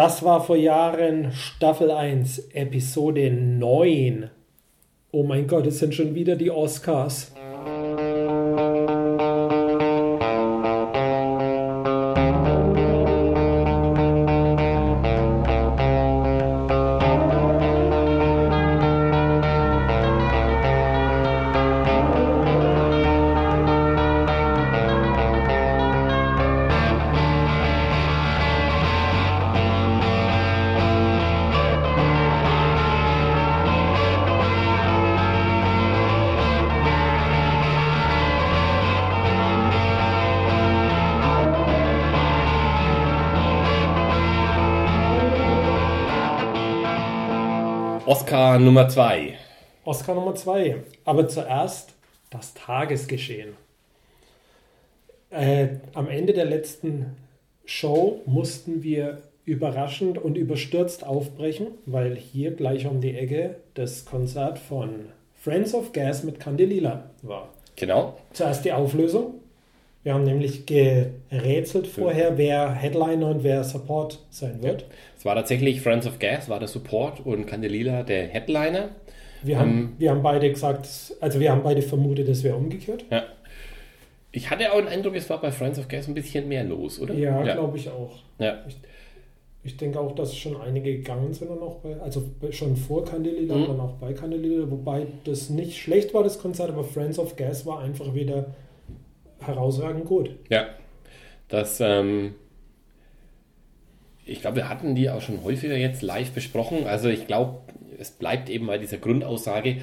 Das war vor Jahren Staffel 1, Episode 9. Oh mein Gott, es sind schon wieder die Oscars. Oscar Nummer 2. Oscar Nummer 2. Aber zuerst das Tagesgeschehen. Äh, am Ende der letzten Show mussten wir überraschend und überstürzt aufbrechen, weil hier gleich um die Ecke das Konzert von Friends of Gas mit Candelila war. Genau. Zuerst die Auflösung. Wir haben nämlich gerätselt vorher, wer Headliner und wer Support sein wird. Es war tatsächlich Friends of Gas, war der Support und Candelila der Headliner. Wir haben, wir haben beide gesagt, also wir haben beide vermutet, es wäre umgekehrt. Ja. Ich hatte auch den Eindruck, es war bei Friends of Gas ein bisschen mehr los, oder? Ja, glaube ich auch. Ja. Ich, ich denke auch, dass schon einige gegangen sind und auch bei, also schon vor Candelila Mhm. und auch bei Candelila, wobei das nicht schlecht war, das Konzert, aber Friends of Gas war einfach wieder herausragend gut. Ja. Das, ähm, ich glaube, wir hatten die auch schon häufiger jetzt live besprochen. Also ich glaube, es bleibt eben bei dieser Grundaussage,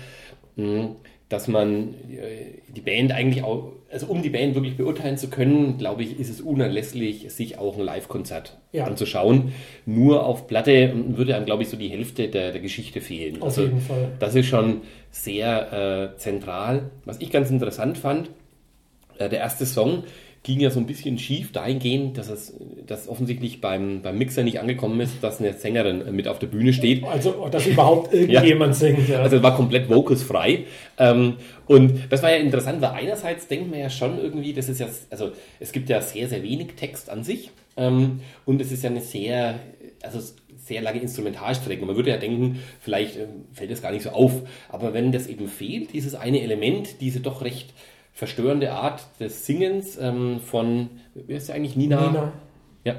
mh, dass man äh, die Band eigentlich auch, also um die Band wirklich beurteilen zu können, glaube ich, ist es unerlässlich, sich auch ein Live-Konzert Ja. anzuschauen. Nur auf Platte würde einem, glaube ich, so die Hälfte der, der Geschichte fehlen. Auf jeden Fall. Das ist schon sehr äh, zentral. Was ich ganz interessant fand, äh, der erste Song ging ja so ein bisschen schief dahingehend, dass es dass offensichtlich beim, beim Mixer nicht angekommen ist, dass eine Sängerin äh, mit auf der Bühne steht. Also, dass überhaupt irgendjemand singt. Ja. Also es war komplett vocalsfrei. Ähm, und das war ja interessant, weil einerseits denkt man ja schon irgendwie, das ist ja, also es gibt ja sehr, sehr wenig Text an sich. Ähm, und es ist ja eine sehr, also sehr lange Instrumentalstrecke. Man würde ja denken, vielleicht ähm, fällt es gar nicht so auf. Aber wenn das eben fehlt, dieses eine Element, diese doch recht verstörende Art des Singens ähm, von, wie heißt der eigentlich, Nina? Nina. Ja.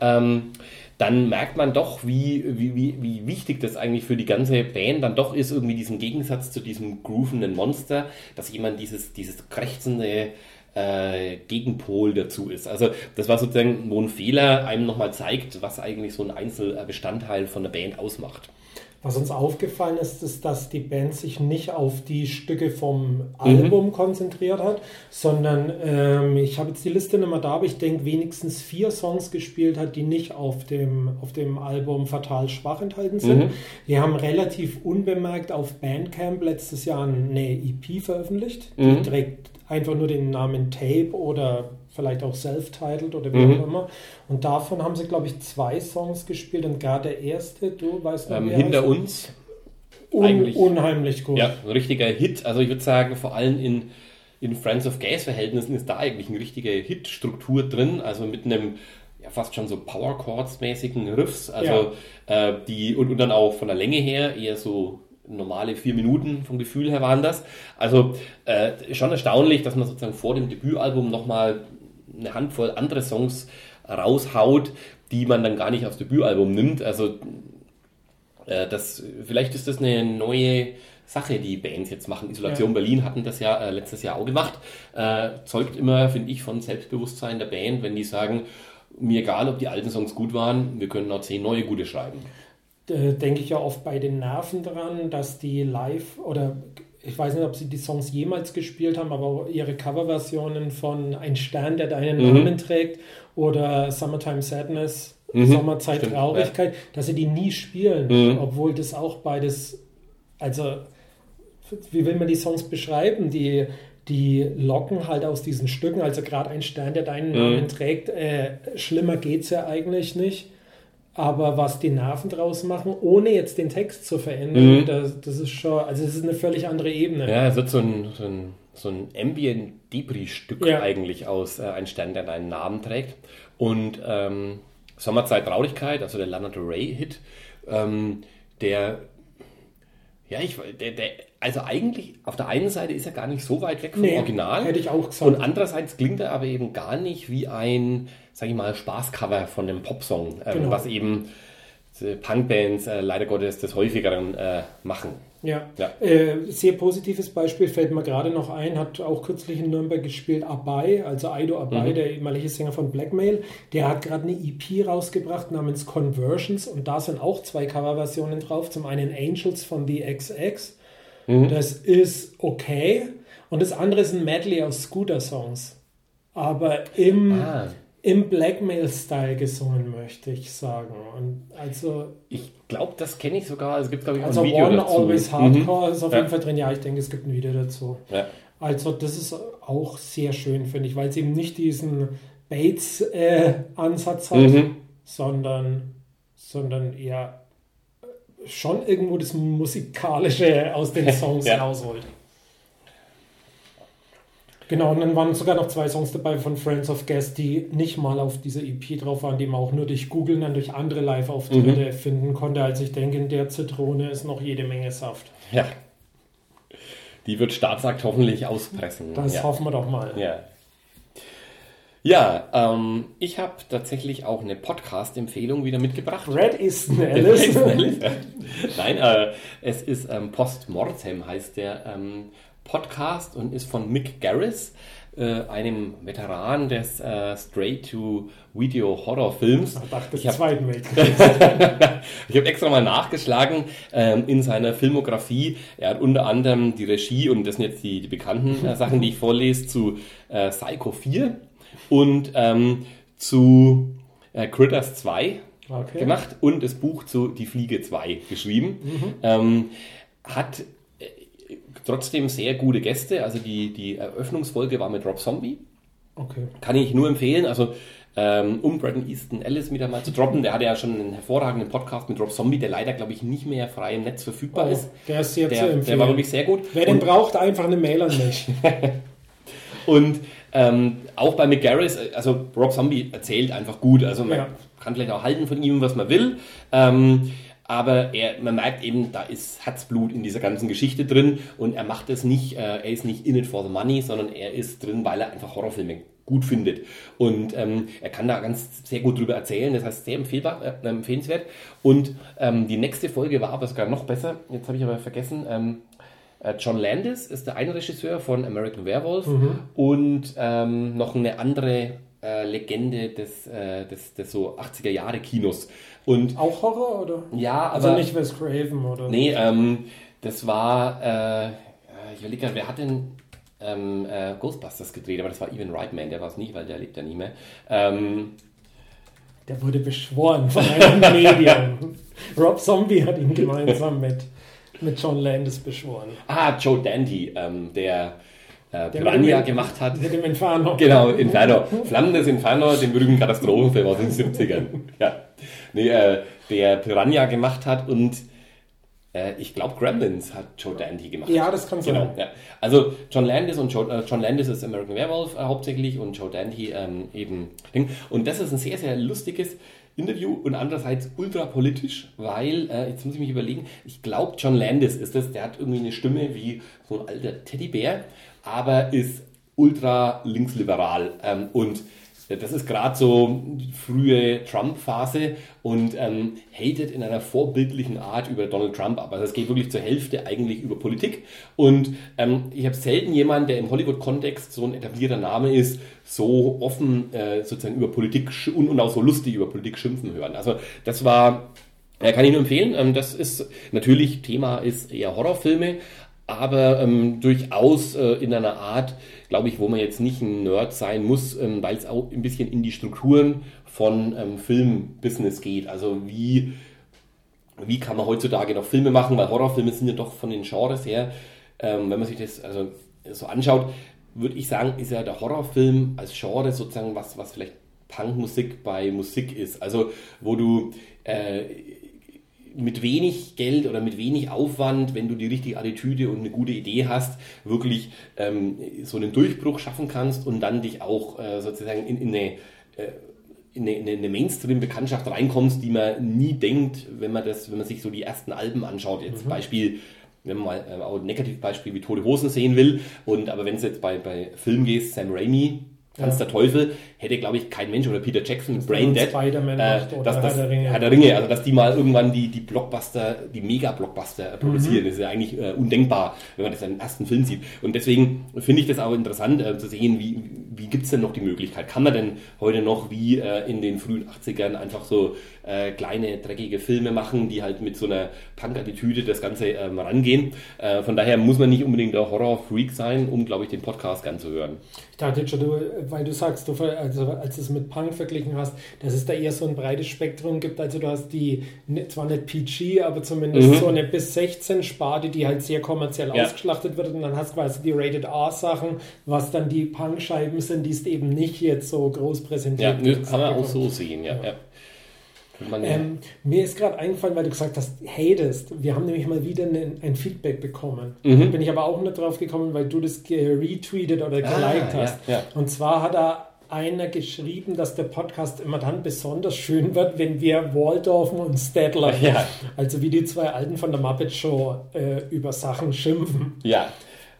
Ähm, dann merkt man doch, wie, wie, wie, wie wichtig das eigentlich für die ganze Band dann doch ist, irgendwie diesen Gegensatz zu diesem groovenden Monster, dass jemand dieses, dieses krächzende äh, Gegenpol dazu ist. Also das war sozusagen, wo ein Fehler einem nochmal zeigt, was eigentlich so ein Einzelbestandteil von der Band ausmacht. Was uns aufgefallen ist, ist, dass die Band sich nicht auf die Stücke vom Album konzentriert hat, sondern ähm, ich habe jetzt die Liste nicht mehr da, aber ich denke wenigstens vier Songs gespielt hat, die nicht auf dem, auf dem Album Fatal Schwach enthalten sind. Mhm. Wir haben relativ unbemerkt auf Bandcamp letztes Jahr eine EP veröffentlicht. Die Mhm. trägt einfach nur den Namen Tape oder vielleicht auch self-titled oder wie Mhm. auch immer. Und davon haben sie, glaube ich, zwei Songs gespielt und gerade der erste, du weißt noch, Ähm, er hinter uns Un eigentlich- unheimlich gut. Ja, ein richtiger Hit. Also ich würde sagen, vor allem in, in Friends of Gas-Verhältnissen ist da eigentlich eine richtige Hit-Struktur drin. Also mit einem ja, fast schon so Power Chords-mäßigen Riffs. Also äh, die und, und dann auch von der Länge her eher so normale vier Minuten vom Gefühl her waren das. Also äh, schon erstaunlich, dass man sozusagen vor dem Debütalbum nochmal eine Handvoll andere Songs raushaut, die man dann gar nicht aufs Debütalbum nimmt. Also äh, das, vielleicht ist das eine neue Sache, die Bands jetzt machen. Isolation Ja. Berlin hatten das ja äh, letztes Jahr auch gemacht. Äh, zeugt immer, finde ich, von Selbstbewusstsein der Band, wenn die sagen, mir egal, ob die alten Songs gut waren, wir können auch zehn neue gute schreiben. Denke ich ja oft bei den Nerven dran, dass die live oder ich weiß nicht, ob sie die Songs jemals gespielt haben, aber ihre Coverversionen von Ein Stern, der deinen Mhm. Namen trägt oder Summertime Sadness, Mhm, Sommerzeit stimmt, Traurigkeit, dass sie die nie spielen, Mhm. obwohl das auch beides, also wie will man die Songs beschreiben? Die, die locken halt aus diesen Stücken, also gerade ein Stern, der deinen Mhm. Namen trägt, äh, schlimmer geht es ja eigentlich nicht. Aber was die Nerven draus machen, ohne jetzt den Text zu verändern, Mhm. das, das ist schon, also es ist eine völlig andere Ebene. Ja, es wird so ein, so ein, so ein Ambient-Debris-Stück Ja. eigentlich aus äh, Ein Stern, der deinen Namen trägt. Und ähm, Sommerzeit Traurigkeit, also der Lana Del Rey Hit, ähm, der ja, ich, der, der, also eigentlich auf der einen Seite ist er gar nicht so weit weg vom Nee, Original. hätte ich auch gesagt. Und andererseits klingt er aber eben gar nicht wie ein, sag ich mal, Spaßcover von einem Popsong, ähm, Genau. was eben äh, Punkbands äh, leider Gottes des häufigeren äh, machen. Ja, Ja. Äh, sehr positives Beispiel fällt mir gerade noch ein, hat auch kürzlich in Nürnberg gespielt, Abai, also Aido Abai, Mhm. der ehemalige Sänger von Blackmail, der hat gerade eine EP rausgebracht namens Conversions und da sind auch zwei Coverversionen drauf, zum einen Angels von The XX, Mhm. das ist okay und das andere ist ein Medley aus Scooter-Songs, aber im, Ah. im Blackmail-Style gesungen, möchte ich sagen. Und also Ich glaube, das kenne ich sogar. Es gibt, glaube ich, auch also ein Video One dazu. Always Hardcore Mhm. ist auf Ja. jeden Fall drin. Ja, ich denke, es gibt ein Video dazu. Ja. Also das ist auch sehr schön, finde ich, weil es eben nicht diesen Bates-Ansatz hat, Mhm. sondern, sondern eher schon irgendwo das Musikalische aus den Songs Ja. rausholt. Genau, und dann waren sogar noch zwei Songs dabei von Friends of Gas, die nicht mal auf dieser EP drauf waren, die man auch nur durch Googlen dann durch andere Live-Auftritte Mhm. finden konnte. Also ich denke, in der Zitrone ist noch jede Menge Saft. ja. Die wird Staatsakt hoffentlich auspressen. Das ja. hoffen wir doch mal. Ja. Ja, ähm, ich habe tatsächlich auch eine Podcast-Empfehlung wieder mitgebracht. Red Easton Ellis. Nein, äh, es ist ähm, Postmortem heißt der ähm, Podcast und ist von Mick Garris, äh, einem Veteran des äh, Straight-to-Video-Horror-Films. Ich dachte, des Ich hab- Zweiten Weltkriegs. Ich habe extra mal nachgeschlagen ähm, in seiner Filmografie. Er hat unter anderem die Regie, und das sind jetzt die, die bekannten äh, Sachen, die ich vorlese, zu äh, Psycho 4 und ähm, zu äh, Critters 2 Okay. gemacht und das Buch zu Die Fliege 2 geschrieben. Ähm, hat äh, trotzdem sehr gute Gäste. Also die, die Eröffnungsfolge war mit Rob Zombie. Okay. Kann ich nur empfehlen. Also ähm, um Braden Easton Ellis wieder mal zu droppen. Der hatte ja schon einen hervorragenden Podcast mit Rob Zombie, der leider, glaube ich, nicht mehr frei im Netz verfügbar Oh, ist. der ist sehr zu Der, empfehlen. der war wirklich sehr gut. Wer den Und- braucht, einfach eine Mail an mich. Und ähm, auch bei Mick Garris, also Rob Zombie erzählt einfach gut. Also man Ja. kann vielleicht auch halten von ihm, was man will. Ähm, aber er, man merkt eben, da ist Herzblut in dieser ganzen Geschichte drin und er macht es nicht, äh, er ist nicht in it for the money, sondern er ist drin, weil er einfach Horrorfilme gut findet. Und ähm, er kann da ganz sehr gut drüber erzählen, das heißt sehr empfehlbar, äh, empfehlenswert. Und ähm, die nächste Folge war aber sogar noch besser, jetzt habe ich aber vergessen, ähm, äh, John Landis ist der eine Regisseur von American Werewolf und ähm, noch eine andere äh, Legende des, äh, des, des so 80er Jahre Kinos. Und Auch Horror, oder? ja, Also aber nicht Wes Craven, oder? nee, ähm, das war äh, ich überlege gerade, wer hat denn ähm, äh, Ghostbusters gedreht, aber das war Evan Reitman, der war es nicht, weil der lebt ja nicht mehr. Ähm, Der wurde beschworen von einem Medium. Rob Zombie hat ihn gemeinsam mit, mit John Landis beschworen. ah, Joe Dandy, ähm, der äh, Piranha gemacht hat. Mit dem Inferno. Genau, Inferno. Flammendes Inferno, den berühmten Katastrophenfilm aus den 70ern. Ja. Nee, äh, der Piranha gemacht hat und äh, ich glaube Gremlins hat Joe Dandy gemacht. Ja, das kann sein. Genau, ja. Also John Landis und Joe, äh, John Landis ist American Werewolf äh, hauptsächlich und Joe Dandy ähm, eben. Und das ist ein sehr, sehr lustiges Interview und andererseits ultra politisch, weil, äh, jetzt muss ich mich überlegen, ich glaube John Landis ist das, der hat irgendwie eine Stimme wie so ein alter Teddybär, aber ist ultra linksliberal ähm, und das ist gerade so frühe Trump-Phase und ähm, hatet in einer vorbildlichen Art über Donald Trump ab. Also es geht wirklich zur Hälfte eigentlich über Politik. Und ähm, ich habe selten jemanden, der im Hollywood-Kontext so ein etablierter Name ist, so offen äh, sozusagen über Politik und, und auch so lustig über Politik schimpfen hören. Also das war, äh, kann ich nur empfehlen. Ähm, das ist natürlich, Thema ist eher Horrorfilme, aber ähm, durchaus äh, in einer Art, glaube ich, wo man jetzt nicht ein Nerd sein muss, ähm, weil es auch ein bisschen in die Strukturen von ähm, Filmbusiness geht. Also wie, wie kann man heutzutage noch Filme machen, weil Horrorfilme sind ja doch von den Genres her, ähm, wenn man sich das also so anschaut, würde ich sagen, ist ja der Horrorfilm als Genre sozusagen was, was vielleicht Punkmusik bei Musik ist. Also wo du äh, mit wenig Geld oder mit wenig Aufwand, wenn du die richtige Attitüde und eine gute Idee hast, wirklich ähm, so einen Durchbruch schaffen kannst und dann dich auch äh, sozusagen in, in eine äh, in eine, eine Mainstream-Bekanntschaft reinkommst, die man nie denkt, wenn man das, wenn man sich so die ersten Alben anschaut. Jetzt mhm. Beispiel, wenn man mal äh, auch ein Negativbeispiel wie Tote Hosen sehen will. Und aber wenn es jetzt bei, bei Film gehst, Sam Raimi, Tanz ja. der Teufel, hätte, glaube ich, kein Mensch oder Peter Jackson mit Brain Dead, äh, dass das, Herr der, Hat der Ringe, also dass die mal irgendwann die, die Blockbuster, die Mega-Blockbuster produzieren, mhm. das ist ja eigentlich äh, undenkbar, wenn man das in den ersten Film sieht. Und deswegen finde ich das auch interessant äh, zu sehen, wie, wie gibt es denn noch die Möglichkeit? Kann man denn heute noch wie äh, in den frühen 80ern einfach so äh, kleine, dreckige Filme machen, die halt mit so einer Punk-Attitüde das Ganze ähm, rangehen? Äh, von daher muss man nicht unbedingt der Horror-Freak sein, um, glaube ich, den Podcast gern zu hören. Ich dachte schon, du, weil du sagst, du, also als du es mit Punk verglichen hast, dass es da eher so ein breites Spektrum gibt. Also du hast die, ne, zwar nicht PG, aber zumindest mhm. so eine bis 16 Sparte, die halt sehr kommerziell ja. ausgeschlachtet wird. Und dann hast du quasi die Rated R-Sachen, was dann die Punk-Scheiben sind, die es eben nicht jetzt so groß präsentiert. Ja, das kann man auch so sehen, ja. ja. Ähm, mir ist gerade eingefallen, weil du gesagt hast, hatest. Wir haben nämlich mal wieder ein, ein Feedback bekommen. Mhm. Bin ich aber auch nicht drauf gekommen, weil du das retweetet oder ah, geliked ah, hast. Ja, ja. Und zwar hat da einer geschrieben, dass der Podcast immer dann besonders schön wird, wenn wir Waldorfen und Stadler, ja. also wie die zwei Alten von der Muppet Show, äh, über Sachen schimpfen. Ja,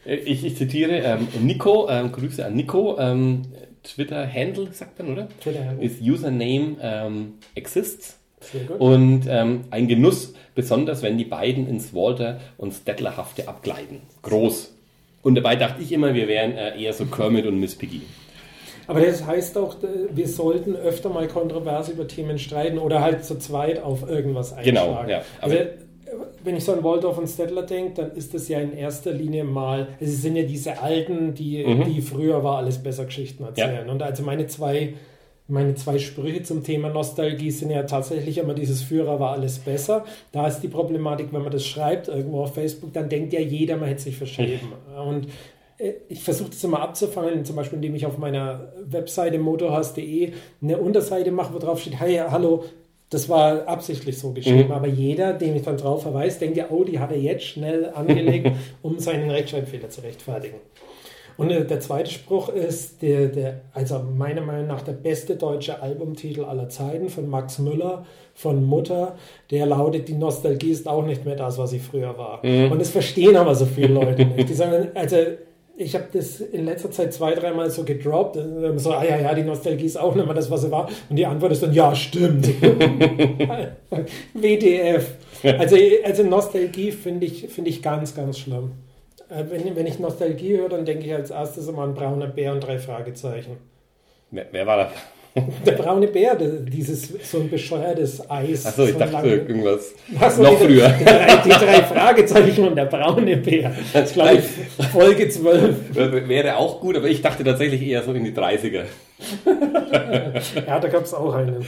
äh, ich, ich zitiere ähm, Nico, ähm, Grüße an Nico. Ähm, Twitter-Handle, sagt man, oder? Twitter-Handle. Ist Username ähm, exists. Und ähm, ein Genuss, besonders wenn die beiden ins Walter und Stettlerhafte abgleiten. Groß. Und dabei dachte ich immer, wir wären äh, eher so Kermit und Miss Piggy. Aber das heißt auch, wir sollten öfter mal kontrovers über Themen streiten oder halt zu zweit auf irgendwas einschlagen. Genau, ja. Also, wenn ich so an Waldorf und Stettler denke, dann ist das ja in erster Linie mal, es sind ja diese alten, die, mhm. die früher war alles besser Geschichten erzählen. Ja. Und also meine zwei, meine zwei Sprüche zum Thema Nostalgie sind ja tatsächlich immer dieses Führer war alles besser. Da ist die Problematik, wenn man das schreibt irgendwo auf Facebook, dann denkt ja jeder, man hätte sich verschrieben. Und äh, ich versuche das immer abzufangen, zum Beispiel indem ich auf meiner Webseite motorhaus.de eine Unterseite mache, wo drauf steht, hey, hallo, das war absichtlich so geschrieben, mhm. aber jeder, dem ich dann drauf verweise, denkt ja, oh, die hat er jetzt schnell angelegt, um seinen Rechtschreibfehler zu rechtfertigen. Und äh, der zweite Spruch ist, der, der, also meiner Meinung nach der beste deutsche Albumtitel aller Zeiten von Max Müller, von Mutter, der lautet, die Nostalgie ist auch nicht mehr das, was sie früher war. Mhm. Und das verstehen aber so viele Leute nicht. Die sagen, also ich habe das in letzter Zeit zwei, dreimal so gedroppt. So, ah ja, ja, die Nostalgie ist auch nicht mehr das, was sie war. Und die Antwort ist dann, ja, stimmt. WDF. Also, also Nostalgie finde ich, find ich ganz, ganz schlimm. Äh, wenn, wenn ich Nostalgie höre, dann denke ich als erstes immer an brauner Bär und drei Fragezeichen. Wer, wer war das? Der braune Bär, dieses so ein bescheuertes Eis. Achso, ich dachte lange, irgendwas. So, noch die, früher. Die drei, die drei, Fragezeichen und der braune Bär. Das glaube ich Folge 12. Wäre auch gut, aber ich dachte tatsächlich eher so in die 30er. ja, da gab es auch einen.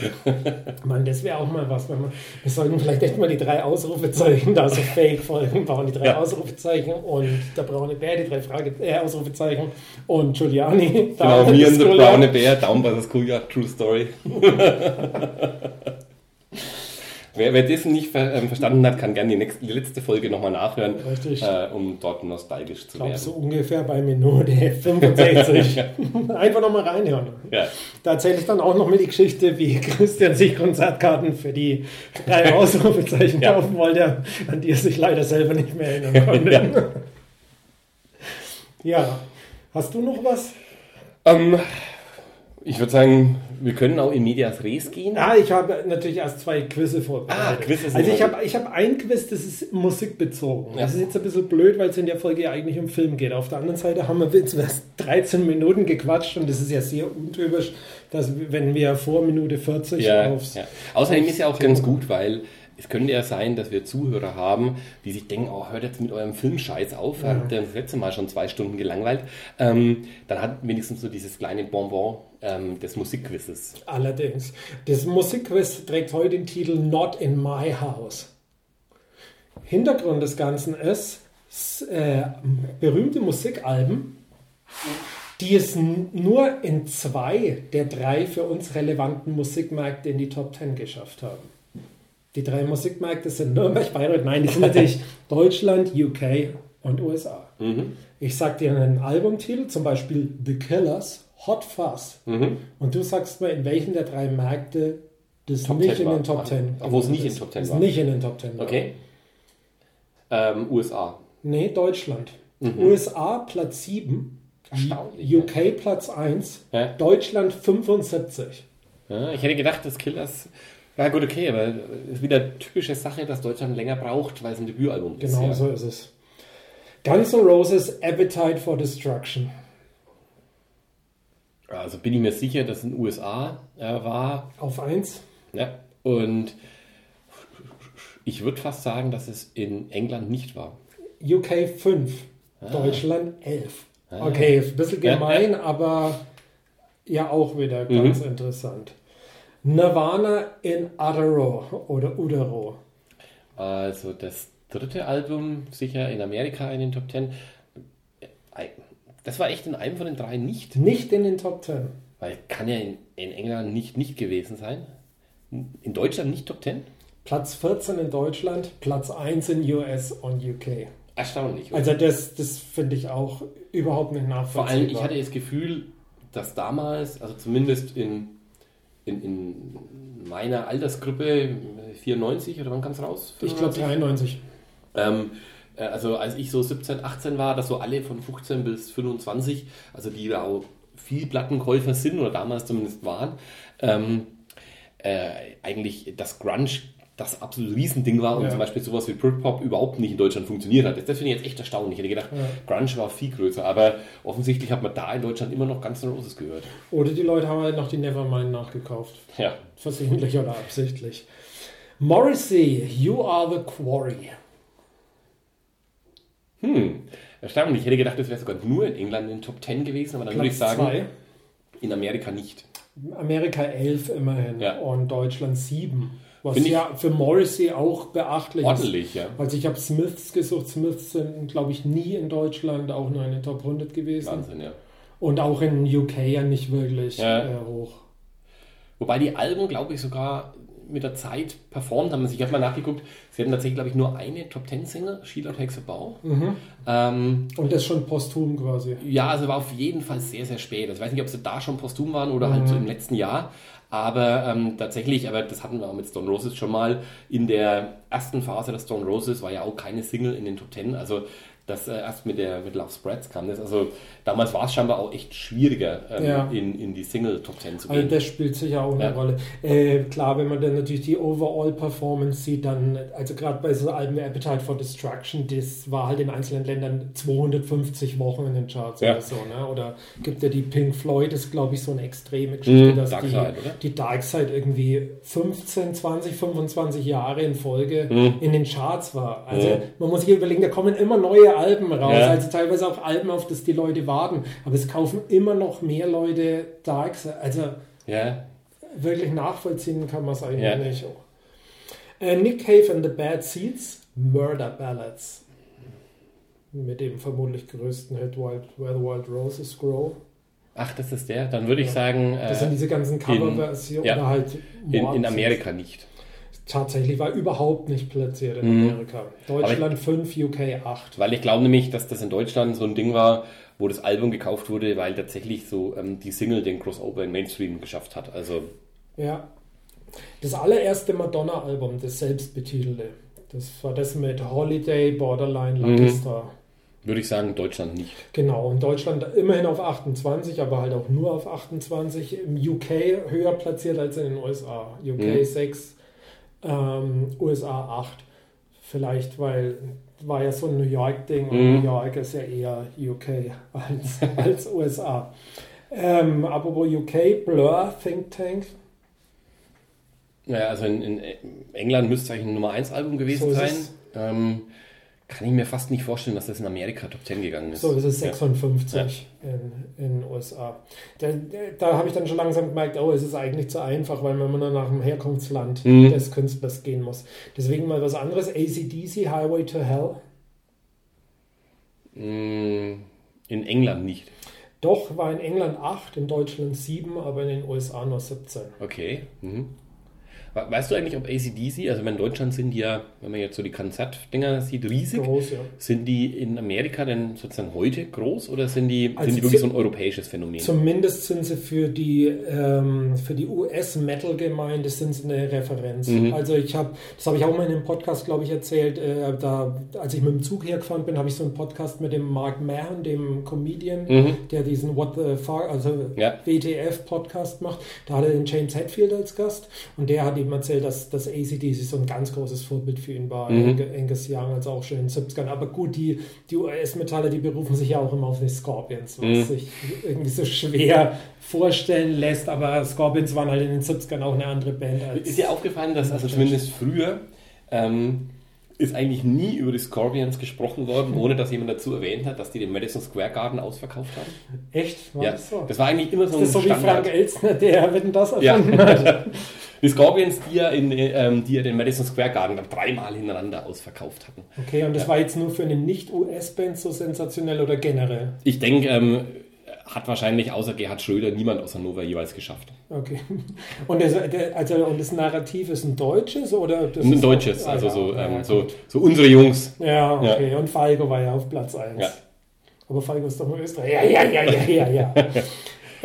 Mann, das wäre auch mal was. Wenn man, wir sollten vielleicht echt mal die drei Ausrufezeichen, da so Fake-Folgen bauen. Die drei ja. Ausrufezeichen und der braune Bär, die drei Frage, äh, Ausrufezeichen und Giuliani. Genau, mir und der braune Bär, Daumen bei das Kuja, True Story. Wer, wer das nicht ver, ähm, verstanden hat, kann gerne die, nächste, die letzte Folge nochmal nachhören, äh, um dort nostalgisch zu werden. so ungefähr bei Minute 65. Einfach nochmal reinhören. Ja. Da erzähle ich dann auch noch mal die Geschichte, wie Christian sich Konzertkarten für die drei Ausrufezeichen ja. kaufen wollte, an die er sich leider selber nicht mehr erinnern konnte. ja. ja. Hast du noch was? Ähm, ich würde sagen, wir können auch in Medias Res gehen. Ah, ich habe natürlich erst zwei Quizze vorbereitet. Ah, Quizze also ich habe ich hab ein Quiz, das ist musikbezogen. Ja. Das ist jetzt ein bisschen blöd, weil es in der Folge ja eigentlich um Film geht. Auf der anderen Seite haben wir jetzt 13 Minuten gequatscht und das ist ja sehr untypisch, dass wenn wir vor Minute 40 ja, aufs... Ja. Außerdem ist ja auch ganz gut, weil es könnte ja sein, dass wir Zuhörer haben, die sich denken, oh, hört jetzt mit eurem Filmscheiß auf, ja. habt ihr das letzte Mal schon zwei Stunden gelangweilt. Ähm, dann hat wenigstens so dieses kleine Bonbon ähm, des Musikquizzes. Allerdings. Das Musikquiz trägt heute den Titel Not in My House. Hintergrund des Ganzen ist äh, berühmte Musikalben, die es nur in zwei der drei für uns relevanten Musikmärkte in die Top Ten geschafft haben. Die drei Musikmärkte sind Nürnberg, Bayreuth, nein, die sind natürlich Deutschland, UK und USA. Mhm. Ich sage dir einen Albumtitel, zum Beispiel The Killers. Hot Fuzz. Mhm. Und du sagst mir, in welchen der drei Märkte das Top nicht 10 in den Top 10 wo es nicht in den Top 10 Ist war. nicht in den Top 10 war. Okay. Ähm, USA. Nee, Deutschland. USA Platz 7, Erstaunlich, UK Platz 1, Ja. Deutschland 75. Ja, ich hätte gedacht, das Killers. Ja, gut, okay, aber es ist wieder typische Sache, dass Deutschland länger braucht, weil es ein Debütalbum ist. Genau ja. so ist es. Guns N' Roses Appetite for Destruction. Also bin ich mir sicher, dass es in den USA äh, war. Auf 1. Ja. Und ich würde fast sagen, dass es in England nicht war. UK 5, Deutschland 11. Okay, ist ein bisschen Ja, gemein, aber ja auch wieder ganz interessant. Nirvana in Utero oder Udero. Also das dritte Album, sicher in Amerika in den Top Ten. Das war echt in einem von den drei nicht, Nicht in den Top 10. weil kann ja in, in England nicht, nicht gewesen sein. In Deutschland nicht Top Ten? Platz 14 in Deutschland, Platz 1 in US und UK. Erstaunlich. oder? Also das, das finde ich auch überhaupt nicht Vor nachvollziehbar. allem, ich hatte das Gefühl, dass damals, also zumindest in, in, in meiner Altersgruppe, 94 oder wann kam es raus? ich glaube 93. Ähm, äh, also als ich so 17, 18 war, dass so alle von 15 bis 25, also die da auch viel Plattenkäufer sind oder damals zumindest waren, ähm, äh, eigentlich das Grunge das absolute Riesending war und Ja. zum Beispiel sowas wie Britpop überhaupt nicht in Deutschland funktioniert hat. Das, das finde ich jetzt echt erstaunlich. Ich hätte gedacht, Grunge war viel größer, aber offensichtlich hat man da in Deutschland immer noch ganz Roses gehört. Oder die Leute haben halt noch die Nevermind nachgekauft. Ja. Versehentlich oder absichtlich. Morrissey, You Are the Quarry. Hm, erstaunlich. Ich hätte gedacht, das wäre sogar nur in England in den Top 10 gewesen, aber dann würde ich Platz sagen, 2. in Amerika nicht. Amerika 11 immerhin Ja. und Deutschland 7. Was ich- ja für Morrissey auch beachtlich ist. Ordentlich, ja. Also ich habe Smiths gesucht. Smiths sind, glaube ich, nie in Deutschland auch nur in den Top 100 gewesen. Wahnsinn, ja. Und auch in UK ja nicht wirklich Ja. äh, hoch. Wobei die Alben, glaube ich, sogar mit der Zeit performt haben. Also ich habe mal nachgeguckt, sie hatten tatsächlich, glaube ich, nur eine Top Ten Single, Sheila Takes a Bow. Mhm. Ähm, Und das schon posthum quasi. ja, also war auf jeden Fall sehr, sehr spät. Also ich weiß nicht, ob sie da schon posthum waren oder halt so im letzten Jahr. Aber ähm, tatsächlich, aber das hatten wir auch mit Stone Roses schon mal, in der ersten Phase der Stone Roses war ja auch keine Single in den Top Ten. Also das äh, erst mit der mit Love Spreads kam das. Also damals war es scheinbar auch echt schwieriger, ähm, Ja. in, in die Single Top Ten zu Also gehen. das spielt sicher auch eine Ja. Rolle. Äh, klar, wenn man dann natürlich die Overall-Performance sieht, dann, also gerade bei so Alben wie Appetite for Destruction, das war halt in einzelnen Ländern 250 Wochen in den Charts Ja. oder so. Ne? Oder gibt ja die Pink Floyd, ist glaube ich so eine extreme Geschichte, Mhm, dass Dark die, Side, die Dark Side irgendwie 15, 20, 25 Jahre in Folge Mhm. in den Charts war. Also Ja. man muss sich überlegen, da kommen immer neue Alben raus, Ja. also teilweise auch Alben, auf das die Leute warten. Aber es kaufen immer noch mehr Leute Dark Side. Also ja. wirklich nachvollziehen kann man es eigentlich Ja. nicht. Äh, Nick Cave and the Bad Seeds, Murder Ballads. Mit dem vermutlich größten Hit Wild, Where the Wild Roses Grow. Ach, das ist der. Dann würde ich sagen, Das sind äh, diese ganzen Coverversionen ja. halt in, in Amerika nicht. Tatsächlich war überhaupt nicht platziert in Mhm. Amerika. Deutschland 5, UK 8. Weil ich glaube nämlich, dass das in Deutschland so ein Ding war, wo das Album gekauft wurde, weil tatsächlich so ähm, die Single den Crossover in Mainstream geschafft hat. Also, Ja. Das allererste Madonna-Album, das selbstbetitelte. Das war das mit Holiday, Borderline, Lucky Mhm. Star. würde ich sagen, Deutschland nicht. Genau, in Deutschland immerhin auf 28, aber halt auch nur auf 28. Im UK höher platziert als in den USA. UK Mhm. 6, ähm, USA 8. Vielleicht, weil war ja so ein New York-Ding und Mhm. New York ist ja eher UK als, als USA. Ähm, apropos UK, Blur, Think Tank. Naja, also in, in England müsste eigentlich ein Nummer 1 Album gewesen So sein. Ähm, kann ich mir fast nicht vorstellen, dass das in Amerika Top 10 gegangen ist. So ist es Ja. 56 in in den USA. Da, da habe ich dann schon langsam gemerkt, oh, es ist eigentlich zu einfach, weil man nur nach dem Herkunftsland Mhm. des Künstlers gehen muss. Deswegen mal was anderes. ACDC, Highway to Hell. Mm, In England nicht. Doch, war in England 8, in Deutschland 7, aber in den USA nur 17. Okay. Mhm. Weißt du eigentlich, ob ACDC, also in Deutschland sind die ja, wenn man jetzt so die Konzertdinger sieht, riesig. Groß, ja. Sind die in Amerika denn sozusagen heute groß oder sind die, also sind die wirklich so ein europäisches Phänomen? Zumindest sind sie für die, ähm, die US-Metal-Gemeinde sind sie eine Referenz. Mhm. Also ich habe, das habe ich auch mal in einem Podcast, glaube ich, erzählt, äh, da, als ich mit dem Zug hergefahren bin, habe ich so einen Podcast mit dem Mark Mahon, dem Comedian, mhm. der diesen What the Fuck, also ja. WTF-Podcast macht. Da hatte er den James Hetfield als Gast und der hat eben erzählt, dass das ACDC so ein ganz großes Vorbild für ihn war. Mhm. Angus Young, also auch schon in den 70ern. Aber gut, die, die US-Metalle, die berufen sich ja auch immer auf die Scorpions, was mhm. sich irgendwie so schwer vorstellen lässt. Aber Scorpions waren halt in den 70ern auch eine andere Band. Ist dir aufgefallen, dass also zumindest früher ähm, ist eigentlich nie über die Scorpions gesprochen worden, ohne dass jemand dazu erwähnt hat, dass die den Madison Square Garden ausverkauft haben. Echt? War ja. das so? Das war eigentlich immer so ein das ist so Standard. wie Frank Elstner, der wenn das erfunden ja. hat. Die Scorpions, die ja, in, ähm, die ja den Madison Square Garden dreimal hintereinander ausverkauft hatten. Okay, und das ja. war jetzt nur für eine Nicht-US-Band so sensationell oder generell? Ich denke, ähm, hat wahrscheinlich außer Gerhard Schröder niemand aus Hannover jeweils geschafft. Okay. Und das, also, und das Narrativ ist ein deutsches oder? Das ein deutsches, auch, also ah, ja, so, ähm, so, so, unsere Jungs. Ja, okay. Ja. Und Falco war ja auf Platz 1. Ja. Aber Falco ist doch nur Österreich. Ja, ja, ja, ja, ja, ja.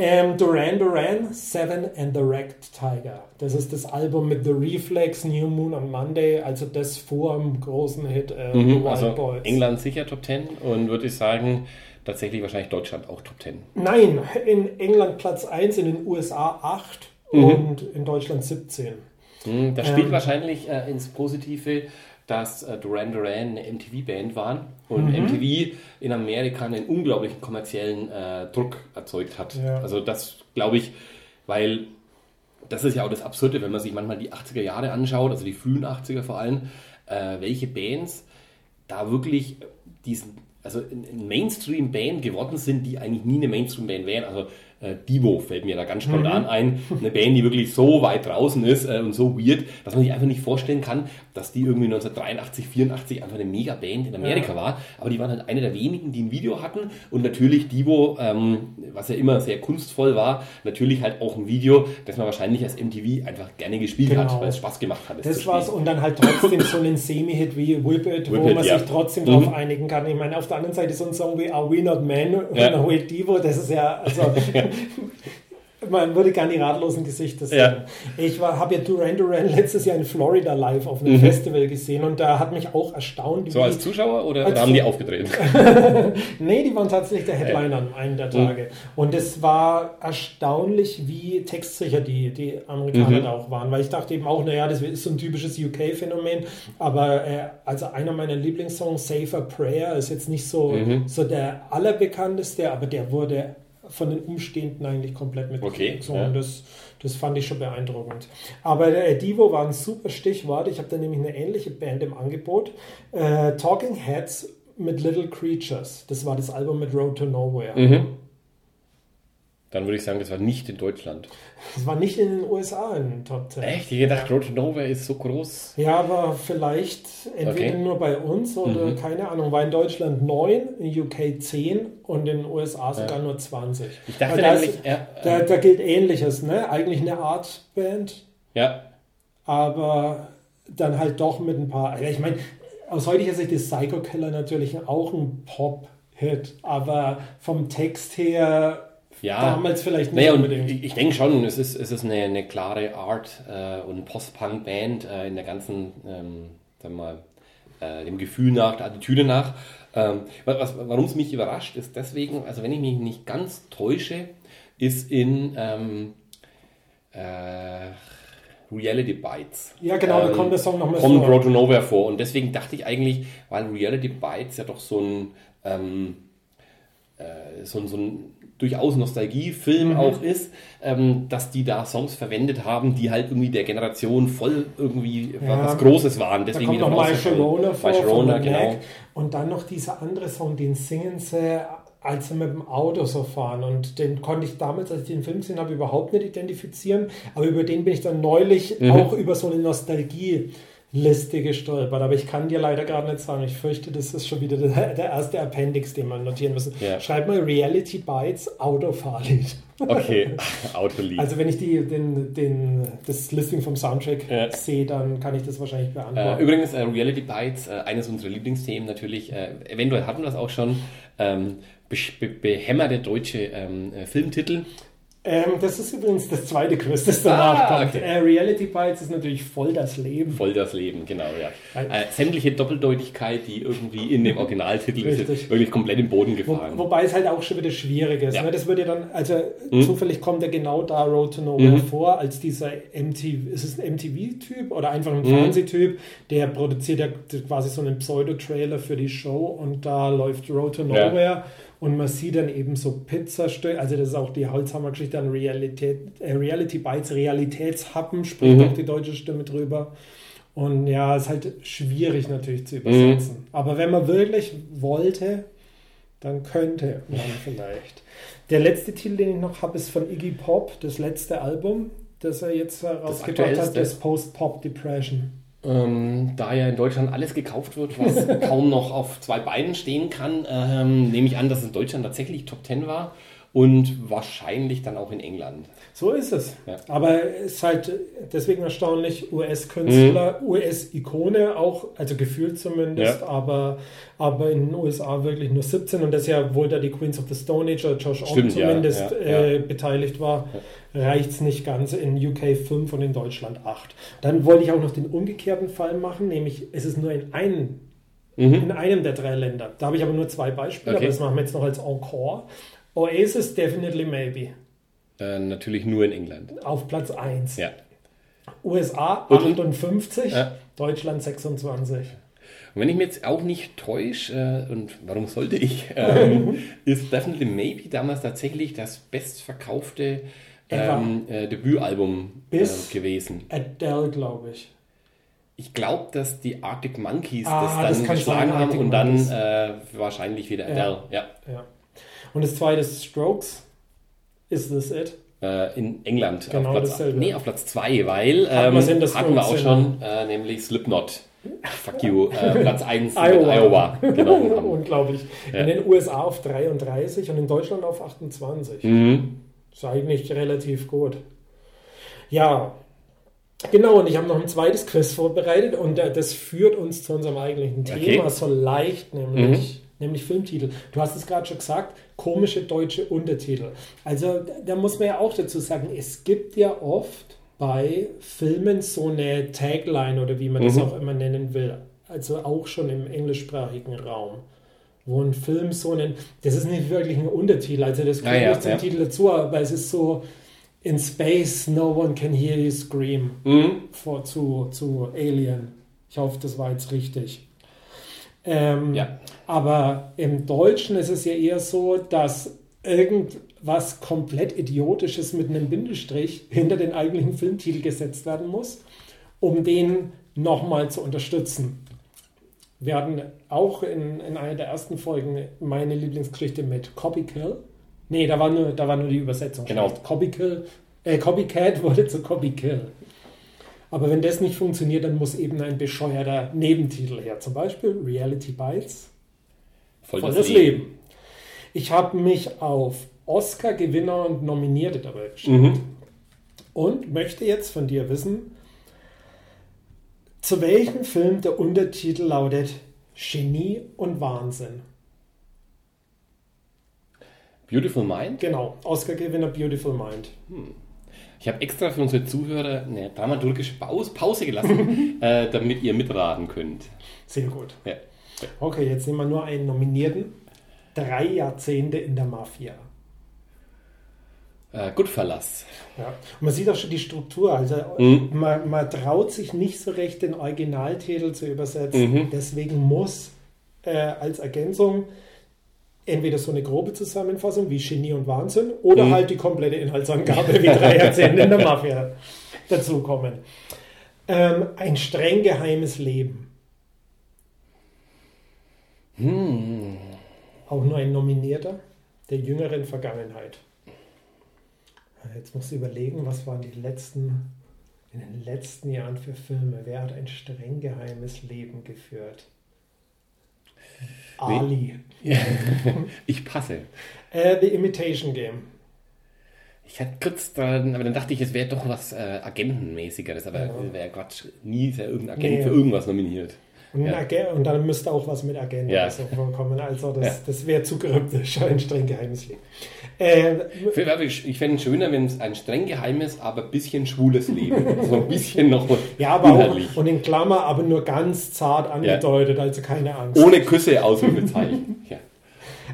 Ähm, Duran Duran, Seven and the Wrecked Tiger. Das ist das Album mit The Reflex, New Moon on Monday, also das vor dem großen Hit äh, mhm, also Boys. England sicher Top 10 und würde ich sagen, tatsächlich wahrscheinlich Deutschland auch Top 10. Nein, in England Platz 1, in den USA 8 mhm. und in Deutschland 17. Mhm, das spielt ähm, wahrscheinlich äh, ins Positive dass äh, Duran Duran eine MTV-Band waren und mhm. MTV in Amerika einen unglaublichen kommerziellen äh, Druck erzeugt hat. Ja. Also das glaube ich, weil das ist ja auch das Absurde, wenn man sich manchmal die 80er Jahre anschaut, also die frühen 80er vor allem, äh, welche Bands da wirklich diesen, also ein Mainstream-Band geworden sind, die eigentlich nie eine Mainstream-Band wären. Also äh, Divo fällt mir da ganz spontan mhm. ein. Eine Band, die wirklich so weit draußen ist äh, und so weird, dass man sich einfach nicht vorstellen kann, dass die irgendwie 1983, 84 einfach eine Mega-Band in Amerika ja. war. Aber die waren halt eine der wenigen, die ein Video hatten. Und natürlich Divo, ähm, was ja immer sehr kunstvoll war, natürlich halt auch ein Video, das man wahrscheinlich als MTV einfach gerne gespielt genau. hat, weil es Spaß gemacht hat. Das war's. Und dann halt trotzdem so einen Semi-Hit wie Whip It, Whip wo it, man ja. sich trotzdem mhm. darauf einigen kann. Ich meine, auf der anderen Seite so ein Song wie Are We Not Men ja. und Divo, das ist ja, also Man würde gerne die ratlosen Gesichter sehen. Ja. Ich habe ja Duran Duran letztes Jahr in Florida live auf einem mhm. Festival gesehen und da hat mich auch erstaunt. So als Zuschauer oder, als haben die aufgedreht? nee, die waren tatsächlich der Headliner an einem der Tage. Mhm. Und es war erstaunlich, wie textsicher die, die Amerikaner mhm. da auch waren, weil ich dachte eben auch, naja, das ist so ein typisches UK-Phänomen, aber äh, also einer meiner Lieblingssongs, Safer Prayer, ist jetzt nicht so, mhm. so der allerbekannteste, aber der wurde von den Umstehenden eigentlich komplett mit okay, so, ja. das, das fand ich schon beeindruckend. Aber der Divo war ein super Stichwort. Ich habe da nämlich eine ähnliche Band im Angebot. Äh, Talking Heads mit Little Creatures. Das war das Album mit Road to Nowhere. Mhm. Dann würde ich sagen, das war nicht in Deutschland. Das war nicht in den USA in den Top 10. Echt? Ich dachte, Road to Nowhere ist so groß. Ja, aber vielleicht entweder okay. nur bei uns oder mhm. keine Ahnung. War in Deutschland 9, in UK 10 und in den USA sogar ja. nur 20. Ich dachte nämlich, ist, ja, da, da gilt Ähnliches, ne? Eigentlich eine Art Band. Ja. Aber dann halt doch mit ein paar. Ich meine, aus heutiger Sicht ist Psycho Killer natürlich auch ein Pop-Hit, aber vom Text her ja, damals vielleicht nicht naja, unbedingt. Ich, ich denke schon, es ist, es ist eine, eine klare Art äh, und Post-Punk-Band äh, in der ganzen, ähm, sagen wir mal, äh, dem Gefühl nach, der Attitüde nach. Ähm, Warum es mich überrascht, ist deswegen, also wenn ich mich nicht ganz täusche, ist in ähm, äh, Reality Bites. Ja, genau, da kommt der Song noch mal Kommt Road to Nowhere vor. Und deswegen dachte ich eigentlich, weil Reality Bites ja doch so ein, ähm, äh, so, so ein durchaus Nostalgiefilm mhm. auch ist, ähm, dass die da Songs verwendet haben, die halt irgendwie der Generation voll irgendwie ja, was Großes waren. Deswegen da kommt noch Sharona vor, Sharona, genau. Und dann noch dieser andere Song, den singen sie als sie mit dem Auto so fahren. Und den konnte ich damals, als ich den Film gesehen habe, überhaupt nicht identifizieren. Aber über den bin ich dann neulich mhm. auch über so eine Nostalgie Liste gestolpert, aber ich kann dir leider gerade nicht sagen. Ich fürchte, das ist schon wieder der, der erste Appendix, den man notieren müssen. Ja. Schreib mal Reality Bites Autofahrlied. Okay, Autolied. Also wenn ich die, den, den, das Listing vom Soundtrack ja. sehe, dann kann ich das wahrscheinlich beantworten. Äh, übrigens, äh, Reality Bites, äh, eines unserer Lieblingsthemen natürlich, äh, eventuell hatten wir das auch schon, ähm, be behämmerte deutsche ähm, äh, Filmtitel. Ähm, das ist übrigens das zweite Quiz, das danach ah, kommt. Okay. Äh, Reality Bites ist natürlich voll das Leben. Voll das Leben, genau, ja. Äh, sämtliche Doppeldeutigkeit, die irgendwie in dem Originaltitel ist, wirklich komplett im Boden gefahren. Wo, wobei es halt auch schon wieder schwierig ist. Ja. Ne? Das würde dann, also hm? zufällig kommt er genau da Road to Nowhere mhm. vor, als dieser MTV, ist es ein MTV-Typ oder einfach ein mhm. Fernsehtyp, der produziert ja quasi so einen Pseudo-Trailer für die Show und da läuft Road to Nowhere. Ja und man sieht dann eben so Pizzastücke, also das ist auch die Holzhammer-Geschichte an Realität, äh, Reality Bites, Realitätshappen, spricht mhm. auch die deutsche Stimme drüber. Und ja, ist halt schwierig natürlich zu übersetzen. Mhm. Aber wenn man wirklich wollte, dann könnte man vielleicht. Der letzte Titel, den ich noch habe, ist von Iggy Pop, das letzte Album, das er jetzt herausgebracht hat, das Post-Pop Depression. Ähm, da ja in Deutschland alles gekauft wird, was kaum noch auf zwei Beinen stehen kann, ähm, nehme ich an, dass es in Deutschland tatsächlich Top Ten war und wahrscheinlich dann auch in England. So ist es. Ja. Aber es ist halt deswegen erstaunlich, US-Künstler, mhm. US-Ikone auch, also gefühlt zumindest, ja. aber, aber in den USA wirklich nur 17 und das ja wohl da die Queens of the Stone Age oder Josh Stimmt, zumindest ja, äh, beteiligt war, reicht es nicht ganz in UK 5 und in Deutschland 8. Dann wollte ich auch noch den umgekehrten Fall machen, nämlich es ist nur in einem mhm. in einem der drei Länder. Da habe ich aber nur zwei Beispiele, okay. aber das machen wir jetzt noch als Encore. Oasis Definitely Maybe. Äh, natürlich nur in England. Auf Platz 1. Ja. USA 58, ja. Deutschland 26. Und wenn ich mir jetzt auch nicht täusche, äh, und warum sollte ich, ähm, ist Definitely Maybe damals tatsächlich das bestverkaufte ähm, äh, Debütalbum äh, gewesen. Adele, glaube ich. Ich glaube, dass die Arctic Monkeys ah, das dann das geschlagen haben und dann äh, wahrscheinlich wieder Adele. Ja. ja. Und das zweite ist Strokes. Is this it? Äh, in England. Genau, auf Platz, dasselbe. Nee, auf Platz 2, weil ähm, hatten, hatten wir auch schon, äh, nämlich Slipknot. Fuck you, äh, Platz 1 Iowa. Iowa. Genau. Unglaublich. Ja. In den USA auf 33 und in Deutschland auf 28. Mhm. Ist eigentlich relativ gut. Ja, Genau, und ich habe noch ein zweites Quiz vorbereitet und das führt uns zu unserem eigentlichen Thema okay. so leicht, nämlich, mhm. nämlich Filmtitel. Du hast es gerade schon gesagt, komische deutsche Untertitel. Also da muss man ja auch dazu sagen, es gibt ja oft bei Filmen so eine Tagline oder wie man mhm. das auch immer nennen will. Also auch schon im englischsprachigen Raum. Wo ein Film so einen, das ist nicht wirklich ein Untertitel, also das gehört ja, nicht zum ja. Titel dazu, aber es ist so in space, no one can hear you scream mhm. vor, zu, zu Alien. Ich hoffe, das war jetzt richtig. Ähm, ja. Aber im Deutschen ist es ja eher so, dass irgendwas komplett Idiotisches mit einem Bindestrich hinter den eigentlichen Filmtitel gesetzt werden muss, um den nochmal zu unterstützen. Wir hatten auch in, in einer der ersten Folgen meine Lieblingsgeschichte mit Copy Kill. Nee, da war nur, da war nur die Übersetzung. Genau. Copy Kill, äh, Copycat wurde zu Copy Kill. Aber wenn das nicht funktioniert, dann muss eben ein bescheuerter Nebentitel her. Zum Beispiel Reality Bites Voll das, das Leben. Leben. Ich habe mich auf Oscar-Gewinner und Nominierte dabei beschränkt. Mhm. Und möchte jetzt von dir wissen, zu welchem Film der Untertitel lautet Genie und Wahnsinn? Beautiful Mind? Genau, Oscar-Gewinner Beautiful Mind. Hm. Ich habe extra für unsere Zuhörer eine dramaturgische Pause gelassen, äh, damit ihr mitraten könnt. Sehr gut. Ja. Okay, jetzt nehmen wir nur einen Nominierten. Drei Jahrzehnte in der Mafia. Äh, Goodfellas. Ja. Und man sieht auch schon die Struktur. Also mhm. man, man, traut sich nicht so recht, den Originaltitel zu übersetzen. Mhm. Deswegen muss äh, als Ergänzung entweder so eine grobe Zusammenfassung wie Genie und Wahnsinn oder mhm. halt die komplette Inhaltsangabe wie drei Jahrzehnte in der Mafia dazukommen. Ähm, ein streng geheimes Leben. Hm. Auch nur ein Nominierter der jüngeren Vergangenheit. Jetzt musst du überlegen, was waren die letzten In den letzten Jahren für Filme, wer hat ein streng geheimes Leben geführt? Ali. ich passe. Äh, The Imitation Game. Ich hatte kurz dran, aber dann dachte ich, es wäre doch was äh, Agentenmäßigeres, aber ja. wäre Quatsch. Nie ist ja irgendein Agent nee. für irgendwas nominiert. Und, ja. und, dann müsste auch was mit Agenten ja. vorkommen. Also das, ja. das wäre zu kryptisch, ein streng geheimes Leben. Äh, ich fände es schöner, wenn es ein streng geheimes, aber ein bisschen schwules Leben. so ein bisschen noch Ja, aber auch, und in Klammer, aber nur ganz zart angedeutet, also keine Angst. Ohne Küsse, Ausrufezeichen. ja.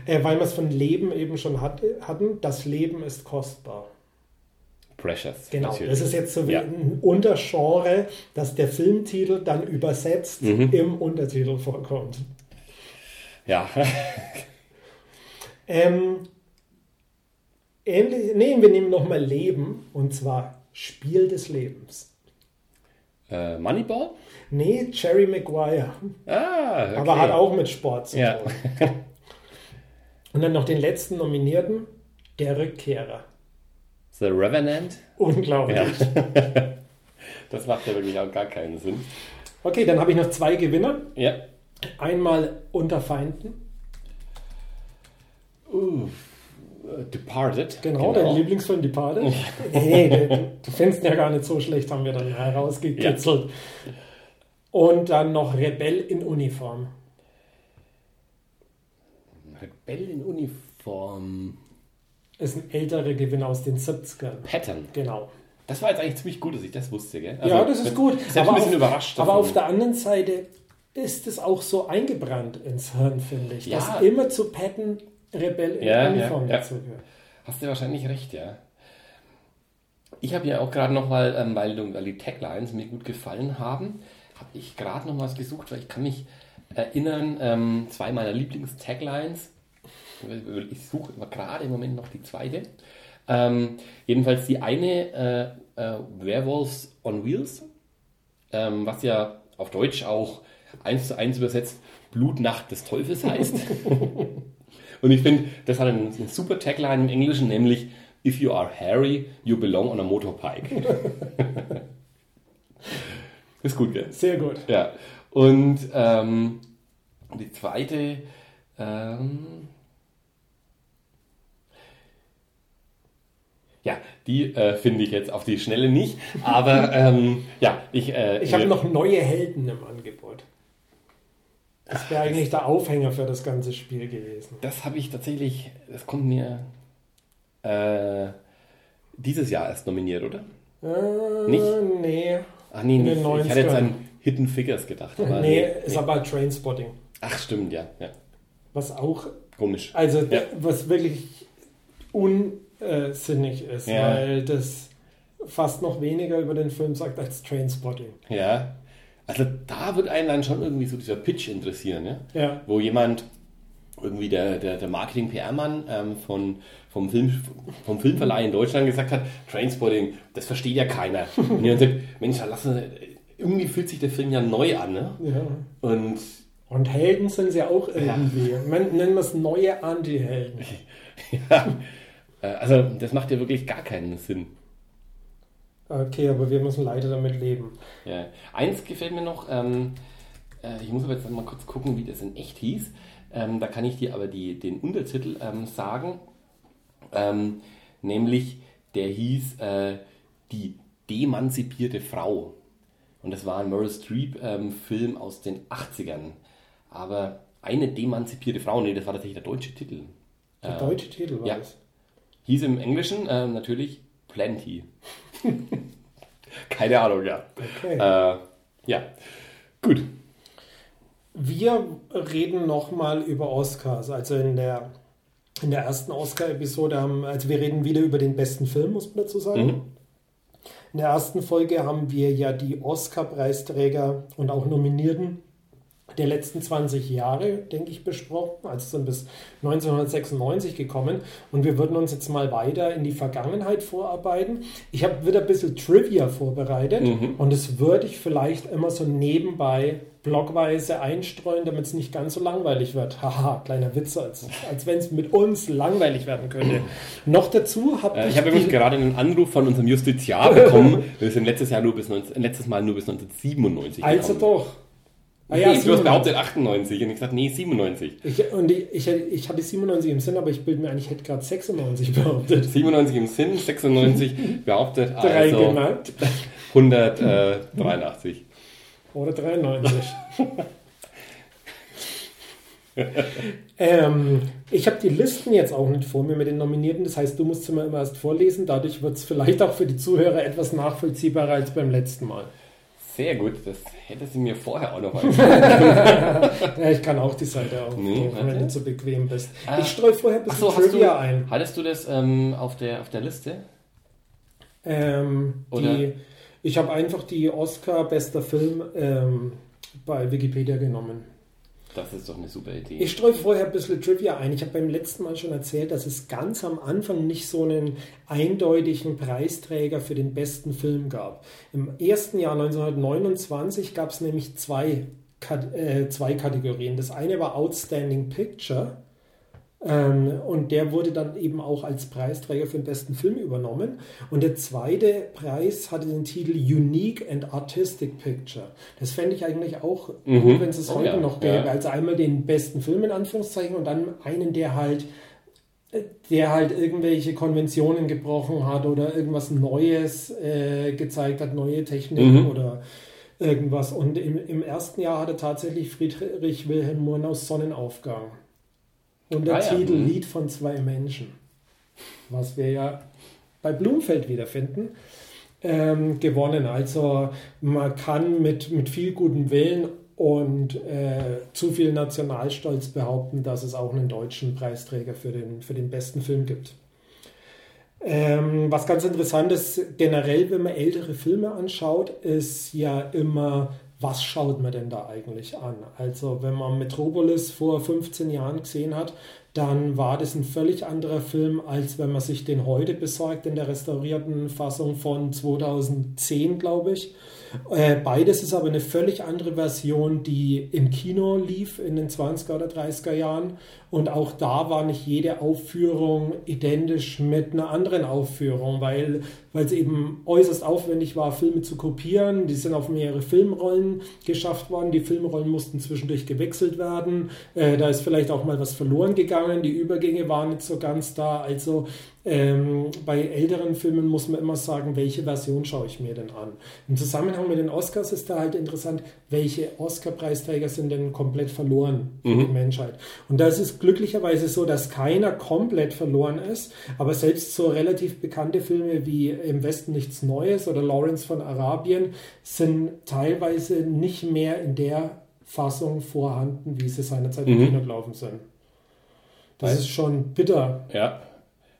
Äh, weil wir es von Leben eben schon hat, hatten, das Leben ist kostbar. Precious. Genau, natürlich. das ist jetzt so wie ja. ein Untergenre, dass der Filmtitel dann übersetzt mhm. im Untertitel vorkommt. Ja. ähm, ähnlich, nee, wir nehmen nochmal Leben und zwar Spiel des Lebens. Äh, Moneyball? Nee, Jerry Maguire. Ah, okay. Aber hat auch mit Sport zu tun. Ja. und dann noch den letzten Nominierten, der Rückkehrer. The Revenant? Unglaublich. Ja. das macht ja wirklich auch gar keinen Sinn. Okay, dann habe ich noch zwei Gewinner. Ja. Einmal unter Feinden. Uh, Departed. Genau, genau. dein Lieblingsfilm Departed. hey, du findest ihn ja gar nicht so schlecht, haben wir dann herausgekitzelt. Ja. Und dann noch Rebell in Uniform. Rebell in Uniform ist ein älterer Gewinn aus den 70ern. Pattern. Genau. Das war jetzt eigentlich ziemlich gut, dass ich das wusste, gell? Also, ja, das ist gut. Ich bin ein bisschen auf, überrascht. Davon. Aber auf der anderen Seite ist es auch so eingebrannt ins Hirn, finde ich. Ja. Dass immer zu Patton Rebell in ja, Uniform ja, dazu gehört. Hast du wahrscheinlich recht, ja. Ich habe ja auch gerade noch mal, ähm, weil, weil die Taglines mir gut gefallen haben, habe ich gerade noch was gesucht, weil ich kann mich erinnern, ähm, zwei meiner Lieblings-Taglines ich suche gerade im Moment noch die zweite. Ähm, jedenfalls die eine äh, äh, Werewolves on Wheels, ähm, was ja auf Deutsch auch eins zu eins übersetzt Blutnacht des Teufels heißt. Und ich finde, das hat einen, einen, super Tagline im Englischen, nämlich If you are Harry, you belong on a motorbike. Ist gut, gell? Sehr gut. Ja. Und ähm, die zweite, ähm, Ja, die äh, finde ich jetzt auf die Schnelle nicht. Aber ähm, ja, ich. Äh, ich habe noch neue Helden im Angebot. Das wäre eigentlich der Aufhänger für das ganze Spiel gewesen. Das habe ich tatsächlich. Das kommt mir äh, dieses Jahr erst nominiert, oder? Äh, nicht? Nee. Ach nee, nicht. Ich hatte jetzt an Hidden Figures gedacht. Aber nee, nee, ist aber Trainspotting. Ach, stimmt, ja. ja. Was auch. Komisch. Also, ja. was wirklich un äh, sinnig ist, ja. weil das fast noch weniger über den Film sagt als Trainspotting. Ja. Also da wird einen dann schon irgendwie so dieser Pitch interessieren, ja? ja. Wo jemand, irgendwie der, der, der Marketing-PR-Mann ähm, von, vom, Film, vom Filmverleih in Deutschland gesagt hat, Trainspotting, das versteht ja keiner. Und jemand sagt, Mensch, lassen, irgendwie fühlt sich der Film ja neu an. Ne? Ja. Und, Und Helden sind sie auch irgendwie. Ja. Man, nennen wir es neue Anti-Helden. ja. Äh, also das macht ja wirklich gar keinen Sinn. Okay, aber wir müssen leider damit leben. Ja. Eins gefällt mir noch, ähm, äh, ich muss aber jetzt mal kurz gucken, wie das in echt hieß. Ähm, da kann ich dir aber die, den Untertitel ähm, sagen. Ähm, nämlich, der hieß äh, Die demanzipierte Frau. Und das war ein Meryl Streep-Film ähm, aus den 80ern. Aber eine demanzipierte Frau, nee, das war tatsächlich der deutsche Titel. Der deutsche Titel war ja. das? Hieß im Englischen äh, natürlich Plenty. Keine Ahnung, ja. Okay. Äh, ja, gut. Wir reden nochmal über Oscars. Also in der, in der ersten Oscar-Episode haben, also wir reden wieder über den besten Film, muss man dazu sagen. Mhm. In der ersten Folge haben wir ja die Oscar-Preisträger und auch Nominierten der letzten 20 Jahre, denke ich, besprochen, also sind bis 1996 gekommen und wir würden uns jetzt mal weiter in die Vergangenheit vorarbeiten. Ich habe wieder ein bisschen Trivia vorbereitet mhm. und das würde ich vielleicht immer so nebenbei blockweise einstreuen, damit es nicht ganz so langweilig wird. Haha, kleiner Witz, als, als wenn es mit uns langweilig werden könnte. Noch dazu habe äh, ich... Ich habe übrigens gerade einen Anruf von unserem Justiziar bekommen. Wir sind letztes, Jahr nur bis 19, letztes Mal nur bis 1997 Also gekommen. doch. Ah, ja, du hast behauptet 98 und ich gesagt, nee, 97. Ich, und ich, ich, ich hatte 97 im Sinn, aber ich bilde mir ein, ich hätte gerade 96 behauptet. 97 im Sinn, 96 behauptet, also 183. Oder 93. ähm, ich habe die Listen jetzt auch nicht vor mir mit den Nominierten, das heißt, du musst sie mal immer erst vorlesen. Dadurch wird es vielleicht auch für die Zuhörer etwas nachvollziehbarer als beim letzten Mal. Sehr gut, das hätte sie mir vorher auch noch Ja, ich kann auch die Seite aufrufen, nee, wenn du zu bequem bist. Ah, ich streue vorher ein bisschen so, Trivia du, ein. Hattest du das ähm, auf, der, auf der Liste? Ähm, die, ich habe einfach die Oscar bester Film ähm, bei Wikipedia genommen. Das ist doch eine super Idee. Ich streue vorher ein bisschen Trivia ein. Ich habe beim letzten Mal schon erzählt, dass es ganz am Anfang nicht so einen eindeutigen Preisträger für den besten Film gab. Im ersten Jahr 1929 gab es nämlich zwei, äh, zwei Kategorien. Das eine war Outstanding Picture ähm, und der wurde dann eben auch als Preisträger für den besten Film übernommen. Und der zweite Preis hatte den Titel Unique and Artistic Picture. Das fände ich eigentlich auch mhm. gut, wenn es es oh, heute ja. noch gäbe. Ja. Also einmal den besten Film in Anführungszeichen und dann einen, der halt der halt irgendwelche Konventionen gebrochen hat oder irgendwas Neues äh, gezeigt hat, neue Techniken mhm. oder irgendwas. Und im, im ersten Jahr hatte tatsächlich Friedrich Wilhelm Murnaus Sonnenaufgang. Und der ah, Titel ja. Mhm. Lied von zwei Menschen, was wir ja bei Blumfeld wiederfinden, ähm, gewonnen. Also man kann mit, mit viel gutem Willen und äh, zu viel Nationalstolz behaupten, dass es auch einen deutschen Preisträger für den, für den besten Film gibt. Ähm, was ganz interessant ist, generell, wenn man ältere Filme anschaut, ist ja immer was schaut man denn da eigentlich an? Also wenn man Metropolis vor 15 Jahren gesehen hat, dann war das ein völlig anderer Film, als wenn man sich den heute besorgt in der restaurierten Fassung von 2010, glaube ich. Äh, beides ist aber eine völlig andere Version, die im Kino lief in den 20er oder 30er Jahren. Und auch da war nicht jede Aufführung identisch mit einer anderen Aufführung, weil, weil es eben äußerst aufwendig war, Filme zu kopieren. Die sind auf mehrere Filmrollen geschafft worden. Die Filmrollen mussten zwischendurch gewechselt werden. Äh, da ist vielleicht auch mal was verloren gegangen. Die Übergänge waren nicht so ganz da. Also ähm, bei älteren Filmen muss man immer sagen, welche Version schaue ich mir denn an. Im Zusammenhang mit den Oscars ist da halt interessant, welche Oscar-Preisträger sind denn komplett verloren für mhm. die Menschheit. Und da ist es glücklicherweise so, dass keiner komplett verloren ist, aber selbst so relativ bekannte Filme wie Im Westen nichts Neues oder Lawrence von Arabien sind teilweise nicht mehr in der Fassung vorhanden, wie sie seinerzeit mhm. im Kino gelaufen sind. Das Weil, ist schon bitter. Ja.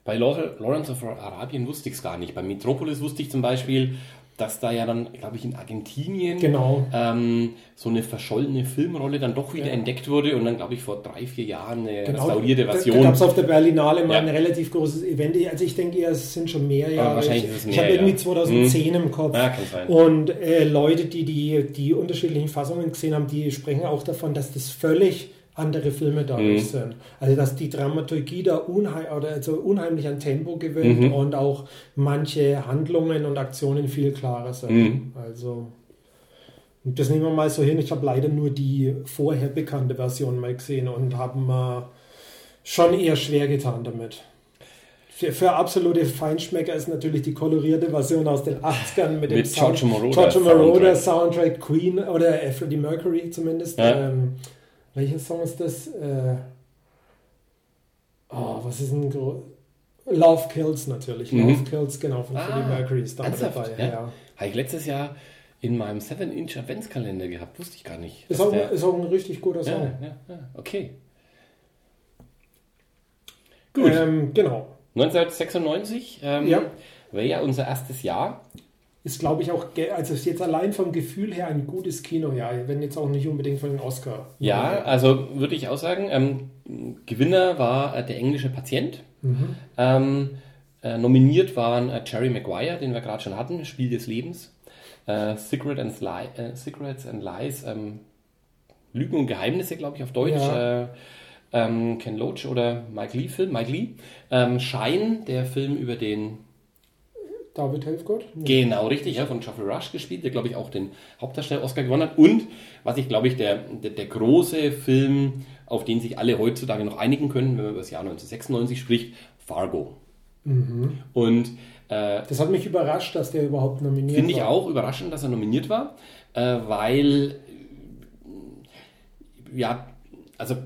Bei Lawrence of Arabien wusste ich es gar nicht. Bei Metropolis wusste ich zum Beispiel, dass da ja dann, glaube ich, in Argentinien genau. ähm, so eine verschollene Filmrolle dann doch wieder ja. entdeckt wurde und dann, glaube ich, vor drei, vier Jahren eine genau. restaurierte Version. Da, da gab es auf der Berlinale mal ja. ein relativ großes Event. Also ich denke eher, es sind schon mehr Jahre. wahrscheinlich ist es mehr, ich habe ja. irgendwie 2010 hm. im Kopf. Ja, kann sein. Und äh, Leute, die, die die unterschiedlichen Fassungen gesehen haben, die sprechen auch davon, dass das völlig andere Filme dadurch mhm. sind. Also dass die Dramaturgie da unheim also unheimlich an Tempo gewinnt mhm. und auch manche Handlungen und Aktionen viel klarer sind. Mhm. Also das nehmen wir mal so hin. Ich habe leider nur die vorher bekannte Version mal gesehen und habe mir schon eher schwer getan damit. Für, für, absolute Feinschmecker ist natürlich die kolorierte Version aus den 80ern mit, mit dem Giorgio Moroder, Soundtrack. Soundtrack. Queen oder Freddie Mercury zumindest. Ja. Ähm, welcher Song ist das? Äh, oh, was ist ein Love Kills natürlich. Mhm. Love Kills, genau, von ah, Freddie Mercury ist da dabei. Ja? Ja. Habe ich letztes Jahr in meinem 7-Inch Adventskalender gehabt, wusste ich gar nicht. Ist auch, der... ist auch ein richtig guter Song. Ja, ja, okay. Gut. Ähm, genau. 1996 ähm, ja. wäre ja unser erstes Jahr. Ist, glaube ich, auch, also ist jetzt allein vom Gefühl her ein gutes Kino, ja, wenn jetzt auch nicht unbedingt von den Oscar. Ja, also würde ich auch sagen, ähm, Gewinner war äh, der englische Patient. Mhm. Ähm, äh, nominiert waren äh, Jerry Maguire, den wir gerade schon hatten, Spiel des Lebens. Äh, Secret and Sli äh, Secrets and Lies, ähm, Lügen und Geheimnisse, glaube ich, auf Deutsch. Ja. Äh, ähm, Ken Loach oder Mike Lee Film, Mike Lee. Ähm, Schein, der Film über den David Helfgott? Genau, richtig, ja, von Geoffrey Rush gespielt, der, glaube ich, auch den Hauptdarsteller Oscar gewonnen hat. Und, was ich, glaube ich, der, der, der, große Film, auf den sich alle heutzutage noch einigen können, wenn man über das Jahr 1996 spricht, Fargo. Mhm. Und äh, das hat mich überrascht, dass der überhaupt nominiert war. Finde ich auch überraschend, dass er nominiert war, äh, weil, ja, also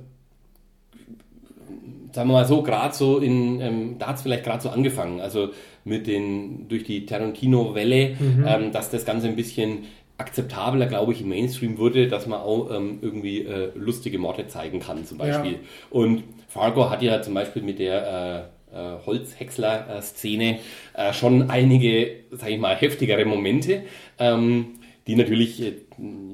sagen wir mal so, gerade so in, ähm, da hat es vielleicht gerade so angefangen, also mit den, durch die Tarantino-Welle, mhm. ähm, dass das Ganze ein bisschen akzeptabler, glaube ich, im Mainstream wurde, dass man auch ähm, irgendwie äh, lustige Morde zeigen kann, zum Beispiel. Ja. Und Fargo hat ja zum Beispiel mit der äh, äh, Holzhäcksler-Szene äh, schon einige, sage ich mal, heftigere Momente. Ähm, die natürlich äh,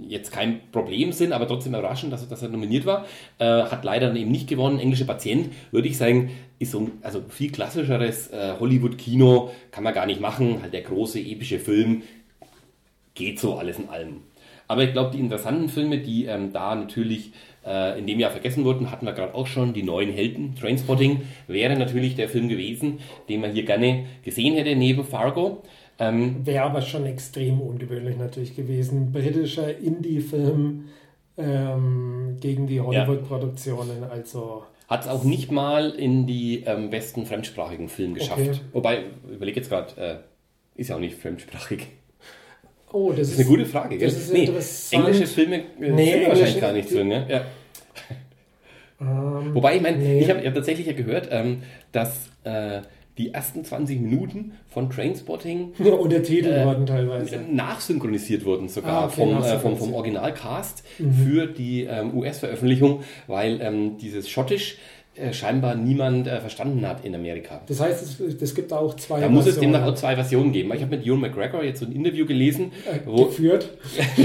jetzt kein Problem sind, aber trotzdem überraschend, dass, dass er nominiert war. Äh, hat leider eben nicht gewonnen. Englische Patient, würde ich sagen, ist so ein also viel klassischeres äh, Hollywood-Kino, kann man gar nicht machen. Halt der große, epische Film, geht so alles in allem. Aber ich glaube, die interessanten Filme, die ähm, da natürlich äh, in dem Jahr vergessen wurden, hatten wir gerade auch schon, die neuen Helden. Trainspotting wäre natürlich der Film gewesen, den man hier gerne gesehen hätte neben Fargo. Ähm, Wäre aber schon extrem ungewöhnlich natürlich gewesen. Britischer Indie-Film ähm, gegen die Hollywood-Produktionen. Also hat es auch nicht mal in die ähm, besten fremdsprachigen Filme geschafft. Okay. Wobei, überlege jetzt gerade, äh, ist ja auch nicht fremdsprachig. Oh, das, das ist, ist, eine gute Frage, gell? Nee, englische Filme äh, nee, sind wahrscheinlich gar nicht drin, ne? ja. Um, ähm, Wobei, ich meine, nee. ich habe ja tatsächlich ja gehört, ähm, dass äh, die ersten 20 Minuten von Trainspotting ja, untertitelt äh, wurden teilweise. Nachsynchronisiert wurden sogar ah, okay, vom, äh, vom, vom Originalcast mhm. für die ähm, US-Veröffentlichung, weil ähm, dieses Schottisch äh, scheinbar niemand äh, verstanden hat in Amerika. Das heißt, es, es gibt auch zwei Da muss es demnach auch zwei Versionen geben. Ich habe mit Ewan McGregor jetzt so ein Interview gelesen. Äh, wo, geführt.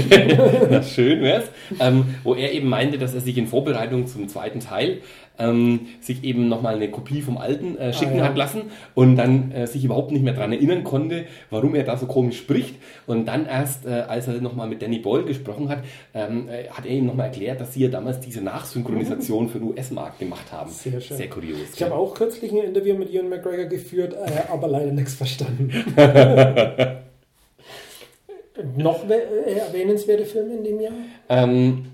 Na, schön wär's. Ähm, wo er eben meinte, dass er sich in Vorbereitung zum zweiten Teil ähm, sich eben nochmal eine Kopie vom alten äh, schicken ah, ja. hat lassen und dann äh, sich überhaupt nicht mehr daran erinnern konnte, warum er da so komisch spricht. Und dann erst, äh, als er nochmal mit Danny Boyle gesprochen hat, ähm, äh, hat er ihm nochmal erklärt, dass sie ja damals diese Nachsynchronisation für den US-Markt gemacht haben. Sehr schön. Sehr kurios. Ich ja. habe auch kürzlich ein Interview mit Ian McGregor geführt, äh, aber leider nichts verstanden. Noch äh, erwähnenswerte Filme in dem Jahr? Ähm, äh,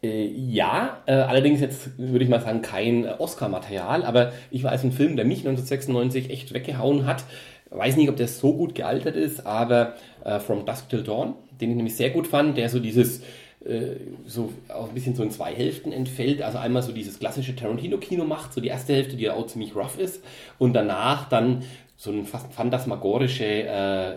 ja, äh, allerdings jetzt würde ich mal sagen kein äh, Oscar-Material, aber ich weiß ein Film, der mich 1996 echt weggehauen hat. Weiß nicht, ob der so gut gealtert ist, aber äh, From Dusk Till Dawn, den ich nämlich sehr gut fand, der so dieses äh, so auch ein bisschen so in zwei Hälften entfällt. Also einmal so dieses klassische Tarantino-Kino macht, so die erste Hälfte, die auch ziemlich rough ist, und danach dann so eine fast phantasmagorische äh,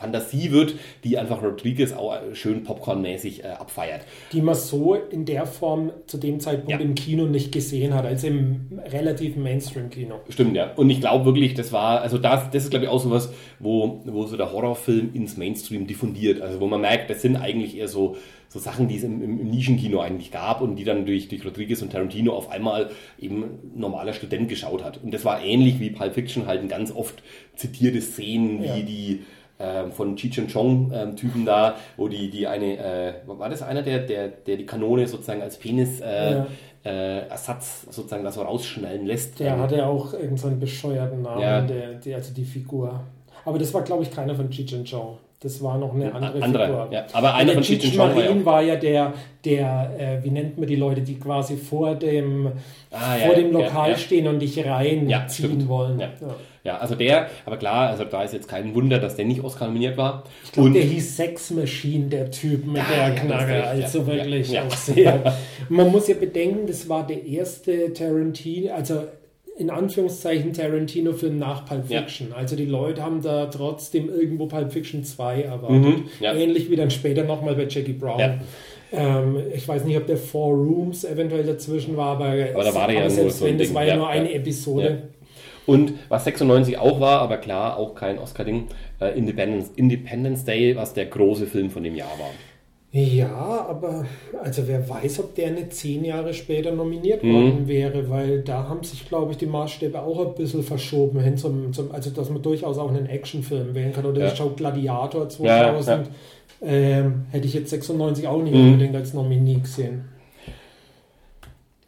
Fantasie wird, die einfach Rodriguez auch schön popcornmäßig äh, abfeiert. Die man so in der Form zu dem Zeitpunkt ja. im Kino nicht gesehen hat, als im relativen Mainstream-Kino. Stimmt, ja. Und ich glaube wirklich, das war, also das, das ist glaube ich auch sowas, wo, wo so der Horrorfilm ins Mainstream diffundiert. Also wo man merkt, das sind eigentlich eher so so Sachen, die es im, im, im, Nischenkino eigentlich gab und die dann durch, durch Rodriguez und Tarantino auf einmal eben normaler Student geschaut hat. Und das war ähnlich wie Pulp Fiction halt ganz oft zitierte Szenen, ja. wie die ähm, von Cheech and Chong ähm, Typen da, wo die, die eine, äh, war das einer, der, der, der die Kanone sozusagen als Penis äh, ja. äh, Ersatz sozusagen da so rausschnallen lässt? Der ähm, hatte ja auch irgendeinen so bescheuerten Namen, ja. der, der, also die Figur. Aber das war, glaube ich, keiner von Cheech and Chong. Das war noch eine andere, andere Figur. Ja. Aber einer von Cheech Marin war ja der, der äh, wie nennt man die Leute, die quasi vor dem, ah, vor ja, dem Lokal ja, stehen und dich reinziehen wollen. Ja. also der, aber klar, also da ist jetzt kein Wunder, dass der nicht Oscar nominiert war. Ich glaube, der hieß Sex Machine, der Typ mit der Knarre. also wirklich auch sehr. Man muss ja bedenken, das war der erste Tarantino, also in Anführungszeichen Tarantino-Film nach Pulp Fiction. Ja. Also die Leute haben da trotzdem irgendwo Pulp Fiction 2 erwartet. Mhm, ja. Ähnlich wie dann später nochmal bei Jackie Brown. Ja. Ähm, ich weiß nicht, ob der Four Rooms eventuell dazwischen war, aber, aber da war ja selbst wenn, das war ja nur eine Episode. Und was 96 auch war, aber klar, auch kein Oscar-Ding, äh, Independence, Independence Day, was der große Film von dem Jahr war. Ja, aber also wer weiß, ob der nicht zehn Jahre später nominiert mhm. worden wäre, weil da haben sich, glaube ich, die Maßstäbe auch ein bisschen verschoben hin zum, zum also dass man durchaus auch einen Actionfilm wählen kann. Oder ja. ich schaue Gladiator 2000, ja, ja. Ähm, hätte ich jetzt 96 auch nicht mhm. unbedingt als Nominee gesehen.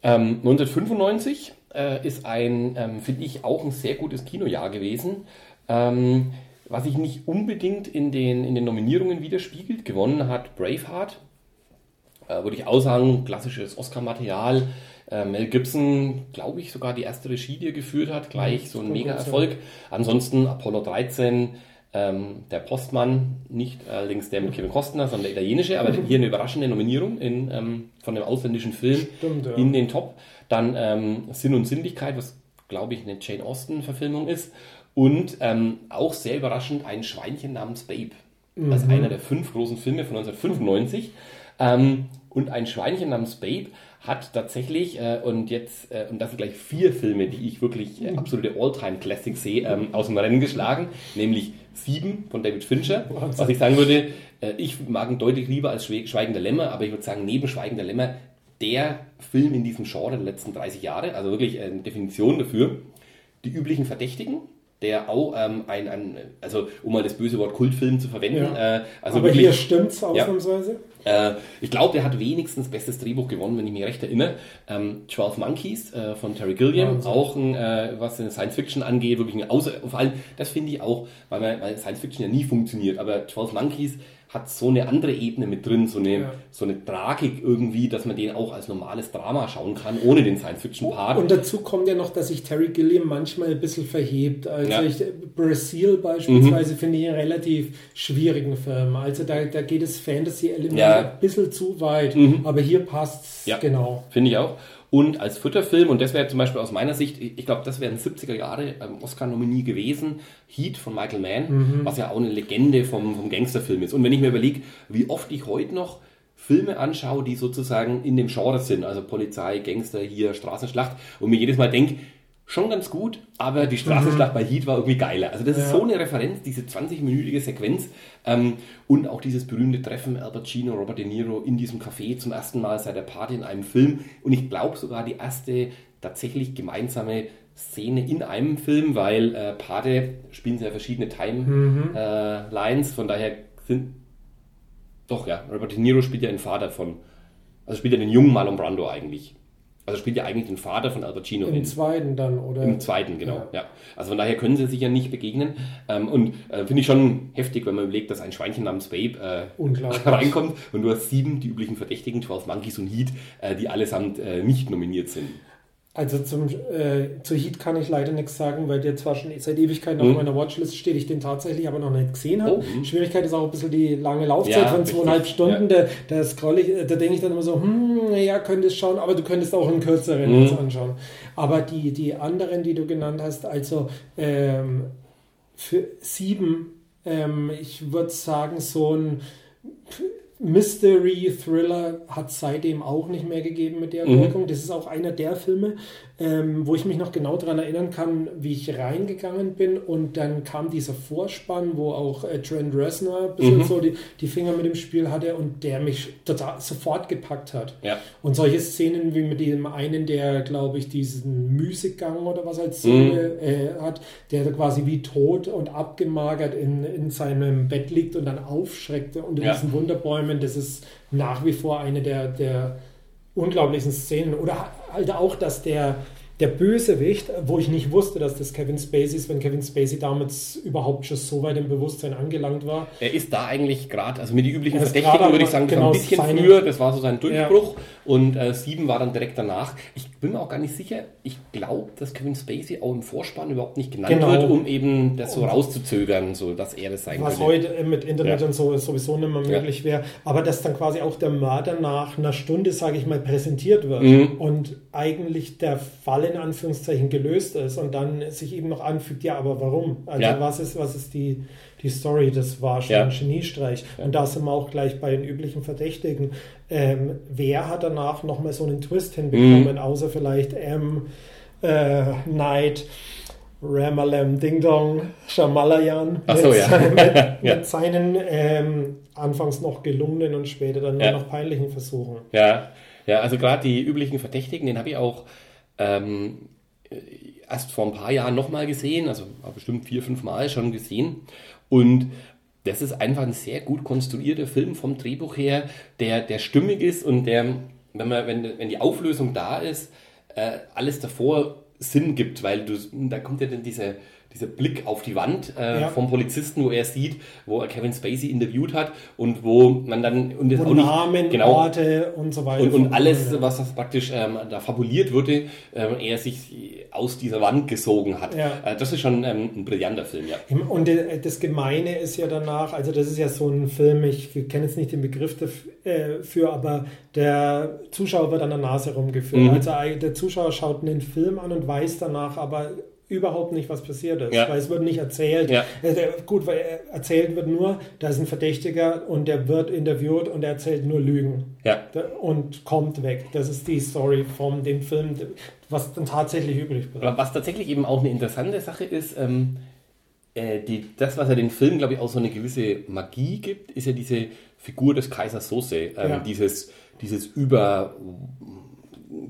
Ähm, 1995 äh, ist ein, ähm, finde ich, auch ein sehr gutes Kinojahr gewesen. Ähm, was sich nicht unbedingt in den, in den Nominierungen widerspiegelt. Gewonnen hat Braveheart. Äh, würde ich auch sagen, klassisches Oscar-Material. Äh, Mel Gibson, glaube ich, sogar die erste Regie, die er geführt hat, gleich so ein Mega-Erfolg. Ansonsten Apollo 13, ähm, der Postmann, nicht allerdings der mit Kevin Costner, sondern der italienische, aber hier eine überraschende Nominierung in, ähm, von einem ausländischen Film Stimmt, ja. in den Top. Dann ähm, Sinn und Sinnlichkeit, was glaube ich eine Jane Austen-Verfilmung ist. Und ähm, auch sehr überraschend ein Schweinchen namens Babe. Mhm. Das ist einer der fünf großen Filme von 1995. Ähm, und ein Schweinchen namens Babe hat tatsächlich, äh, und jetzt, äh, und das sind gleich vier Filme, die ich wirklich äh, mhm. absolute All-Time-Classics sehe, ähm, aus dem Rennen geschlagen, nämlich Sieben von David Fincher. Was ich sagen würde, äh, ich mag ihn deutlich lieber als Schweigender Lämmer, aber ich würde sagen, neben Schweigender Lämmer der Film in diesem Genre der letzten 30 Jahre, also wirklich eine Definition dafür. Die üblichen Verdächtigen, der auch ähm, ein, ein, also um mal das böse Wort Kultfilm zu verwenden. Ja. Äh, also Aber wirklich, hier stimmt's ausnahmsweise. Ja. Äh, ich glaube, der hat wenigstens bestes Drehbuch gewonnen, wenn ich mich recht erinnere. Ähm, 12 Monkeys äh, von Terry Gilliam, ja, auch ein, äh, was Science Fiction angeht, wirklich ein Außer, vor allem, das finde ich auch, weil, man, weil Science Fiction ja nie funktioniert, aber 12 Monkeys hat so eine andere Ebene mit drin, so eine, ja. so eine Tragik irgendwie, dass man den auch als normales Drama schauen kann, ohne den Science-Fiction-Part. Und dazu kommt ja noch, dass sich Terry Gilliam manchmal ein bisschen verhebt. Also ja. ich, Brazil beispielsweise mhm. finde ich einen relativ schwierigen Film. Also da, da geht das Fantasy-Element ja. ein bisschen zu weit, mhm. aber hier passt es ja. genau. Finde ich auch. Und als Futterfilm, und das wäre zum Beispiel aus meiner Sicht, ich glaube, das wäre ein 70er Jahre ähm, Oscar-Nominie gewesen, Heat von Michael Mann, mhm. was ja auch eine Legende vom, vom Gangsterfilm ist. Und wenn ich mir überlege, wie oft ich heute noch Filme anschaue, die sozusagen in dem Genre sind, also Polizei, Gangster, hier Straßenschlacht, und mir jedes Mal denke, schon ganz gut, aber die Straßenschlacht mhm. bei Heat war irgendwie geiler. Also das ja. ist so eine Referenz, diese 20-minütige Sequenz ähm, und auch dieses berühmte Treffen Al Pacino, Robert De Niro in diesem Café zum ersten Mal seit der Party in einem Film und ich glaube sogar die erste tatsächlich gemeinsame Szene in einem Film, weil äh, Pate spielen sehr verschiedene Timelines, mhm. äh, von daher sind doch ja, Robert De Niro spielt ja den Vater von, also spielt ja den jungen Marlon Brando eigentlich. Also spielt ja eigentlich den Vater von Al Pacino. Im in, zweiten dann, oder? Im zweiten, genau, ja. ja. Also von daher können sie sich ja nicht begegnen. Ähm, und äh, finde ich schon heftig, wenn man überlegt, dass ein Schweinchen namens Babe äh, reinkommt und du hast sieben, die üblichen Verdächtigen, 12 Monkeys und Heat, äh, die allesamt äh, nicht nominiert sind. Also zum, äh, zu Heat kann ich leider nichts sagen, weil der zwar schon seit Ewigkeiten mhm. auf meiner Watchlist steht, ich den tatsächlich aber noch nicht gesehen habe. Oh, mhm. Schwierigkeit ist auch ein bisschen die lange Laufzeit ja, von zweieinhalb Stunden. Ja. Da, da scroll ich, da denke ich dann immer so, hm, ja, könntest schauen, aber du könntest auch einen kürzeren mhm. anschauen. Aber die, die anderen, die du genannt hast, also ähm, für sieben, ähm, ich würde sagen, so ein Mystery Thriller hat seitdem auch nicht mehr gegeben mit der mhm. Wirkung. Das ist auch einer der Filme, ähm, wo ich mich noch genau daran erinnern kann, wie ich reingegangen bin und dann kam dieser Vorspann, wo auch äh, Trent Reznor ein bisschen mhm. so die, die Finger mit dem Spiel hatte und der mich total sofort gepackt hat. Ja. Und solche Szenen wie mit dem einen, der, glaube ich, diesen Müßiggang oder was als Szene mhm. äh, hat, der quasi wie tot und abgemagert in, in seinem Bett liegt und dann aufschreckt unter ja. diesen Wunderbäumen, das ist nach wie vor eine der, der unglaublichen Szenen. Oder halt auch, dass der, der Bösewicht, wo ich nicht wusste, dass das Kevin Spacey ist, wenn Kevin Spacey damals überhaupt schon so weit im Bewusstsein angelangt war. Er ist da eigentlich gerade, also mit den üblichen Verdächtigen würde ich sagen, genau ein bisschen seine, früher, das war so sein Durchbruch ja. und äh, sieben war dann direkt danach. Ich bin mir auch gar nicht sicher, ich glaube, dass Kevin Spacey auch im Vorspann überhaupt nicht genannt genau. wird, um eben das so rauszuzögern, so dass er das sein Was könnte. heute mit Internet ja. und so sowieso nicht mehr möglich ja. wäre, aber dass dann quasi auch der Mörder nach einer Stunde, sage ich mal, präsentiert wird mhm. und eigentlich der Fall in Anführungszeichen gelöst ist und dann sich eben noch anfügt, ja, aber warum? Also ja. was ist, was ist die, die Story? Das war schon ja. ein Geniestreich. Ja. Und da sind wir auch gleich bei den üblichen Verdächtigen. Ähm, wer hat danach nochmal so einen Twist hinbekommen, mhm. außer vielleicht M. Äh, Knight? Ramalam Ding Dong Shamalayan so, mit, ja. seinen- mit, mit seinen ähm, anfangs noch gelungenen und später dann nur noch peinlichen Versuchen. Ja, ja also gerade die üblichen Verdächtigen, den habe ich auch ähm, äh, erst vor ein paar Jahren nochmal gesehen, also bestimmt vier, fünf Mal schon gesehen. Und das ist einfach ein sehr gut konstruierter Film vom Drehbuch her, der, der stimmig ist und der, wenn, man, wenn, wenn die Auflösung da ist, äh, alles davor Sinn gibt, weil du, da kommt ja dann dieser, dieser Blick auf die Wand äh, Ja. vom Polizisten, wo er sieht, wo er Kevin Spacey interviewt hat und wo man dann und das Und auch nicht Namen, genau Orte und so weiter. und, und alles, Ja. was das praktisch ähm, da fabuliert wurde, ähm, er sich aus dieser Wand gesogen hat. Ja. Äh, das ist schon ähm, ein brillanter Film, ja. Und äh, das Gemeine ist ja danach, also das ist ja so ein Film, ich kenne jetzt nicht den Begriff dafür, aber der Zuschauer wird an der Nase rumgeführt. Mhm. Also äh, der Zuschauer schaut einen Film an und weiß danach aber überhaupt nicht, was passiert ist, Ja. weil es wird nicht erzählt. Ja. Der- Gut, weil er- erzählt wird nur, da ist ein Verdächtiger und der wird interviewt und er erzählt nur Lügen Ja, und kommt weg. Das ist die Story von dem Film, was dann tatsächlich übrig bleibt. was tatsächlich eben auch eine interessante Sache ist, ähm, äh, die, das, was ja den Film, glaube ich, auch so eine gewisse Magie gibt, ist ja diese Figur des Kaisers Sose, ähm, dieses, dieses über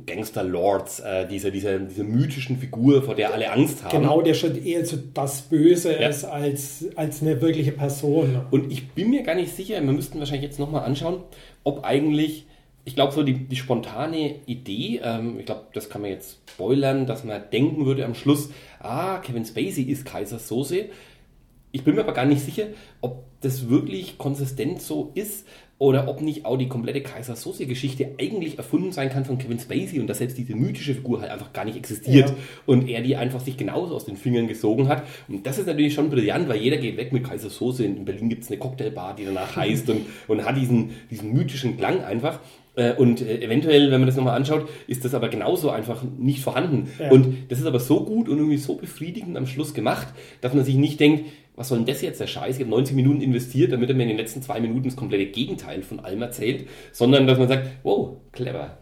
Gangster-Lords, äh, diese, diese, diese mythischen Figur, vor der alle Angst haben. Genau, der schon eher so das Böse Ja. ist als, als eine wirkliche Person. Und ich bin mir gar nicht sicher, wir müssten wahrscheinlich jetzt nochmal anschauen, ob eigentlich, ich glaube, so die, die spontane Idee, ähm, ich glaube, das kann man jetzt spoilern, dass man denken würde am Schluss, ah, Kevin Spacey ist Kaiser Soße. Ich bin mir aber gar nicht sicher, ob das wirklich konsistent so ist oder ob nicht auch die komplette Kaiser Soße-Geschichte eigentlich erfunden sein kann von Kevin Spacey und dass selbst diese mythische Figur halt einfach gar nicht existiert Ja. und er die einfach sich genauso aus den Fingern gesogen hat. Und das ist natürlich schon brillant, weil jeder geht weg mit Kaiser Soße. In Berlin gibt es eine Cocktailbar, die danach heißt und, und hat diesen, diesen mythischen Klang einfach. Äh, Und äh, eventuell, wenn man das nochmal anschaut, ist das aber genauso einfach nicht vorhanden. Ja. Und das ist aber so gut und irgendwie so befriedigend am Schluss gemacht, dass man sich nicht denkt, was soll denn das jetzt der Scheiß? Ich habe 90 Minuten investiert, damit er mir in den letzten zwei Minuten das komplette Gegenteil von allem erzählt, sondern dass man sagt, wow, clever.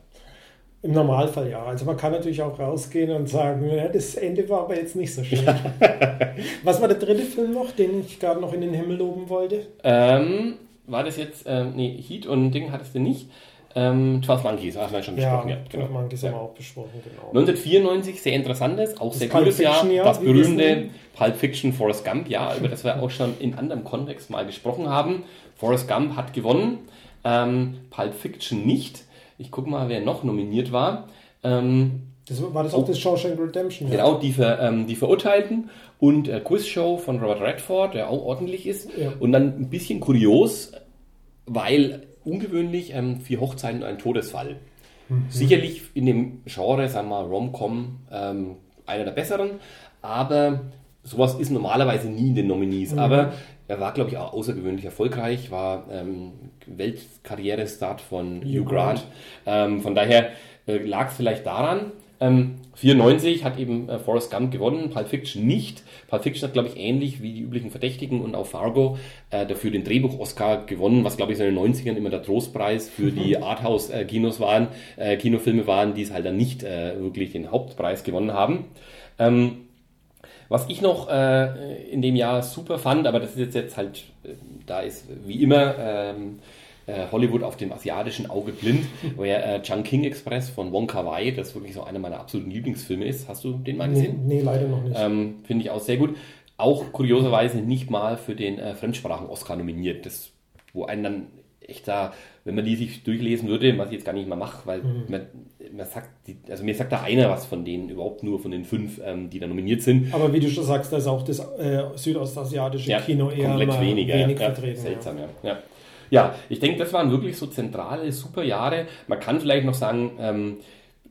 Im Normalfall ja. Also man kann natürlich auch rausgehen und sagen, ja, das Ende war aber jetzt nicht so schön. Was war der dritte Film noch, den ich gerade noch in den Himmel loben wollte? Ähm, war das jetzt, ähm, nee, Heat und Ding hattest du nicht. Ähm, 12 Monkeys, haben wir schon besprochen. Ja, genau. genau. Monkeys Ja. haben wir auch besprochen, genau. 1994, sehr interessantes, auch sehr Pulp gutes Jahr. Jahr, das berühmte. Pulp Fiction Forrest Gump, ja, über das wir auch schon in anderem Kontext mal gesprochen haben. Forrest Gump hat gewonnen, ähm, Pulp Fiction nicht. Ich gucke mal, wer noch nominiert war. Ähm, Das, war das auch das Shawshank Redemption? ja? Genau, die, Ver, ähm, die Verurteilten und äh, Quizshow von Robert Redford, der auch ordentlich ist. Ja. Und dann ein bisschen kurios, weil ungewöhnlich ähm, vier Hochzeiten und ein Todesfall. Mhm. Sicherlich in dem Genre, sagen wir mal, Rom-Com, ähm, einer der besseren, aber sowas ist normalerweise nie in den Nominees. Aber er war, glaube ich, auch außergewöhnlich erfolgreich, war ähm, Weltkarriere-Start von Hugh Hugh Grant. Ähm, von daher äh, lag es vielleicht daran. Ähm, 94 hat eben äh, Forrest Gump gewonnen, Pulp Fiction nicht. Pulp Fiction hat, glaube ich, ähnlich wie die üblichen Verdächtigen und auch Fargo äh, dafür den Drehbuch-Oscar gewonnen, was, glaube ich, so in den 90ern immer der Trostpreis für die Arthouse-Kinos waren, äh, Kinofilme waren, die es halt dann nicht äh, wirklich den Hauptpreis gewonnen haben. Ähm, was ich noch äh, in dem Jahr super fand, aber das ist jetzt, jetzt halt, äh, da ist wie immer ähm, äh, Hollywood auf dem asiatischen Auge blind, wo ja äh, Chungking Express von Wong Kar Wai, das wirklich so einer meiner absoluten Lieblingsfilme ist. Hast du den mal Nee, gesehen? nee, leider noch nicht. Ähm, Finde ich auch sehr gut. Auch kurioserweise nicht mal für den äh, Fremdsprachen-Oscar nominiert. Das, wo einen dann echt da, wenn man die sich durchlesen würde, was ich jetzt gar nicht mal mache, weil Mhm. man, man sagt, die, also mir sagt da einer was von denen, überhaupt nur von den fünf, ähm, die da nominiert sind. Aber wie du schon sagst, da ist auch das äh, südostasiatische Kino eher komplett mal weniger. wenig ja, vertreten. Seltsam, ja. ja. Ja, ich denke, das waren wirklich so zentrale, super Jahre. Man kann vielleicht noch sagen, ähm,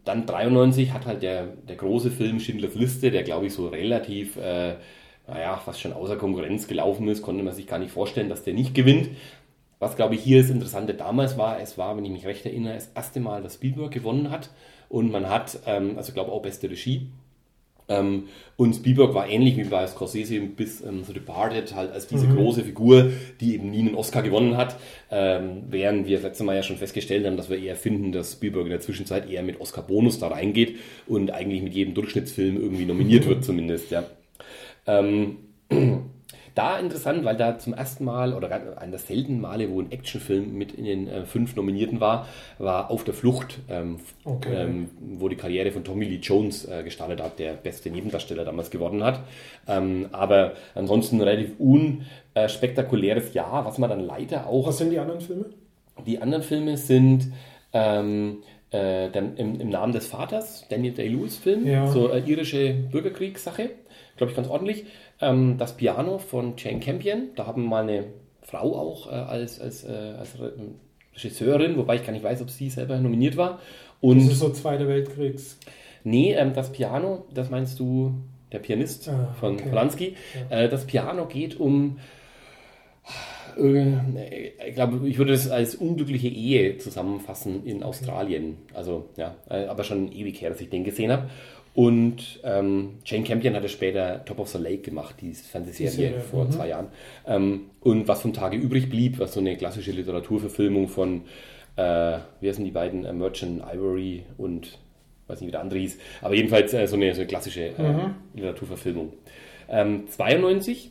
dann 93 hat halt der, der große Film Schindlers Liste, der glaube ich so relativ, äh, naja, fast schon außer Konkurrenz gelaufen ist, konnte man sich gar nicht vorstellen, dass der nicht gewinnt. Was glaube ich hier das Interessante damals war, es war, wenn ich mich recht erinnere, das erste Mal, dass Spielberg gewonnen hat und man hat, ähm, also glaube auch beste Regie, ähm, und Spielberg war ähnlich wie bei Scorsese bis ähm, The Departed halt als diese große Figur, die eben nie einen Oscar gewonnen hat, ähm, während wir das letzte Mal ja schon festgestellt haben, dass wir eher finden, dass Spielberg in der Zwischenzeit eher mit Oscar-Bonus da reingeht und eigentlich mit jedem Durchschnittsfilm irgendwie nominiert wird zumindest, ja. Ähm, da interessant, weil da zum ersten Mal oder einer der seltenen Male, wo ein Actionfilm mit in den äh, fünf Nominierten war, war Auf der Flucht, ähm, okay. ähm, wo die Karriere von Tommy Lee Jones äh, gestartet hat, der beste Nebendarsteller damals gewonnen hat. Ähm, aber ansonsten ein relativ unspektakuläres Jahr, was man dann leider auch. Was sind die anderen Filme? Die anderen Filme sind ähm, äh, dann im, im, Namen des Vaters, Daniel Day-Lewis-Film, ja. so äh, irische Bürgerkriegssache, glaube ich, ganz ordentlich. Ähm, das Piano von Jane Campion, da haben wir mal eine Frau auch äh, als, als, äh, als Regisseurin, wobei ich gar nicht weiß, ob sie selber nominiert war. Und das ist so Zweiter Weltkriegs. Nee, ähm, das Piano, das meinst du, der Pianist ah, von okay. Polanski. Ja. Äh, das Piano geht um äh, ich glaube, ich würde es als unglückliche Ehe zusammenfassen in Australien. Also, ja, äh, aber schon ewig her, dass ich den gesehen habe. Und ähm, Jane Campion hatte später Top of the Lake gemacht, die Fernsehserie die vor mhm. zwei Jahren. Ähm, und was vom Tage übrig blieb, was so eine klassische Literaturverfilmung von, äh, wie heißen die beiden, äh, Merchant Ivory und weiß nicht, wie der andere hieß, aber jedenfalls äh, so, eine, so eine klassische äh, mhm. Literaturverfilmung. Ähm, 92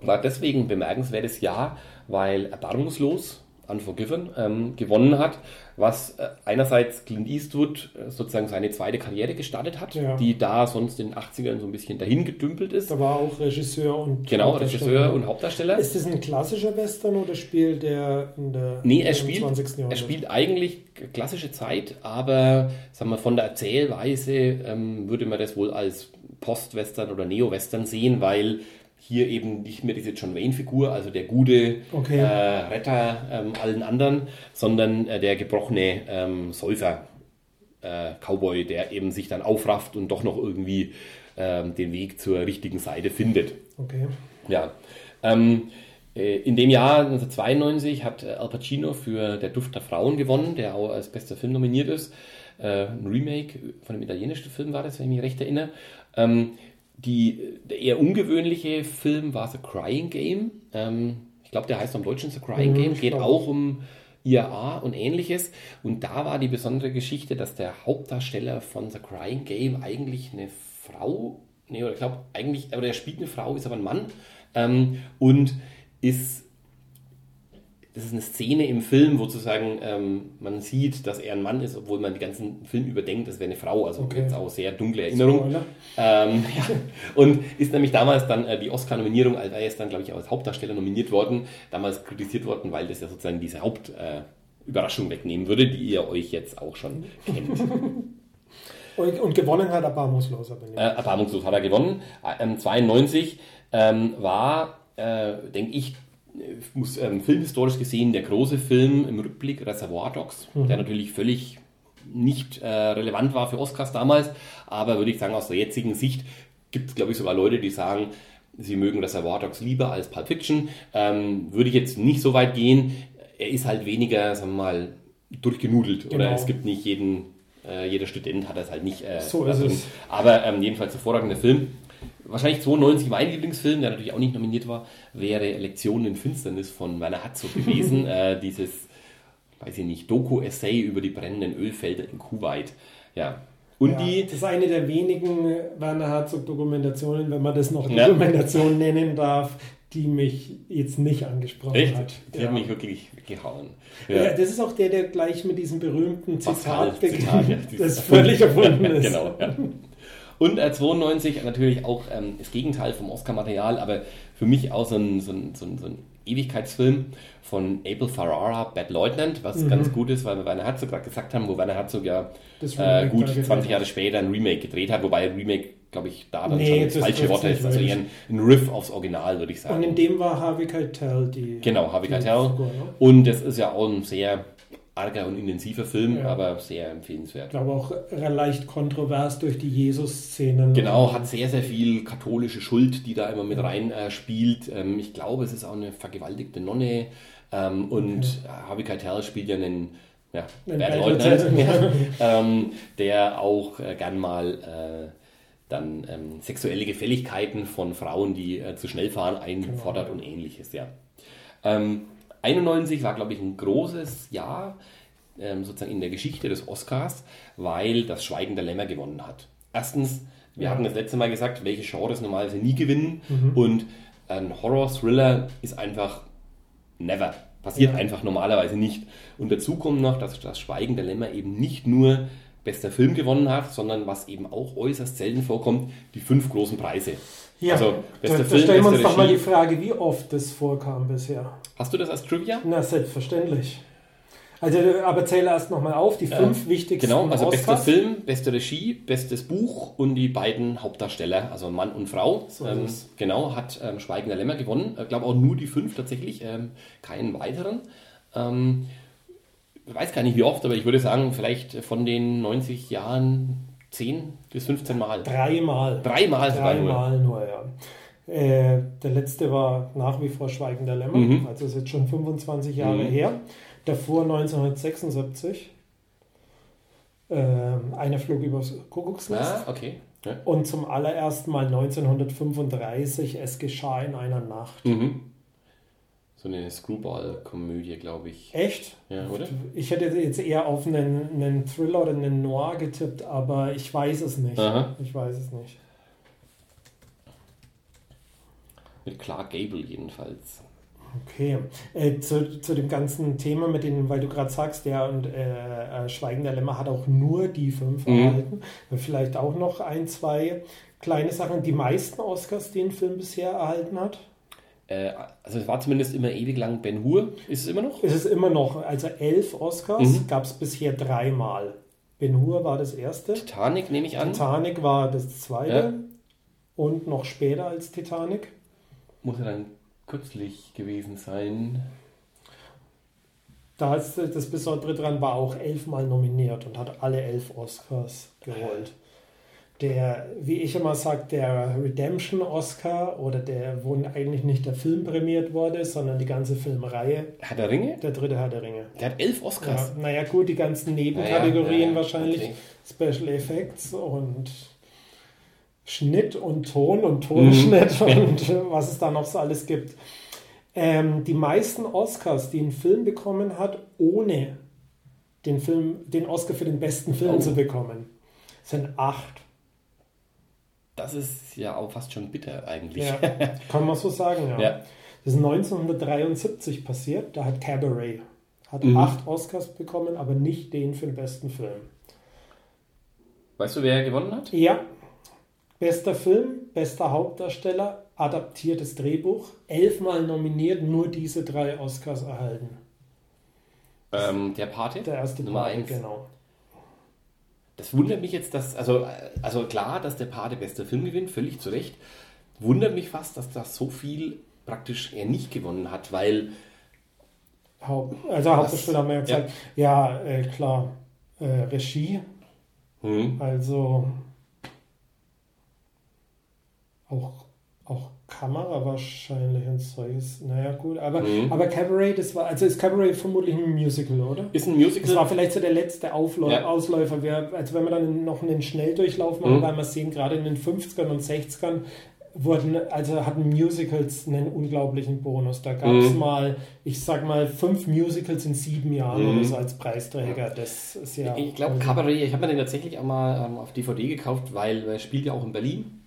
war deswegen ein bemerkenswertes Jahr, weil Erbarmungslos Unforgiven ähm, gewonnen hat, was äh, einerseits Clint Eastwood äh, sozusagen seine zweite Karriere gestartet hat, ja. die da sonst in den 80ern so ein bisschen dahin gedümpelt ist. Da war auch Regisseur und Genau, Regisseur und Hauptdarsteller. Ist das ein klassischer Western oder spielt der in der nee, er spielt, 20. Jahrhundert? Er spielt eigentlich klassische Zeit, aber sagen wir, von der Erzählweise ähm, würde man das wohl als Post-Western oder Neo-Western sehen, weil hier eben nicht mehr diese John Wayne-Figur, also der gute okay. äh, Retter ähm, allen anderen, sondern äh, der gebrochene ähm, Säufer, äh, Cowboy, der eben sich dann aufrafft und doch noch irgendwie ähm, den Weg zur richtigen Seite findet. Okay. Ja. Ähm, äh, in dem Jahr 1992 hat Al Pacino für Der Duft der Frauen gewonnen, der auch als bester Film nominiert ist. Äh, ein Remake von einem italienischen Film war das, wenn ich mich recht erinnere. Die, der eher ungewöhnliche Film war The Crying Game. Ähm, ich glaube, der heißt am Deutschen The Crying mhm, Game. Geht auch um IAA und ähnliches. Und da war die besondere Geschichte, dass der Hauptdarsteller von The Crying Game eigentlich eine Frau, nee, oder ich glaube eigentlich, aber der spielt eine Frau, ist aber ein Mann ähm, und ist das ist eine Szene im Film, wo sozusagen ähm, man sieht, dass er ein Mann ist, obwohl man den ganzen Film überdenkt, das wäre eine Frau. Also okay. jetzt auch sehr dunkle Erinnerung. Ähm, ja. Und ist nämlich damals dann äh, die Oscar-Nominierung, also er ist dann, glaube ich, als Hauptdarsteller nominiert worden, damals kritisiert worden, weil das ja sozusagen diese Hauptüberraschung äh, wegnehmen würde, die ihr euch jetzt auch schon kennt. und, und, gewonnen hat Erbarmungslos. Äh, Erbarmungslos hat er gewonnen. Ähm, 92 ähm, war, äh, denke ich, muss ähm, filmhistorisch gesehen der große Film im Rückblick Reservoir Dogs, mhm. der natürlich völlig nicht äh, relevant war für Oscars damals, aber würde ich sagen, aus der jetzigen Sicht gibt es, glaube ich, sogar Leute, die sagen, sie mögen Reservoir Dogs lieber als Pulp Fiction. Ähm, würde ich jetzt nicht so weit gehen. Er ist halt weniger, sagen wir mal, durchgenudelt. Genau. Oder es gibt nicht jeden, äh, jeder Student hat das halt nicht. Äh, so ist es. Aber ähm, jedenfalls hervorragender Film wahrscheinlich 92 mein Lieblingsfilm, der natürlich auch nicht nominiert war, wäre Lektionen in Finsternis von Werner Herzog gewesen. äh, dieses, weiß ich nicht, Doku-Essay über die brennenden Ölfelder in Kuwait. Ja. Und ja, die, das ist eine der wenigen Werner Herzog-Dokumentationen, wenn man das noch ja. Dokumentation nennen darf, die mich jetzt nicht angesprochen Echt? hat. Die ja. hat mich wirklich gehauen. Ja. das ist auch der, der gleich mit diesem berühmten Zitat Zitat, ja, das völlig erfunden ist. genau, ja. Und äh, 92 natürlich auch ähm, das Gegenteil vom Oscar-Material, aber für mich auch so ein, so ein, so ein, so ein Ewigkeitsfilm von Abel Ferrara, Bad Lieutenant, was mhm. ganz gut ist, weil wir Werner Herzog gerade gesagt haben, wo Werner Herzog ja äh, gut 20 Jahre später ein Remake gedreht hat, wobei Remake, glaube ich, da dann nee, schon das, das falsche Wort ist, also eher ein, ein, Riff aufs Original, würde ich sagen. Und in dem war Harvey Keitel die. Genau, Harvey Keitel. Ne? Und das ist ja auch ein sehr arger und intensiver Film, ja. aber sehr empfehlenswert. Ich glaube auch leicht kontrovers durch die Jesus-Szenen. Genau, hat sehr, sehr viel katholische Schuld, die da immer mit rein äh, spielt. Ähm, ich glaube, es ist auch eine vergewaltigte Nonne ähm, und okay. Harvey Keitel spielt ja einen ja, Bertleutnant, ja, ähm, der auch äh, gern mal äh, dann ähm, sexuelle Gefälligkeiten von Frauen, die äh, zu schnell fahren, einfordert genau. und ähnliches, ja. Ähm, 91 war, glaube ich, ein großes Jahr ähm, sozusagen in der Geschichte des Oscars, weil das Schweigen der Lämmer gewonnen hat. Erstens Wir ja. hatten das letzte Mal gesagt, welche Genres normalerweise nie gewinnen. Mhm. Und ein Horror-Thriller ist einfach never. Passiert ja. einfach normalerweise nicht. Und dazu kommt noch, dass das Schweigen der Lämmer eben nicht nur bester Film gewonnen hat, sondern was eben auch äußerst selten vorkommt, die fünf großen Preise. Ja, also, bester da, Film, da stellen wir uns doch mal die Frage, wie oft das vorkam bisher. Hast du das als Trivia? Na, selbstverständlich. Also, aber zähle erst nochmal auf, die fünf äh, wichtigsten Genau, also Oscars. bester Film, beste Regie, bestes Buch und die beiden Hauptdarsteller, also Mann und Frau. So ähm, genau, hat ähm, Schweigen der Lämmer gewonnen. Ich glaube auch nur die fünf tatsächlich, ähm, keinen weiteren. Ähm, ich weiß gar nicht wie oft, aber ich würde sagen, vielleicht von den 90 Jahren 10 bis 15 Mal. Dreimal. Dreimal sogar Dreimal nur, nur ja. Äh, der letzte war nach wie vor Schweigen der Lämmer, mhm. also ist jetzt schon 25 Jahre mhm. her. Davor 1976. Ähm, einer flog übers Kuckucksnest. Ah, okay. Ja. Und zum allerersten Mal 1935, es geschah in einer Nacht. Mhm. So eine Screwball-Komödie, glaube ich. Echt? Ja, oder? Ich hätte jetzt eher auf einen, einen Thriller oder einen Noir getippt, aber ich weiß es nicht. Aha. Ich weiß es nicht. Mit Clark Gable jedenfalls. Okay, äh, zu, zu dem ganzen Thema mit den, weil du gerade sagst, ja, und äh, äh, Schweigen der Lämmer hat auch nur die fünf mhm. erhalten. Vielleicht auch noch ein, zwei kleine Sachen. Die meisten Oscars, die ein Film bisher erhalten hat? Äh, also es war zumindest immer ewig lang Ben Hur. Ist es immer noch? Ist es immer noch. Also elf Oscars mhm. gab es bisher dreimal. Ben Hur war das erste. Titanic nehme ich an. Titanic war das zweite. Ja. Und noch später als Titanic. Muss er dann kürzlich gewesen sein. Da ist das Besondere dran, war auch elfmal nominiert und hat alle elf Oscars geholt. Der, wie ich immer sage, der Redemption Oscar oder der, wo eigentlich nicht der Film prämiert wurde, sondern die ganze Filmreihe. Herr der Ringe? Der dritte Herr der Ringe. Der hat elf Oscars. Ja, naja, gut, die ganzen Nebenkategorien ja, ja, wahrscheinlich. Okay. Special Effects und Schnitt und Ton und Tonschnitt mhm. und was es da noch so alles gibt. Ähm, die meisten Oscars, die ein Film bekommen hat, ohne den, Film, den Oscar für den besten Film oh. zu bekommen, sind acht. Das ist ja auch fast schon bitter eigentlich. Ja, kann man so sagen, ja. ja. Das ist 1973 passiert, da hat Cabaret hat mhm. acht Oscars bekommen, aber nicht den für den besten Film. Weißt du, wer gewonnen hat? Ja, Bester Film, bester Hauptdarsteller, adaptiertes Drehbuch, elfmal nominiert, nur diese drei Oscars erhalten. Ähm, der Pate? Der erste Nummer Pate, eins. genau. Das wundert mich jetzt, dass, also, also klar, dass der Pate bester Film gewinnt, völlig zu Recht. Wundert mich fast, dass das so viel praktisch er nicht gewonnen hat, weil. Also Hauptdarsteller haben wir ja gesagt, ja, ja äh, klar, äh, Regie. Hm. Also auch, auch Kamera wahrscheinlich ein solches. Naja, gut. Aber, mhm. aber Cabaret, das war, also ist Cabaret vermutlich ein Musical, oder? Ist ein Musical. Das war vielleicht so der letzte Aufläu ja. Ausläufer. Wir, also wenn wir dann noch einen Schnelldurchlauf machen, mhm. weil wir sehen, gerade in den 50ern und 60ern wurden, also hatten Musicals einen unglaublichen Bonus. Da gab es mhm. mal, ich sag mal, fünf Musicals in sieben Jahren mhm. oder so als Preisträger. Das ist ja. Ich glaube, Cabaret, ich habe mir den tatsächlich auch mal ähm, auf DVD gekauft, weil er spielt ja auch in Berlin.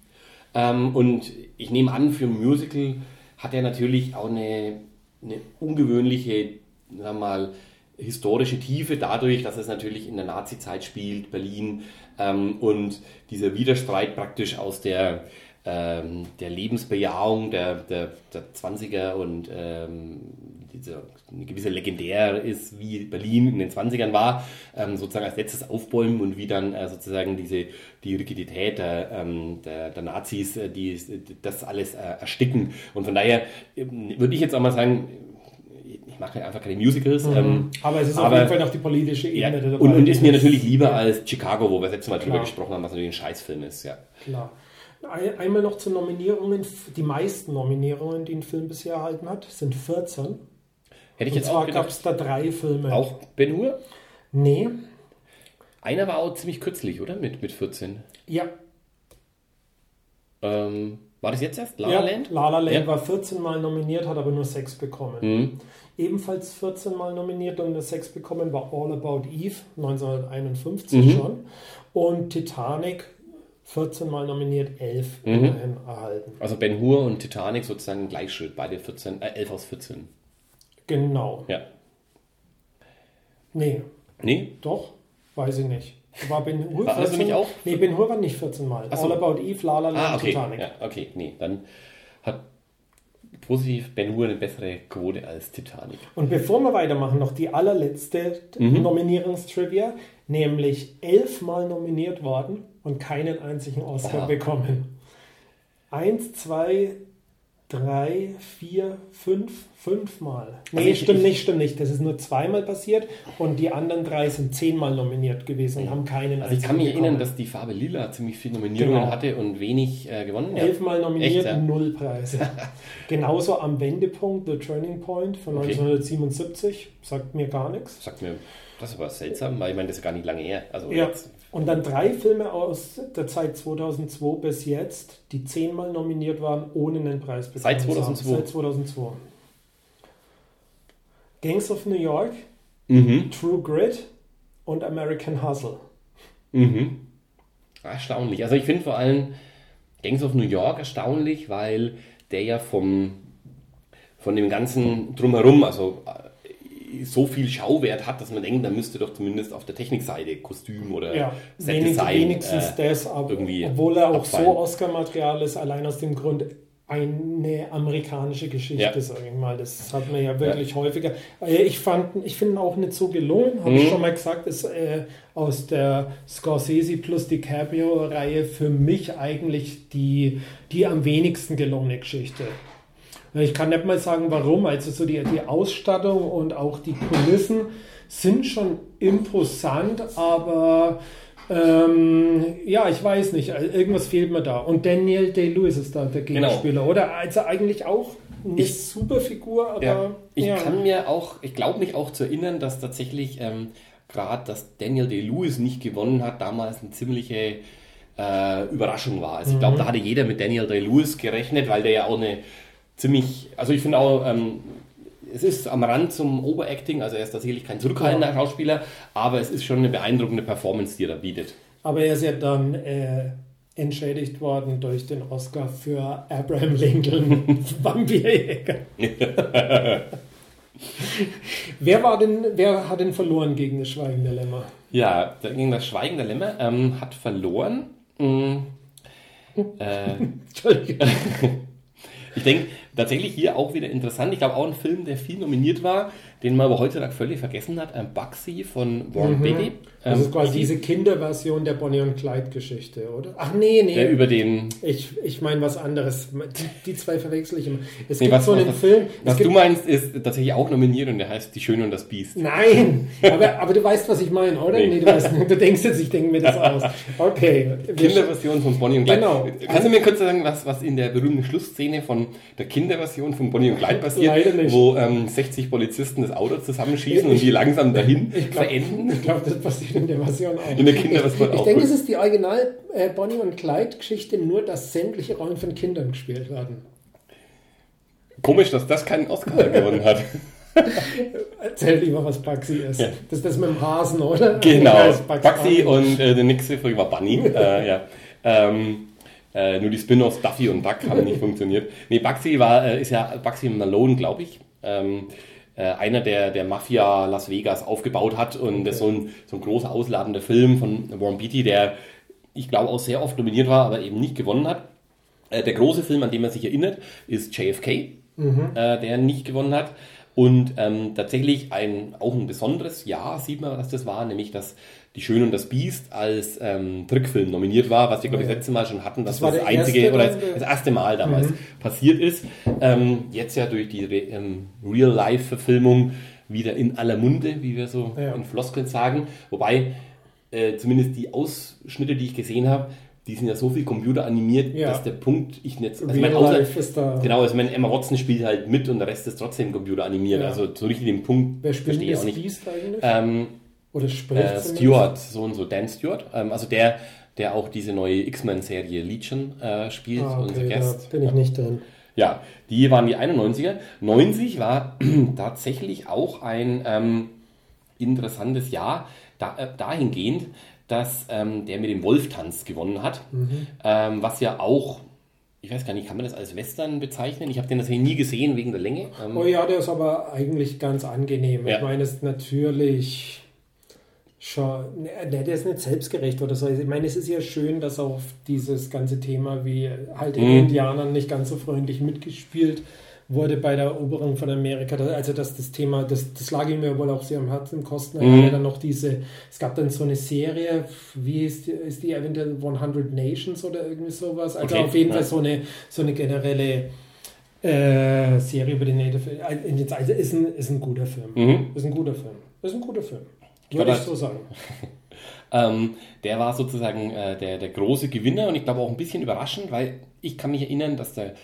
Ähm, und ich nehme an, für ein Musical hat er natürlich auch eine, eine ungewöhnliche, sagen mal, historische Tiefe dadurch, dass es natürlich in der Nazi-Zeit spielt, Berlin, ähm, und dieser Widerstreit praktisch aus der, ähm, der Lebensbejahung der, der, der 20er und ähm, diese, eine gewisse legendär ist, wie Berlin in den 20ern war, ähm, sozusagen als letztes aufbäumen und wie dann äh, sozusagen diese, die Rigidität der, ähm, der, der Nazis, äh, die, das alles äh, ersticken. Und von daher ähm, würde ich jetzt auch mal sagen, ich mache einfach keine Musicals. Mhm. Ähm, aber es ist aber, auf jeden Fall noch die politische Ebene ja. Und, und ist mir natürlich lieber als Chicago, wo wir das letzte Mal drüber gesprochen haben, was natürlich ein Scheißfilm ist. Ja. Klar. Einmal noch zu Nominierungen. Die meisten Nominierungen, die ein Film bisher erhalten hat, sind 14. Hätte ich jetzt Und zwar gab es da drei Filme. Auch Ben Hur? Nee. Einer war auch ziemlich kürzlich, oder? Mit, mit 14. Ja. Ähm, war das jetzt erst? La La Land? La La Land ja. war 14 Mal nominiert, hat aber nur 6 bekommen. Mhm. Ebenfalls 14 Mal nominiert und eine 6 bekommen war All About Eve, 1951 mhm. schon. Und Titanic 14 Mal nominiert, 11 Mhm. erhalten. Also Ben Hur und Titanic sozusagen Gleichschritt, beide 14, äh, 11 aus 14. Genau. Ja. Nee, Nee? doch, weiß ich nicht. War Ben Hur War also nicht auch? Nee, Ben Hur war nicht 14 Mal. Ach so. All About Eve, La La Land, Ah, okay. Titanic. Ja, okay, nee, dann hat positiv Ben Hur eine bessere Quote als Titanic. Und bevor wir weitermachen, noch die allerletzte Mhm. Nominierungstrivia, nämlich elfmal nominiert worden und keinen einzigen Oscar Aha. bekommen. Eins, zwei, drei, vier, fünf, fünfmal. Nee, Also ich- stimmt ich- nicht, stimmt nicht. Das ist nur zweimal passiert und die anderen drei sind zehnmal nominiert gewesen und haben keinen Also ich kann mich bekommen. erinnern, dass die Farbe Lila ziemlich viele Nominierungen Genau. hatte und wenig äh, gewonnen. Ja. Elfmal nominiert, Echt, ja? null Preise. Genauso am Wendepunkt, The Turning Point von Okay. 1977, sagt mir gar nichts. Sagt mir, das ist aber seltsam, weil ich meine, das ist gar nicht lange her. Also Ja. jetzt, Und dann drei Filme aus der Zeit 2002 bis jetzt, die zehnmal nominiert waren, ohne einen Preis bekommen Seit zu haben. 2002? Seit 2002. Gangs of New York, mhm. True Grit und American Hustle. Mhm. Erstaunlich. Also ich finde vor allem Gangs of New York erstaunlich, weil der ja vom, von dem ganzen Drumherum, also so viel Schauwert hat, dass man denkt, da müsste doch zumindest auf der Technikseite Kostüm oder Ja, wenig, Setdesign wenigstens äh, das, irgendwie obwohl er auch abfallen. so Oscar-Material ist, allein aus dem Grund eine amerikanische Geschichte, Ja. sage ich mal. Das hat man ja wirklich häufiger. Äh, Ich fand, ich finde auch nicht so gelungen, habe Mhm. ich schon mal gesagt, ist äh, aus der Scorsese plus DiCaprio-Reihe für mich eigentlich die, die am wenigsten gelungene Geschichte. Ich kann nicht mal sagen, warum. Also so die, die Ausstattung und auch die Kulissen sind schon imposant, aber ähm, ja, ich weiß nicht. Also Irgendwas fehlt mir da. Und Daniel Day-Lewis ist da der Genau. Gegenspieler, oder? Also eigentlich auch eine Ich- super Figur, aber Ja. Ich ja. kann mir auch, ich glaube mich auch zu erinnern, dass tatsächlich ähm, gerade, dass Daniel Day-Lewis nicht gewonnen hat, damals eine ziemliche äh, Überraschung war. Also ich Mhm. glaube, da hatte jeder mit Daniel Day-Lewis gerechnet, weil der ja auch eine ziemlich, also ich finde auch, ähm, es ist am Rand zum Overacting, also er ist tatsächlich kein zurückhaltender Schauspieler, aber es ist schon eine beeindruckende Performance, die er da bietet. Aber er ist ja dann äh, entschädigt worden durch den Oscar für Abraham Lincoln, Vampirjäger. wer, war denn, wer hat denn verloren gegen das Schweigende Lämmer? Ja, gegen das Schweigen der Lämmer ähm, hat verloren. Mm, äh, Entschuldigung. Ich denke, tatsächlich hier auch wieder interessant. Ich glaube auch ein Film, der viel nominiert war, den man aber heutzutage völlig vergessen hat. Ähm, Bugsy von Warren Beatty. Das Ähm, ist quasi die- diese Kinderversion der Bonnie und Clyde Geschichte, oder? Ach nee, nee. der über den. ich ich meine was anderes. Die, die zwei verwechsel ich immer. Es Nee, gibt was, so einen was, Film. was gibt, du meinst, ist tatsächlich auch nominiert und der heißt Die Schöne und das Biest. Nein, aber, aber du weißt, was ich meine, oder? Nee. Nee, du, weißt, du denkst jetzt, ich denke mir das aus. Okay. Kinderversion von Bonnie und Clyde. Genau. Kannst du mir kurz sagen, was, was in der berühmten Schlussszene von der Kinderversion von Bonnie und Clyde passiert? Leider nicht. Wo ähm, 60 Polizisten das Auto zusammenschießen und die langsam dahin glaub- verenden? Ich glaube, das passiert in der Version auch. In der Kinderversion Ich auch. denke, gut. es ist die Original äh, Bonnie und Clyde Geschichte, nur dass sämtliche Rollen von Kindern gespielt werden. Komisch, dass das keinen Oscar gewonnen hat. Erzähl lieber, was Bugsy ist. Ja. Das ist das mit dem Hasen, oder? Genau, Bugsy und äh, der nächste Folge war Bunny. äh, ja. ähm, äh, nur die Spin-offs Duffy und Duck haben nicht funktioniert. Nee, Bugsy war, äh, ist ja Bugsy Malone, glaube ich. Ähm, äh, einer, der, der Mafia Las Vegas aufgebaut hat und das ist so ein, so ein großer ausladender Film von Warren Beatty, der ich glaube auch sehr oft nominiert war, aber eben nicht gewonnen hat. Äh, der große Film, an den man sich erinnert, ist JFK, äh, der nicht gewonnen hat. Und ähm, tatsächlich ein, auch ein besonderes Jahr sieht man, dass das war, nämlich dass Die Schöne und das Biest als ähm, Trickfilm nominiert war, was wir, glaube ich, das letzte Mal schon hatten, dass Das war das, einzige erste oder das, das erste Mal damals passiert ist. Ähm, jetzt ja durch die Re- ähm, Real-Life-Verfilmung wieder in aller Munde, wie wir so Ja. in Floskeln sagen. Wobei äh, zumindest die Ausschnitte, die ich gesehen habe, die sind ja so viel computeranimiert, Ja. dass der Punkt, ich nicht. Also Real mein außer, Life ist da. Genau, also mein Emma Watson spielt halt mit und der Rest ist trotzdem computeranimiert. Ja. Also so richtig den Punkt Wer spielt verstehe ich das auch nicht. Beast eigentlich? Ähm, Oder spricht äh? Stewart, so und so, Dan Stewart. Ähm, also der, der auch diese neue X-Men-Serie Legion äh, spielt, Ah, unser okay, da Gast. bin ich nicht drin. Ja, die waren die 91er. 90 war tatsächlich auch ein ähm, interessantes Jahr, da, äh, dahingehend, dass ähm, der mit dem Wolftanz gewonnen hat, mhm. ähm, was ja auch ich weiß gar nicht, kann man das als Western bezeichnen? Ich habe den tatsächlich nie gesehen wegen der Länge. Ähm oh ja, der ist aber eigentlich ganz angenehm. Ja. Ich meine, es ist natürlich schon, ne, der ist nicht selbstgerecht oder so. Ich meine, es ist ja schön, dass auch dieses ganze Thema wie halt den mhm. Indianern nicht ganz so freundlich mitgespielt wurde bei der Eroberung von Amerika. Also dass das Thema, das, das lag ihm ja wohl auch sehr am Herzen. Kosten mhm. dann noch diese, es gab dann so eine Serie, wie ist die, ist die eventuell 100 Nations oder irgendwie sowas. Also okay. auf jeden ja. Fall so eine, so eine generelle äh, Serie über die Native. Also ist ein, ist ein guter Film. Mhm. Ist ein guter Film. Ist ein guter Film. Würde ich, so sagen. ähm, der war sozusagen äh, der, der große Gewinner und ich glaube auch ein bisschen überraschend, weil ich kann mich erinnern, dass der,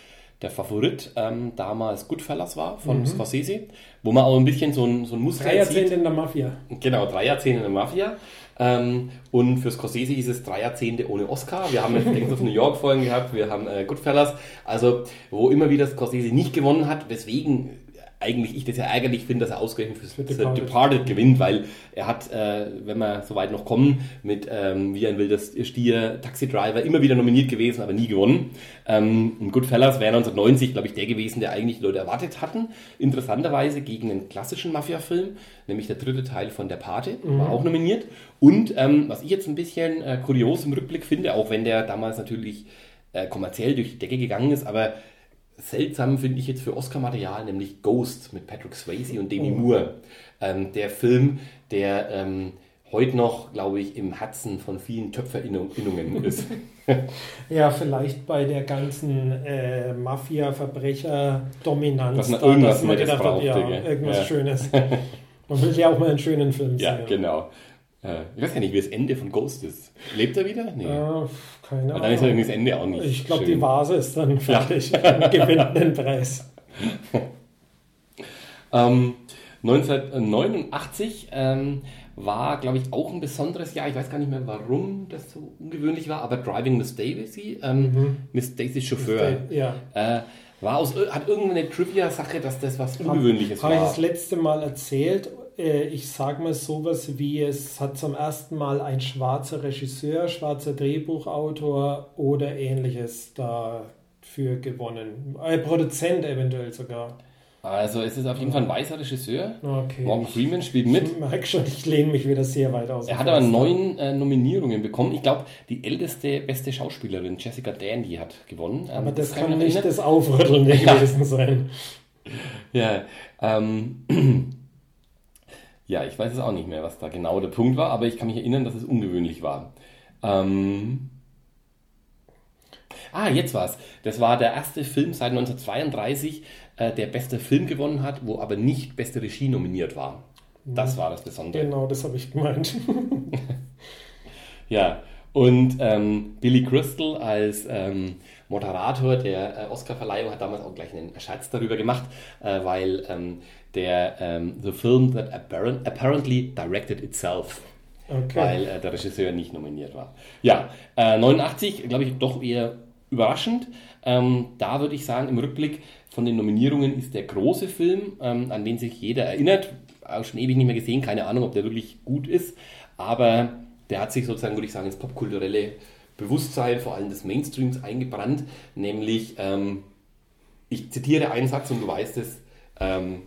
der Favorit ähm, damals Goodfellas war von mhm. Scorsese, wo man auch ein bisschen so ein, so ein Muster Drei Jahrzehnte in der Mafia. Genau, drei Jahrzehnte in der Mafia. Ähm, und für Scorsese hieß es drei Jahrzehnte ohne Oscar. Wir haben jetzt Gangs of New York Folgen gehabt, wir haben äh, Goodfellas. Also, wo immer wieder Scorsese nicht gewonnen hat, weswegen eigentlich ich das ja ärgerlich finde, dass er ausgerechnet für, für Departed. Departed. gewinnt, weil er hat, äh, wenn wir so weit noch kommen, mit ähm, Wie ein wilder Stier, Taxi Driver immer wieder nominiert gewesen, aber nie gewonnen. Ähm, und Goodfellas wäre 1990, glaube ich, der gewesen, der eigentlich die Leute erwartet hatten. Interessanterweise gegen einen klassischen Mafia-Film, nämlich der dritte Teil von Der Pate, mhm. war auch nominiert. Und ähm, was ich jetzt ein bisschen äh, kurios im Rückblick finde, auch wenn der damals natürlich äh, kommerziell durch die Decke gegangen ist, aber seltsam finde ich jetzt für Oscar-Material, nämlich Ghost mit Patrick Swayze und Demi oh. Moore. Ähm, der Film, der ähm, heute noch, glaube ich, im Herzen von vielen Töpferinnungen ist. ja, vielleicht bei der ganzen äh, Mafia-Verbrecher-Dominanz. Dass man irgendwas dass man gedacht hat, ja, irgendwas ja. Schönes. Man will ja auch mal einen schönen Film sehen. Ja, genau. Äh, ich weiß gar nicht, wie das Ende von Ghost ist. Lebt er wieder? Nee. Äh, keine Ahnung. Dann ist irgendwie das Ende auch nicht. Ich glaube, die Vase ist dann fertig ja. gewinnt den Preis. ähm, 1989 ähm, war, glaube ich, auch ein besonderes Jahr. Ich weiß gar nicht mehr, warum das so ungewöhnlich war, aber Driving Miss Daisy, ähm, mhm. Miss Daisy Chauffeur, ja. äh, war aus, hat irgendeine Trivia-Sache, dass das was Ungewöhnliches hab, war. Habe ich das letzte Mal erzählt äh, ich sage mal sowas wie, es hat zum ersten Mal ein schwarzer Regisseur, schwarzer Drehbuchautor oder ähnliches dafür gewonnen. Ein äh, Produzent eventuell sogar. Also es ist auf jeden Fall ein weißer Regisseur. Okay. Morgan Freeman spielt mit. Ich merke schon, ich lehne mich wieder sehr weit aus. Er hat aber neun äh, Nominierungen bekommen. Ich glaube, die älteste, beste Schauspielerin, Jessica Dandy, hat gewonnen. Ähm, aber das, das kann nicht das Aufrütteln gewesen sein. Ja, ähm, Ja, ich weiß es auch nicht mehr, was da genau der Punkt war, aber ich kann mich erinnern, dass es ungewöhnlich war. Ähm ah, jetzt war's. Das war der erste Film seit 1932, äh, der beste Film gewonnen hat, wo aber nicht beste Regie nominiert war. Das war das Besondere. Genau, das habe ich gemeint. ja, und ähm, Billy Crystal als ähm, Moderator der äh, Oscarverleihung hat damals auch gleich einen Schatz darüber gemacht, äh, weil ähm, der ähm, The Film That Apparently Directed Itself. Okay. Weil äh, der Regisseur nicht nominiert war. Ja, äh, 89, glaube ich, doch eher überraschend. Ähm, da würde ich sagen, im Rückblick von den Nominierungen ist der große Film, ähm, an den sich jeder erinnert. Auch schon ewig nicht mehr gesehen, keine Ahnung, ob der wirklich gut ist. Aber der hat sich sozusagen, würde ich sagen, ins popkulturelle Bewusstsein, vor allem des Mainstreams, eingebrannt. Nämlich, ähm, ich zitiere einen Satz und du weißt es, ähm,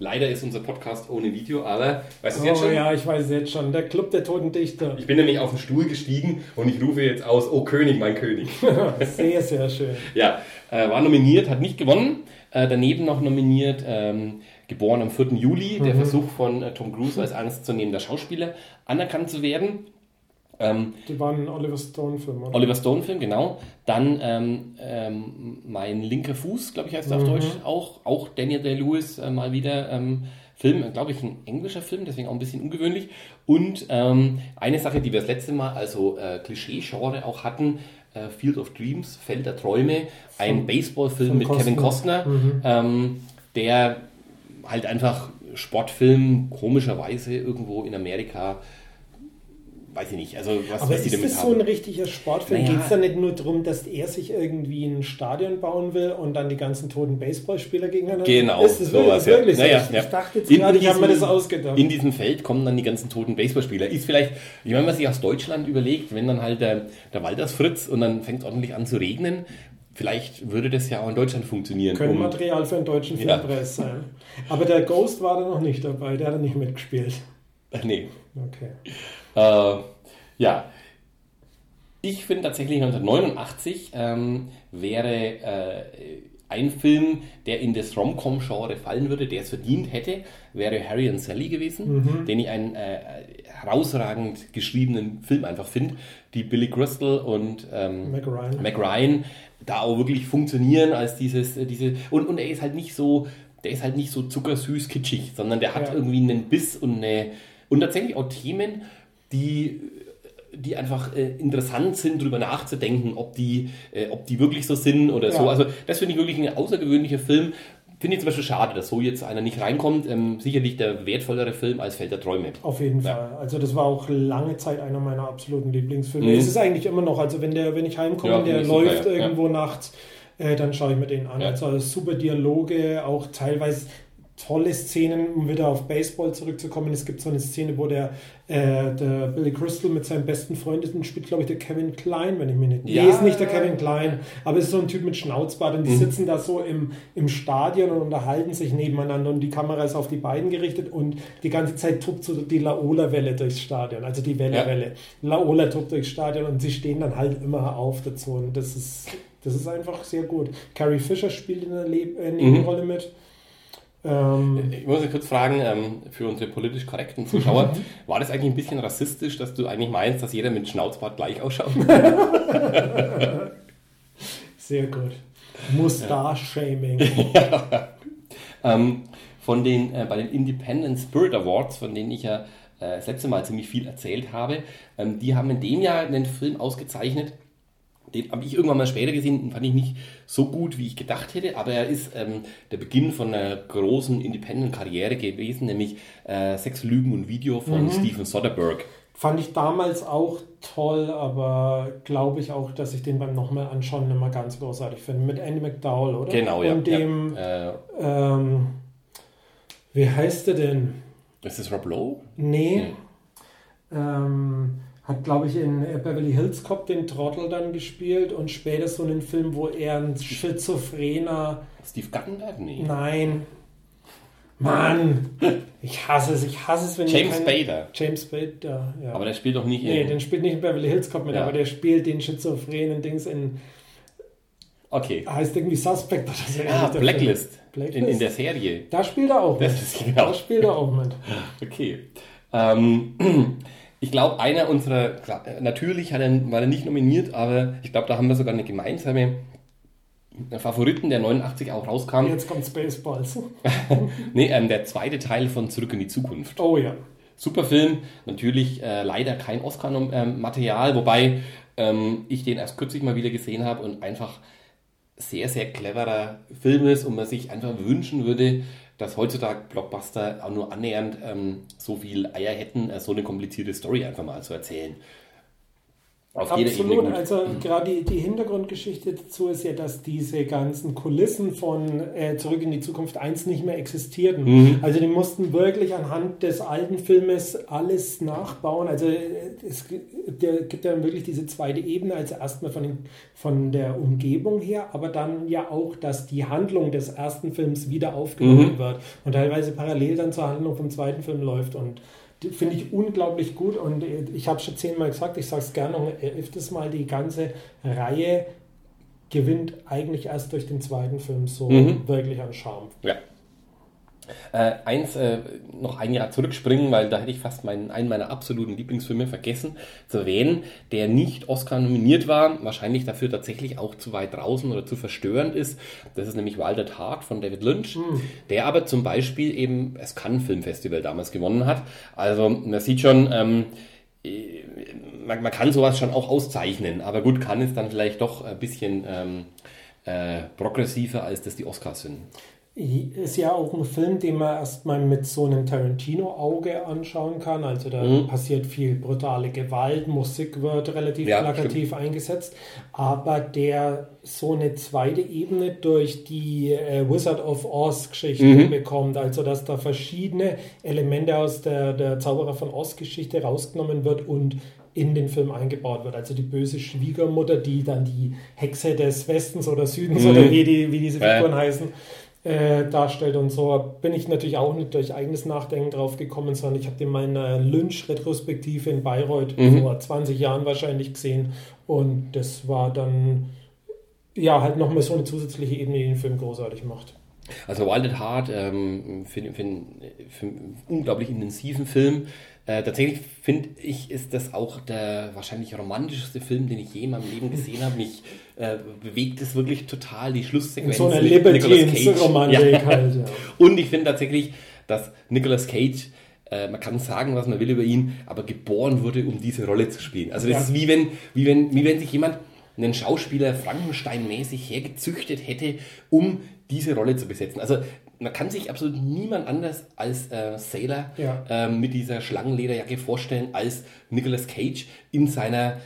Leider ist unser Podcast ohne Video, aber weißt du es oh, jetzt schon? Ja, ich weiß es jetzt schon. Der Club der Toten Dichter. Ich bin nämlich auf den Stuhl gestiegen und ich rufe jetzt aus, oh König, mein König. sehr, sehr schön. Ja, äh, war nominiert, hat nicht gewonnen. Äh, daneben noch nominiert, ähm, geboren am 4. Juli, mhm. der Versuch von äh, Tom Cruise als ernstzunehmender Schauspieler anerkannt zu werden. Ähm, die waren ein Oliver Stone-Film, oder? Oliver Stone-Film, genau. Dann ähm, ähm, Mein linker Fuß, glaube ich, heißt er mhm. auf Deutsch auch. Auch Daniel Day-Lewis äh, mal wieder ähm, Film, glaube ich, ein englischer Film, deswegen auch ein bisschen ungewöhnlich. Und ähm, eine Sache, die wir das letzte Mal, also äh, Klischee-Genre auch hatten, äh, Field of Dreams, Feld der Träume, ein Baseballfilm mit Costner. Kevin Costner, mhm. Ähm, der halt einfach Sportfilm komischerweise irgendwo in Amerika weiß ich nicht. Also was, Aber was ist das haben. so ein richtiger Sportfilm? Naja. Geht es da nicht nur darum, dass er sich irgendwie ein Stadion bauen will und dann die ganzen toten Baseballspieler gegeneinander? Genau. Ist das sowas, wirklich, ja. so? Naja, ich, dachte jetzt gerade, ich habe mir das ausgedacht. In diesem Feld kommen dann die ganzen toten Baseballspieler. Ist vielleicht, wenn man sich aus Deutschland überlegt, wenn dann halt der, der Walders Fritz und dann fängt es ordentlich an zu regnen, Vielleicht würde das ja auch in Deutschland funktionieren. Könnte um, Material für einen deutschen Filmpreis ja. sein. Aber der Ghost war da noch nicht dabei, der hat nicht mitgespielt. Ach nee. Okay. Äh, ja. Ich finde tatsächlich 1989 ähm, wäre äh, ein Film, der in das Rom-Com-Genre fallen würde, der es verdient hätte, wäre Harry and Sally gewesen, mhm. den ich einen äh, herausragend geschriebenen Film einfach finde, die Billy Crystal und ähm, Mac, Ryan. Mac Ryan da auch wirklich funktionieren als dieses, äh, diese, und, und er ist halt nicht so, der ist halt nicht so zuckersüß kitschig, sondern der hat ja. irgendwie einen Biss und eine, und tatsächlich auch Themen, die die einfach äh, interessant sind, darüber nachzudenken, ob die, äh, ob die wirklich so sind oder ja. so. Also das finde ich wirklich ein außergewöhnlicher Film. Finde ich zum Beispiel schade, dass so jetzt einer nicht reinkommt. Ähm, sicherlich der wertvollere Film als Feld der Träume. Auf jeden ja. Fall. Also das war auch lange Zeit einer meiner absoluten Lieblingsfilme. Mhm. Es ist eigentlich immer noch, also wenn der, wenn ich heimkomme, ja, der läuft super, irgendwo nachts, äh, dann schaue ich mir den an. Also super Dialoge, auch teilweise tolle Szenen, um wieder auf Baseball zurückzukommen. Es gibt so eine Szene, wo der, äh, der Billy Crystal mit seinem besten Freund ist und spielt, glaube ich, der Kevin Klein, wenn ich mich nicht. Ja. Nee, ist nicht der Kevin Klein, aber es ist so ein Typ mit Schnauzbart und die mhm. sitzen da so im, im Stadion und unterhalten sich nebeneinander und die Kamera ist auf die beiden gerichtet und die ganze Zeit tobt so die Laola-Welle durchs Stadion, also die Welle-Welle. Ja. Laola tobt durchs Stadion und sie stehen dann halt immer auf dazu und das ist, das ist einfach sehr gut. Carrie Fisher spielt in der Le äh, Nebenrolle mhm. mit. Ähm, ich muss kurz fragen, ähm, für unsere politisch korrekten Zuschauer, war das eigentlich ein bisschen rassistisch, dass du eigentlich meinst, dass jeder mit Schnauzbart gleich ausschaut? Sehr gut. Mustache-Shaming. ja. ähm, von den, äh, bei den Independent Spirit Awards, von denen ich ja äh, das letzte Mal ziemlich viel erzählt habe, ähm, die haben in dem Jahr einen Film ausgezeichnet, den habe ich irgendwann mal später gesehen, den fand ich nicht so gut, wie ich gedacht hätte, aber er ist ähm, der Beginn von einer großen Independent-Karriere gewesen, nämlich äh, Sex, Lügen und Video von mhm. Steven Soderbergh. Fand ich damals auch toll, aber glaube ich auch, dass ich den beim nochmal anschauen nicht mehr ganz großartig finde. Mit Andy McDowell, oder? Genau, ja. Und dem, ja. Äh, ähm, wie heißt der denn? Ist das Rob Lowe? Nee. nee. Ähm, hat, glaube ich, in Beverly Hills Cop den Trottel dann gespielt und später so einen Film, wo er ein schizophrener. Steve Guttenberg? Nee. Nein. Mann, ich hasse es, ich hasse es, wenn James keine... Spader. James Spader, ja. Aber der spielt doch nicht in... Nee, den spielt nicht in Beverly Hills Cop mit, ja. aber der spielt den schizophrenen Dings in... Okay. Heißt irgendwie Suspect oder so. Ah, Blacklist. Blacklist. In, in, der Serie. Da spielt er auch mit. Das ist genau. Da spielt er auch mit. Okay. Ähm... Ich glaube, einer unserer, natürlich hat er, war er nicht nominiert, aber ich glaube, da haben wir sogar eine gemeinsame Favoriten, der 89 auch rauskam. Jetzt kommt Spaceballs. nee, ähm, der zweite Teil von Zurück in die Zukunft. Oh ja. Super Film, natürlich äh, leider kein Oscar-Material, wobei ähm, ich den erst kürzlich mal wieder gesehen habe und einfach sehr, sehr cleverer Film ist und man sich einfach wünschen würde, dass heutzutage Blockbuster auch nur annähernd ähm, so viel Eier hätten, äh, so eine komplizierte Story einfach mal zu erzählen. Auf Absolut, also gerade die, die, Hintergrundgeschichte dazu ist ja, dass diese ganzen Kulissen von äh, Zurück in die Zukunft 1 nicht mehr existierten. Mhm. Also die mussten wirklich anhand des alten Filmes alles nachbauen. Also äh, es der, gibt ja wirklich diese zweite Ebene, also erstmal von, den, von der Umgebung her, aber dann ja auch, dass die Handlung des ersten Films wieder aufgenommen mhm. wird und teilweise parallel dann zur Handlung vom zweiten Film läuft und finde ich unglaublich gut und ich habe schon zehnmal gesagt, ich sage es gerne noch ein elftes Mal, die ganze Reihe gewinnt eigentlich erst durch den zweiten Film so mhm. wirklich an Charme. Ja. Äh, eins, äh, noch ein Jahr zurückspringen, weil da hätte ich fast meinen, einen meiner absoluten Lieblingsfilme vergessen zu erwähnen, der nicht Oscar nominiert war, wahrscheinlich dafür tatsächlich auch zu weit draußen oder zu verstörend ist. Das ist nämlich Wilder Tat von David Lynch, mhm. der aber zum Beispiel eben das Cannes Filmfestival damals gewonnen hat. Also man sieht schon, ähm, äh, man, man, kann sowas schon auch auszeichnen, aber gut, Cannes ist dann vielleicht doch ein bisschen ähm, äh, progressiver, als das die Oscars sind. Ist ja auch ein Film, den man erstmal mit so einem Tarantino-Auge anschauen kann. Also da mhm. passiert viel brutale Gewalt, Musik wird relativ ja, plakativ stimmt. eingesetzt, aber der so eine zweite Ebene durch die äh, Wizard of Oz-Geschichte mhm. bekommt. Also dass da verschiedene Elemente aus der, der Zauberer von Oz-Geschichte rausgenommen wird und in den Film eingebaut wird. Also die böse Schwiegermutter, die dann die Hexe des Westens oder Südens mhm. oder wie, die, wie diese Figuren ja. heißen, äh, darstellt und so, bin ich natürlich auch nicht durch eigenes Nachdenken drauf gekommen, sondern ich habe den meine Lynch-Retrospektive in Bayreuth mhm. vor 20 Jahren wahrscheinlich gesehen und das war dann ja halt nochmal so eine zusätzliche Ebene, die den Film großartig macht. Also Wild at Heart, ähm, für, für, für einen unglaublich intensiven Film, äh, tatsächlich finde ich, ist das auch der wahrscheinlich romantischste Film, den ich je in meinem Leben gesehen habe. Mich äh, bewegt es wirklich total, die Schlusssequenz. So eine Libertines-Romantik halt, ja. Und ich finde tatsächlich, dass Nicolas Cage äh, man kann sagen, was man will über ihn, aber geboren wurde, um diese Rolle zu spielen. Also das ja. ist wie wenn, wie, wenn, wie wenn sich jemand einen Schauspieler Frankenstein-mäßig hergezüchtet hätte, um diese Rolle zu besetzen. Also man kann sich absolut niemand anders als äh, Sailor ja. ähm, mit dieser Schlangenlederjacke vorstellen als Nicolas Cage in seiner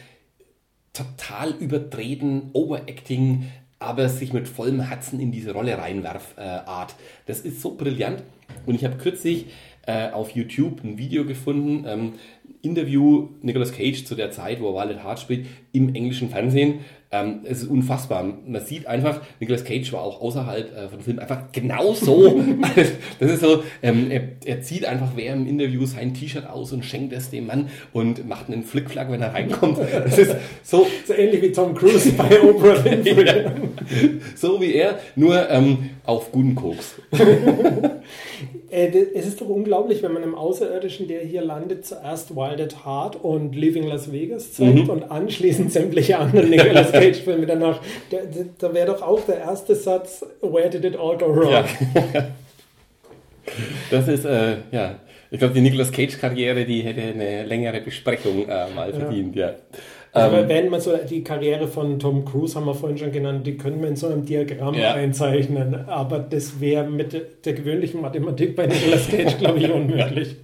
total überdrehten Overacting, aber sich mit vollem Herzen in diese Rolle reinwerf äh, Art. Das ist so brillant. Und ich habe kürzlich äh, auf YouTube ein Video gefunden, ähm, Interview Nicolas Cage zu der Zeit, wo er Wild Heart spielt, im englischen Fernsehen. Ähm, es ist unfassbar. Man sieht einfach, Nicolas Cage war auch außerhalb äh, von dem Film einfach genau so. das ist so, ähm, er, er, zieht einfach während im Interview sein T-Shirt aus und schenkt es dem Mann und macht einen Flickflack, wenn er reinkommt. Das ist so, so ähnlich wie Tom Cruise bei Oprah Winfrey. ja, so wie er, nur ähm, auf guten Koks. Äh, es ist doch unglaublich, wenn man einem Außerirdischen, der hier landet, zuerst Wild at Heart und Leaving Las Vegas zeigt mhm. und anschließend sämtliche anderen Nicolas Cage-Filme danach. Da, da wäre doch auch der erste Satz, Where did it all go wrong? Ja. Das ist, äh, ja, ich glaube, die Nicolas Cage-Karriere, die hätte eine längere Besprechung äh, mal verdient, ja. ja. Aber ähm, wenn man so die Karriere von Tom Cruise haben wir vorhin schon genannt, die können wir in so einem Diagramm ja. einzeichnen, aber das wäre mit der gewöhnlichen Mathematik bei Nicolas Cage, glaube ich, unmöglich.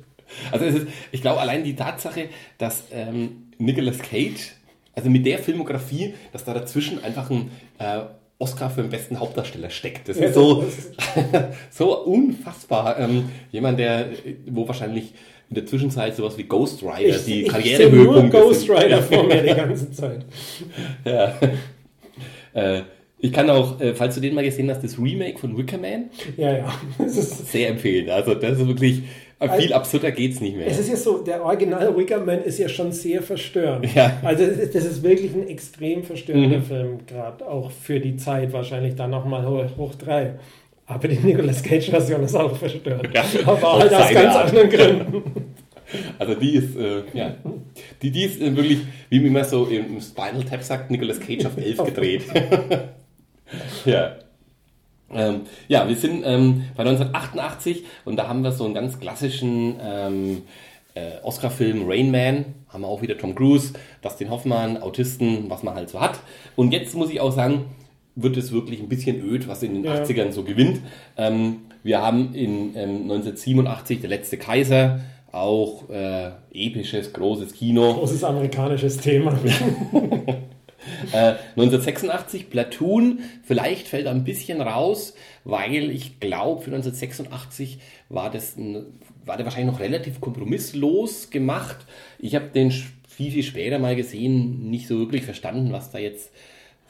Also ist, ich glaube allein die Tatsache, dass ähm, Nicolas Cage, also mit der Filmografie, dass da dazwischen einfach ein äh, Oscar für den besten Hauptdarsteller steckt. Das ist so, so unfassbar. Ähm, jemand, der, wo wahrscheinlich in der Zwischenzeit sowas wie Ghost Rider ich, die Karrierehöhepunkte nur Ghost Rider vor mir die ganze Zeit. ja. Äh, ich kann auch, äh, falls du den mal gesehen hast, das Remake von Wicker Man. Ja, ja. sehr empfehlen. Also das ist wirklich viel also, absurder geht's nicht mehr. Es ist ja so, der Original Wicker Man ist ja schon sehr verstörend. Ja. Also das ist wirklich ein extrem verstörender mhm. Film, gerade auch für die Zeit wahrscheinlich dann nochmal hoch, hoch drei. Aber die Nicolas Cage-Version ist auch verstörend. Ja, aber halt aus ganz Art. anderen Gründen. Also die ist, äh, ja, die, die ist äh, wirklich, wie man immer so im Spinal Tap sagt, Nicolas Cage auf 11 gedreht. ja. Ähm, ja, wir sind ähm, bei 1988 und da haben wir so einen ganz klassischen ähm, äh, Oscar-Film Rain Man. Haben wir auch wieder Tom Cruise, Dustin Hoffmann, Autisten, was man halt so hat. Und jetzt muss ich auch sagen, wird es wirklich ein bisschen öd, was in den ja. 80ern so gewinnt. Ähm, wir haben in ähm, 1987 Der letzte Kaiser, auch äh, episches, großes Kino. Großes amerikanisches Thema. äh, 1986 Platoon, vielleicht fällt er ein bisschen raus, weil ich glaube, für 1986 war das ein, war der wahrscheinlich noch relativ kompromisslos gemacht. Ich habe den viel, viel später mal gesehen, nicht so wirklich verstanden, was da jetzt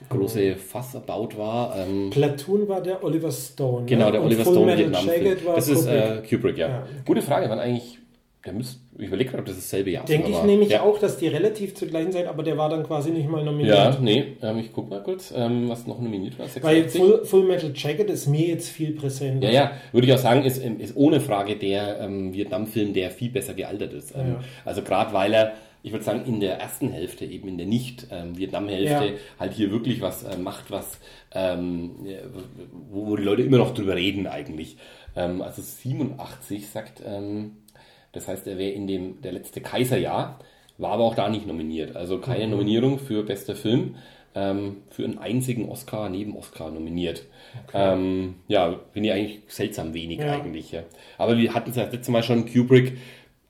große Fass erbaut war. Ähm, Platoon war der Oliver Stone. Genau, ne? der Oliver Stone Vietnam-Film. Das ist äh, Kubrick, ja. ja. Gute Frage, wann eigentlich, der müsste, ich überlege gerade, ob das dasselbe Jahr Denke ich nämlich ja. auch, dass die relativ zur gleichen Zeit, aber der war dann quasi nicht mal nominiert. Ja, nee, ähm, ich gucke mal kurz, ähm, was noch nominiert war. 86. Weil Full, Full, Metal Jacket ist mir jetzt viel präsent. Ja, ja, würde ich auch sagen, ist, ist ohne Frage der ähm, Vietnam-Film, der viel besser gealtert ist. Ähm, ja. Also gerade weil er ich würde sagen, in der ersten Hälfte, eben in der Nicht-Vietnam-Hälfte, ja. halt hier wirklich was äh, macht, was, ähm, wo, wo, die Leute immer noch drüber reden eigentlich. Ähm, also 87 sagt, ähm, das heißt, er wäre in dem, der letzte Kaiserjahr, war aber auch da nicht nominiert. Also keine mhm. Nominierung für bester Film. ähm, für einen einzigen Oscar neben Oscar nominiert. Okay. Ähm, ja, finde ich eigentlich seltsam wenig ja. eigentlich. Ja. Aber wir hatten es ja letztes Mal schon, Kubrick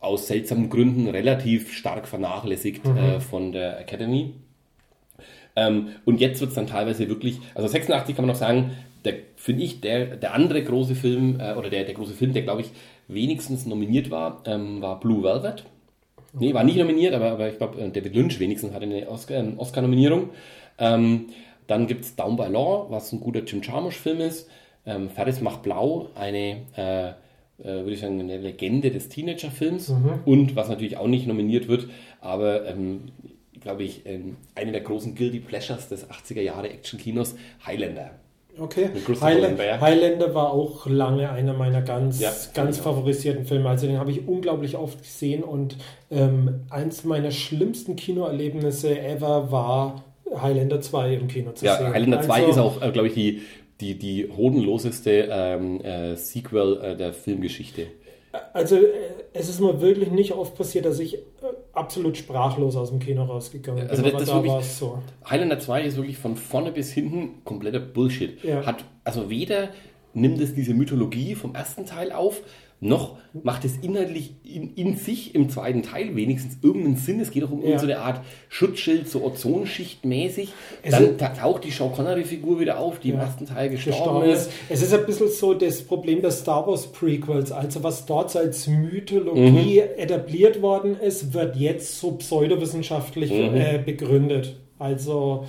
aus seltsamen Gründen relativ stark vernachlässigt mhm. äh, von der Academy. Ähm, und jetzt wird es dann teilweise wirklich, also 86 kann man noch sagen, finde ich, der, der andere große Film, äh, oder der, der große Film, der glaube ich wenigstens nominiert war, ähm, war Blue Velvet. Nee, war nicht nominiert, aber, aber ich glaube, äh, David Lynch wenigstens hatte eine Oscar-Nominierung. ähm, dann gibt es Down by Law, was ein guter Jim Jarmusch-Film ist. Ähm, Ferris macht blau, eine, äh, äh, würde ich sagen, eine Legende des Teenager-Films. Mhm. Und was natürlich auch nicht nominiert wird, aber ähm, glaube ich, ähm, eine der großen Guilty Pleasures des 80er Jahre Action-Kinos, Highlander. Okay. Highlander, Highlander war auch lange einer meiner ganz, ja, ganz favorisierten Filme. Also den habe ich unglaublich oft gesehen und ähm, eins meiner schlimmsten Kinoerlebnisse ever war Highlander 2 im Kino zu ja, sehen. Ja, Highlander 2 also, ist auch, äh, glaube ich, die, die, die hodenloseste ähm, äh, Sequel äh, der Filmgeschichte. Also äh, es ist mir wirklich nicht oft passiert, dass ich äh, absolut sprachlos aus dem Kino rausgegangen bin. Also das, das da war es so. Highlander 2 ist wirklich von vorne bis hinten kompletter Bullshit. Ja. Hat also weder nimmt es diese Mythologie vom ersten Teil auf, noch macht es inhaltlich in, in, sich im zweiten Teil wenigstens irgendeinen Sinn. Es geht auch um ja. so eine Art Schutzschild, so Ozonschicht mäßig. Dann taucht die Sean Connery-Figur wieder auf, die ja. im ersten Teil gestorben, gestorben ist. Es ist ein bisschen so das Problem der Star Wars Prequels. Also was dort als Mythologie mhm. etabliert worden ist, wird jetzt so pseudowissenschaftlich mhm. äh, begründet. Also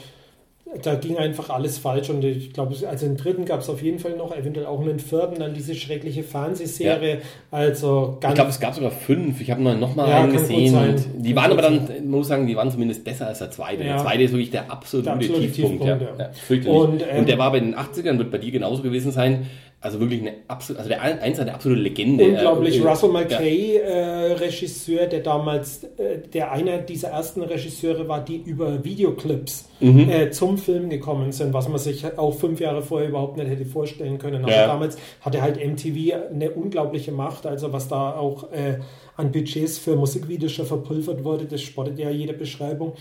da ging einfach alles falsch und ich glaube, also den dritten gab es auf jeden Fall noch, eventuell auch einen vierten, dann diese schreckliche Fernsehserie. Ja. Also ganz ich glaube, es gab sogar fünf. Ich habe noch mal ja, einen gesehen. Die waren aber dann, ich muss sagen, die waren zumindest besser als der zweite. Ja. Der zweite ist wirklich der absolute, der absolute Tiefpunkt. Tiefpunkt ja. Und, ähm, und der war bei den 80ern, wird bei dir genauso gewesen sein. Also wirklich eine absolute, also der eins eine absolute Legende. Unglaublich. Äh, Russell McKay, ja. äh, Regisseur, der damals, äh, der einer dieser ersten Regisseure war, die über Videoclips mhm. äh, zum Film gekommen sind, was man sich auch fünf Jahre vorher überhaupt nicht hätte vorstellen können. Aber ja. damals hatte halt MTV eine unglaubliche Macht, also was da auch äh, an Budgets für Musikvideos schon verpulvert wurde, das spottet ja jede Beschreibung.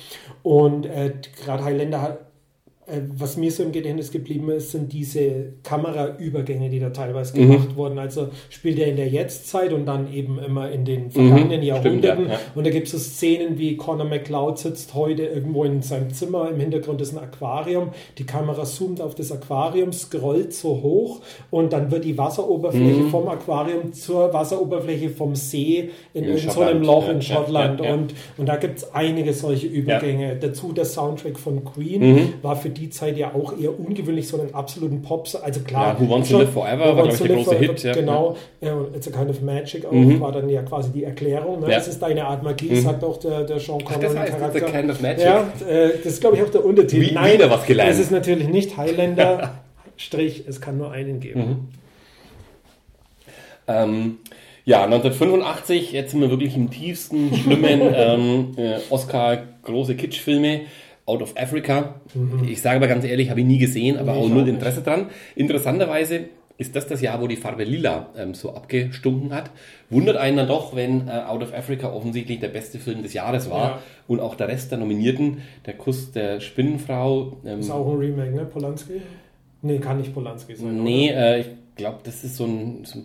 Und äh, gerade Highlander hat äh, was mir so im Gedächtnis geblieben ist, sind diese Kameraübergänge, die da teilweise mhm. gemacht wurden. Also spielt er in der Jetztzeit und dann eben immer in den vergangenen mhm. Jahrhunderten. Stimmt, ja, ja. Und da gibt es so Szenen wie Conor McLeod sitzt heute irgendwo in seinem Zimmer, im Hintergrund ist ein Aquarium, die Kamera zoomt auf das Aquarium, scrollt so hoch und dann wird die Wasseroberfläche mhm. vom Aquarium zur Wasseroberfläche vom See in, in so einem Loch ja, in Schottland. Und, und da gibt es einige solche Übergänge. Dazu der Soundtrack von Queen mhm. war für die Zeit ja auch eher ungewöhnlich, so einen absoluten Pops. Also klar. Ja, Who Wants to Live Forever war, glaube ich, der große Hit. Ja. Genau. Ja. It's a kind of magic auch, mhm. war dann ja quasi die Erklärung. Ne? Ja. Das ist deine Art Magie, mhm. sagt auch der, der Sean Connery. Das heißt, Charakter. It's a kind of magic. Ja, äh, das ist, glaube ich, auch der Untertitel. Wie, Nein, wieder was gelernt. Das ist natürlich nicht Highlander. Strich, es kann nur einen geben. Mhm. Ähm, ja, 1985, jetzt sind wir wirklich im tiefsten, schlimmen ähm, äh, Oscar große Kitschfilme. Out of Africa. Mhm. Ich sage aber ganz ehrlich, habe ich nie gesehen, aber nee, auch null Interesse dran. Interessanterweise ist das das Jahr, wo die Farbe Lila ähm, so abgestunken hat. Wundert einen dann doch, wenn äh, Out of Africa offensichtlich der beste Film des Jahres war ja. und auch der Rest der Nominierten, der Kuss der Spinnenfrau. Ähm, ist auch ein Remake, ne? Polanski? Nee, kann nicht Polanski sein. Nee, äh, ich glaube, das ist so ein, so,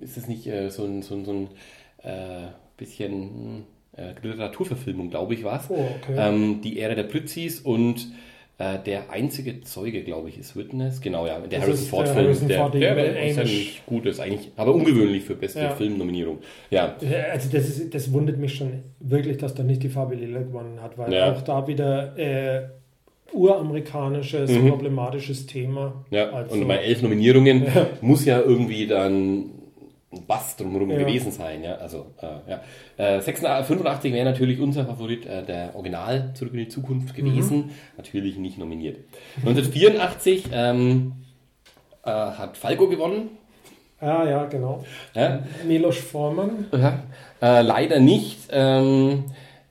ist das nicht äh, so ein, so ein, so ein äh, bisschen hm, äh, Literaturverfilmung, glaube ich, war es. Oh, okay. ähm, die Ära der Pritzis und äh, der einzige Zeuge, glaube ich, ist Witness. Genau, ja, der Harrison Ford-Film. Der, Ford, der, der ist ja nicht gut, ist eigentlich, aber ungewöhnlich für beste ja. Filmnominierung. Ja. Also das, ist, das wundert mich schon wirklich, dass da nicht die Farbe Lila gewonnen hat, weil ja. auch da wieder äh, uramerikanisches, mhm. problematisches Thema. Ja, also, und bei elf Nominierungen muss ja irgendwie dann Bass drumherum ja. gewesen sein. Ja? Also, äh, ja. Äh, 86, 85 wäre natürlich unser Favorit, äh, der Original Zurück in die Zukunft gewesen. Mhm. Natürlich nicht nominiert. 1984 ähm, äh, hat Falco gewonnen. Ah, ja, genau. Ja? Milos Forman. Ja. Äh, leider nicht. Ähm,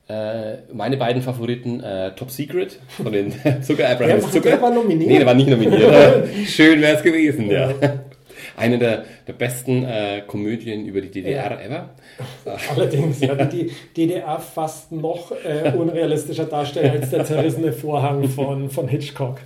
äh, meine beiden Favoriten Top Secret von den Zucker Abrahams Zucker. Der war nominiert. Nee, der war nicht nominiert. Schön wäre es gewesen, ja. Eine der, der besten äh, Komödien über die DDR ja. ever. Allerdings, ja, die DDR fast noch äh, unrealistischer darstellen als der zerrissene Vorhang von, von Hitchcock.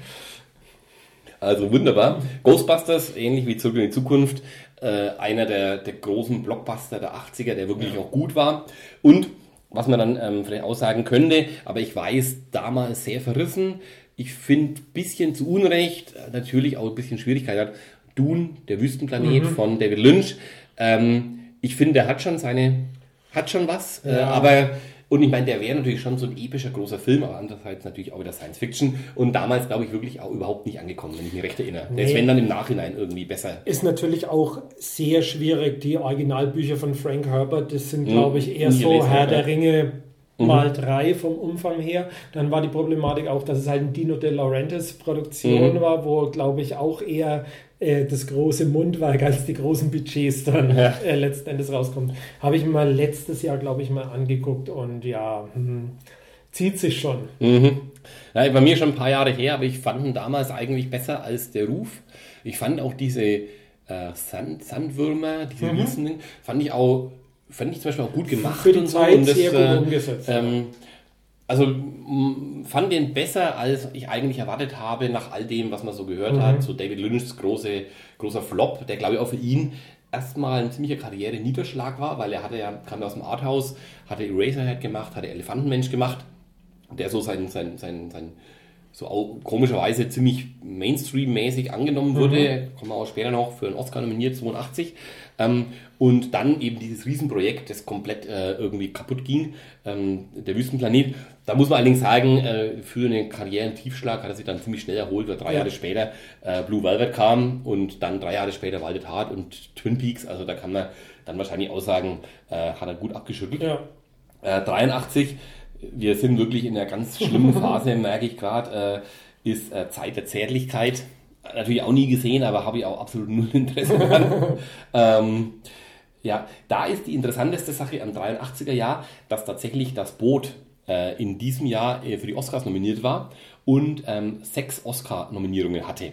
Also wunderbar. Ghostbusters, ähnlich wie Zurück in die Zukunft, äh, einer der, der großen Blockbuster der 80er, der wirklich ja. auch gut war. Und was man dann ähm, vielleicht aussagen könnte, aber ich weiß, damals sehr verrissen. Ich finde ein bisschen zu Unrecht, natürlich auch ein bisschen Schwierigkeit hat. Dune, der Wüstenplanet mhm. von David Lynch. Ähm, ich finde, der hat schon seine, hat schon was, äh, ja. äh, aber und ich meine, der wäre natürlich schon so ein epischer großer Film, aber andererseits natürlich auch wieder Science Fiction. Und damals, glaube ich, wirklich auch überhaupt nicht angekommen, wenn ich mich recht erinnere. Nee. Der ist, wenn dann im Nachhinein irgendwie besser. Ist natürlich auch sehr schwierig. Die Originalbücher von Frank Herbert, das sind, hm. glaube ich, eher so Herr der Ringe mhm. mal drei vom Umfang her. Dann war die Problematik auch, dass es halt ein Dino De Laurentiis Produktion mhm. war, wo, glaube ich, auch eher äh, das große Mundwerk als die großen Budgets dann ja. äh, letzten Endes rauskommt. Habe ich mal letztes Jahr, glaube ich, mal angeguckt und ja, hm, zieht sich schon. Mhm. Ja, bei mir schon ein paar Jahre her, aber ich fand ihn damals eigentlich besser als der Ruf. Ich fand auch diese äh, Sand, Sandwürmer, diese mhm. Riesen, fand ich auch fand ich zum Beispiel auch gut gemacht Für die und Zeit so. Und das, sehr gut äh, umgesetzt. Ähm, also fand den besser, als ich eigentlich erwartet habe, nach all dem, was man so gehört mhm. hat. So David Lynchs große, großer Flop, der glaube ich auch für ihn erstmal ein ziemlicher Karriere-Niederschlag war, weil er hatte ja, kam aus dem Arthouse, hatte Eraserhead gemacht, hatte Elefantenmensch gemacht, der so sein, sein, sein, sein so komischerweise ziemlich Mainstream-mäßig angenommen wurde, mhm. kommen wir auch später noch für einen Oscar nominiert, 82. Ähm, und dann eben dieses Riesenprojekt, das komplett äh, irgendwie kaputt ging, ähm, der Wüstenplanet. Da muss man allerdings sagen, äh, für einen Karrierentiefschlag hat er sich dann ziemlich schnell erholt, weil drei ja. Jahre später äh, Blue Velvet kam und dann drei Jahre später Waldet Hart und Twin Peaks. Also da kann man dann wahrscheinlich auch sagen, äh, hat er gut abgeschüttelt. Ja. 83, äh, wir sind wirklich in einer ganz schlimmen Phase, merke ich gerade, äh, ist Zeit der Zärtlichkeit natürlich auch nie gesehen, aber habe ich auch absolut null Interesse daran. ähm, ja, da ist die interessanteste Sache am 83er Jahr, dass tatsächlich das Boot äh, in diesem Jahr äh, für die Oscars nominiert war und ähm, sechs Oscar-Nominierungen hatte.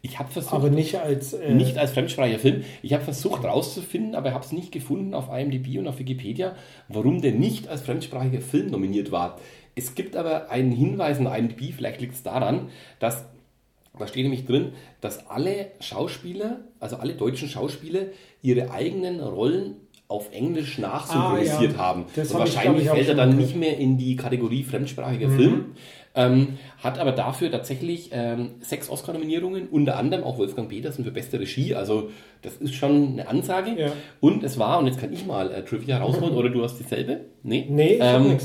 Ich habe versucht, aber nicht als äh nicht als fremdsprachiger Film. Ich habe versucht rauszufinden, aber habe es nicht gefunden auf IMDb und auf Wikipedia, warum der nicht als fremdsprachiger Film nominiert war. Es gibt aber einen Hinweis in IMDb, vielleicht liegt es daran, dass da steht nämlich drin, dass alle Schauspieler, also alle deutschen Schauspieler, ihre eigenen Rollen auf Englisch nachsynchronisiert ah, ja. haben. Das also wahrscheinlich ich, fällt er dann nicht mehr in die Kategorie fremdsprachiger mhm. Film. Ähm, hat aber dafür tatsächlich ähm, sechs Oscar-Nominierungen, unter anderem auch Wolfgang Petersen für beste Regie. Also das ist schon eine Ansage. Ja. Und es war, und jetzt kann ich mal äh, Trivia rausholen, oder du hast dieselbe? Nee, nee ich ähm,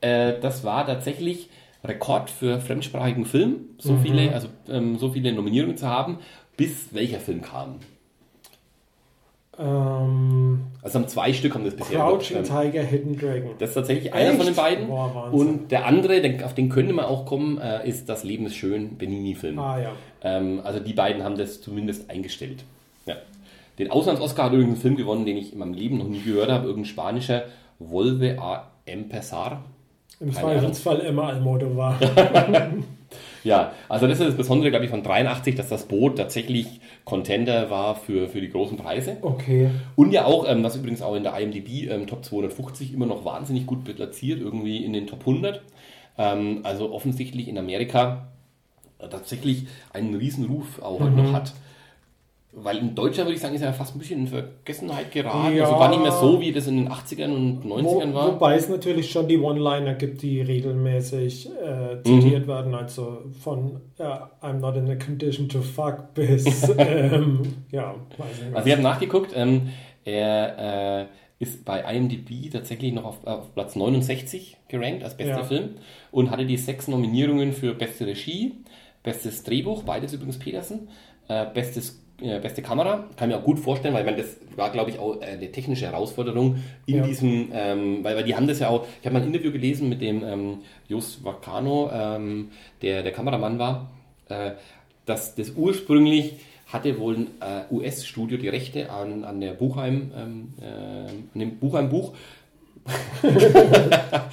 äh, Das war tatsächlich Rekord für fremdsprachigen Film, so mhm. viele, also ähm, so viele Nominierungen zu haben, bis welcher Film kam? Ähm, also haben zwei Stück haben das bisher. Crouching ähm, Tiger, Hidden Dragon. Das ist tatsächlich Echt? einer von den beiden. Boah, und der andere, den, auf den könnte man auch kommen, äh, ist Das Leben ist schön, Benini-Film. Ah, ja. Ähm, also die beiden haben das zumindest eingestellt. Ja. Den Auslands-Oscar hat irgendein Film gewonnen, den ich in meinem Leben noch nie gehört habe, irgendein spanischer Volve a Empezar. Im Zweifelsfall immer Almodovar. ja, also das ist das Besondere, glaube ich, von 83, dass das Boot tatsächlich Contender war für, für die großen Preise. Okay. Und ja auch, ähm, was übrigens auch in der IMDb ähm, Top 250 immer noch wahnsinnig gut platziert, irgendwie in den Top 100. Ähm, also offensichtlich in Amerika tatsächlich einen riesen Ruf auch mhm. noch hat. Weil in Deutschland würde ich sagen, ist er fast ein bisschen in Vergessenheit geraten. Ja, also war nicht mehr so, wie das in den 80ern und 90ern wo, war. Wobei es natürlich schon die One-Liner gibt, die regelmäßig äh, zitiert mhm. werden. Also von äh, I'm not in a condition to fuck bis, ähm, ja, weiß nicht. Also ich habe nachgeguckt, ähm, er äh, ist bei IMDb tatsächlich noch auf, auf, Platz 69 gerankt als bester ja. Film und hatte die sechs Nominierungen für beste Regie, bestes Drehbuch, beides übrigens Petersen, äh, bestes äh, beste Kamera. Kann mir auch gut vorstellen, weil meine, das war, glaube ich, auch eine technische Herausforderung in ja. diesem, ähm, weil, weil die haben das ja auch, ich habe mal ein Interview gelesen mit dem ähm, Jos Vacano, ähm, der der Kameramann war, äh, dass das ursprünglich hatte wohl ein äh, US-Studio die Rechte an, an der Buchheim, ähm, äh, an dem Buchheim-Buch.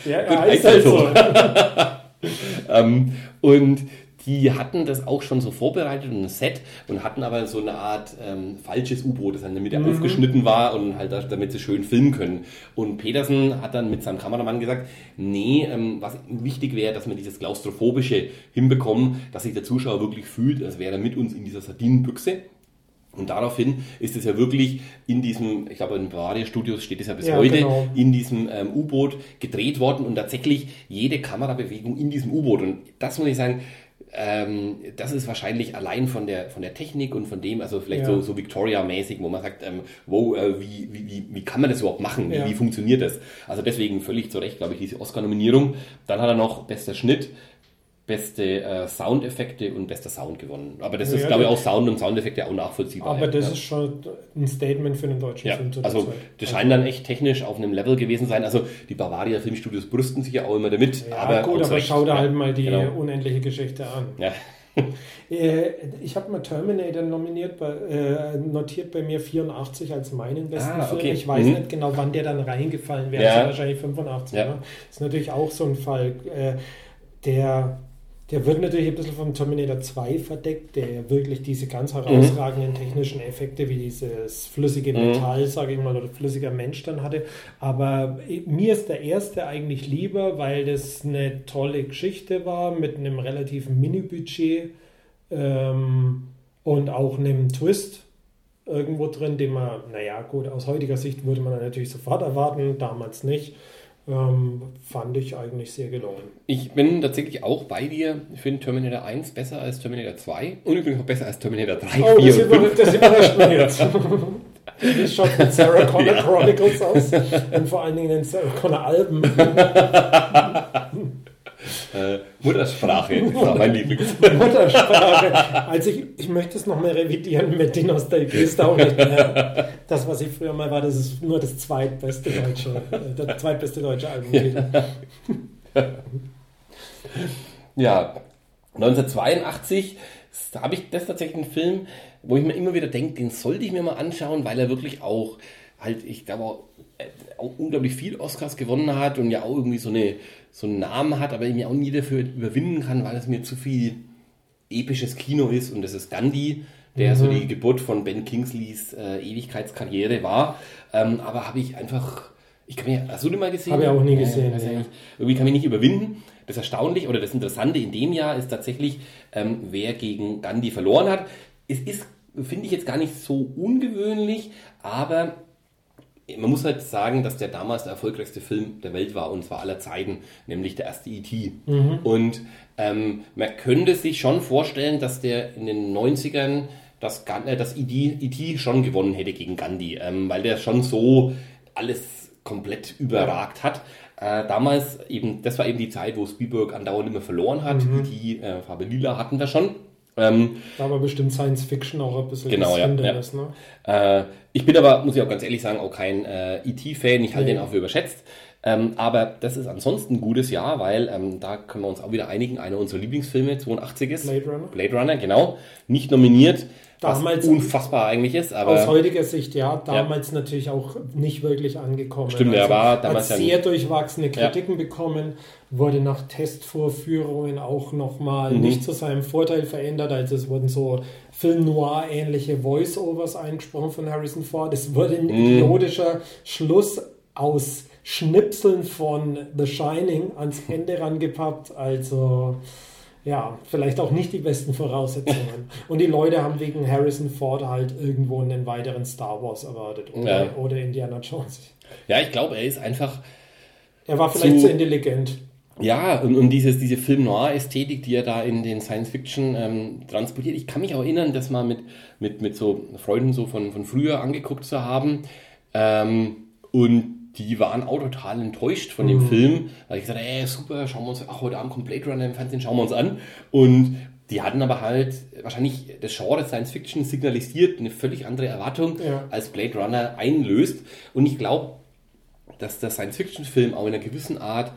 ja, er heißt halt so. ähm, und die hatten das auch schon so vorbereitet und ein Set und hatten aber so eine Art ähm, falsches U-Boot, das dann in der Mitte mhm. aufgeschnitten war und halt damit sie schön filmen können. Und Petersen hat dann mit seinem Kameramann gesagt, nee, ähm, was wichtig wäre, dass wir dieses Klaustrophobische hinbekommen, dass sich der Zuschauer wirklich fühlt, als wäre er mit uns in dieser Sardinenbüchse. Und daraufhin ist es ja wirklich in diesem, ich glaube in Bavaria Studios steht es ja bis ja, heute, genau. in diesem ähm, U-Boot gedreht worden und tatsächlich jede Kamerabewegung in diesem U-Boot. Und das muss ich sagen, ähm, das ist wahrscheinlich allein von der, von der Technik und von dem, also vielleicht ja. so, so Victoria-mäßig, wo man sagt, ähm, wow, äh, wie, wie, wie, kann man das überhaupt machen? Wie, ja. wie funktioniert das? Also deswegen völlig zu Recht, glaube ich, diese Oscar-Nominierung. Dann hat er noch bester Schnitt, beste äh, Soundeffekte und bester Sound gewonnen. Aber das ja, ist, glaube ich, auch Sound und Soundeffekte auch nachvollziehbar. Aber das ja. ist schon ein Statement für den deutschen ja, Film. Zu also, das scheint dann echt technisch auf einem Level gewesen sein. Also, die Bavaria Filmstudios brüsten sich ja auch immer damit. Aber gut, aber schau da halt mal die genau. unendliche Geschichte an. Ja. Äh, ich habe mal Terminator nominiert, bei, äh, notiert bei mir 84 als meinen besten ah, okay. Film. Ich weiß mhm. nicht genau, wann der dann reingefallen wäre. Ja. wahrscheinlich 85. Ja. Ne? Das ist natürlich auch so ein Fall, äh, der der wird natürlich ein bisschen vom Terminator 2 verdeckt, der wirklich diese ganz herausragenden technischen Effekte wie dieses flüssige mhm. Metall, sage ich mal, oder flüssiger Mensch dann hatte. Aber mir ist der erste eigentlich lieber, weil das eine tolle Geschichte war mit einem relativen Mini-Budget ähm, und auch einem Twist irgendwo drin, den man, naja, gut, aus heutiger Sicht würde man natürlich sofort erwarten, damals nicht ähm, fand ich eigentlich sehr gelungen. Ich bin tatsächlich auch bei dir. Ich finde Terminator 1 besser als Terminator 2 und übrigens auch besser als Terminator 3, oh, 4 das 5. Das überrascht mich jetzt. Wie schaut mit Sarah Connor ja. Chronicles aus? Und vor allen Dingen den Sarah Connor Alben. Äh, Muttersprache war mein Lieblings. Muttersprache. Also ich, ich möchte es nochmal revidieren mit die Nostalgie ist auch nicht mehr. Das, was ich früher mal war, das ist nur das zweitbeste deutsche, äh, der zweitbeste deutsche Album. ja, 1982 habe ich das tatsächlich einen Film, wo ich mir immer wieder denke, den sollte ich mir mal anschauen, weil er wirklich auch halt, ich glaube, auch, äh, auch unglaublich viel Oscars gewonnen hat und ja auch irgendwie so eine so einen Namen hat, aber ich mir auch nie dafür überwinden kann, weil es mir zu viel episches Kino ist und das ist Gandhi, der mhm. so die Geburt von Ben Kingsleys äh, Ewigkeitskarriere war. Ähm, aber habe ich einfach, ich kann mir, hast du den mal gesehen? Habe ich auch nie gesehen. Äh, ja. Irgendwie kann ich nicht überwinden. Das Erstaunliche oder das Interessante in dem Jahr ist tatsächlich, ähm, wer gegen Gandhi verloren hat. Es ist, finde ich jetzt gar nicht so ungewöhnlich, aber man muss halt sagen, dass der damals der erfolgreichste Film der Welt war und zwar aller Zeiten, nämlich der erste E.T. Mhm. Und ähm, man könnte sich schon vorstellen, dass der in den 90ern das, äh, das E.T. schon gewonnen hätte gegen Gandhi, ähm, weil der schon so alles komplett überragt hat. Äh, damals eben, das war eben die Zeit, wo Spielberg andauernd immer verloren hat. Mhm. E.T. Äh, Farbe Lila hatten wir schon. Ähm, da war bestimmt Science Fiction auch ein bisschen genau, ja, ja. Ne? Äh, ich bin aber, muss ich auch ganz ehrlich sagen, auch kein äh, E.T.-Fan. Ich halte nee. den auch für überschätzt. Ähm, aber das ist ansonsten ein gutes Jahr, weil ähm, da können wir uns auch wieder einigen. Einer unserer Lieblingsfilme, 82 ist. Blade Runner. Blade Runner, genau. Nicht nominiert damals unfassbar eigentlich ist. Aber aus heutiger Sicht ja, damals ja. natürlich auch nicht wirklich angekommen. Stimmt, also, er war damals hat sehr ja durchwachsene Kritiken ja. bekommen, wurde nach Testvorführungen auch nochmal mhm. nicht zu seinem Vorteil verändert. Also es wurden so Film Noir ähnliche Voice-Overs eingesprochen von Harrison Ford. Es wurde ein mhm. idiotischer Schluss aus Schnipseln von The Shining ans Ende rangepappt. Also ja, vielleicht auch nicht die besten Voraussetzungen. Und die Leute haben wegen Harrison Ford halt irgendwo einen weiteren Star Wars erwartet oder, ja. oder Indiana Jones. Ja, ich glaube, er ist einfach. Er war vielleicht zu, zu intelligent. Ja, und, und dieses, diese Film-Noir-Ästhetik, die er da in den Science-Fiction ähm, transportiert. Ich kann mich auch erinnern, das mal mit, mit, mit so Freunden so von, von früher angeguckt zu haben. Ähm, und die waren auch total enttäuscht von dem mhm. Film, weil ich gesagt habe, ey, super, schauen wir uns, ach, heute Abend kommt Blade Runner im Fernsehen, schauen wir uns an. Und die hatten aber halt wahrscheinlich das Genre Science Fiction signalisiert eine völlig andere Erwartung, ja. als Blade Runner einlöst. Und ich glaube, dass der Science Fiction Film auch in einer gewissen Art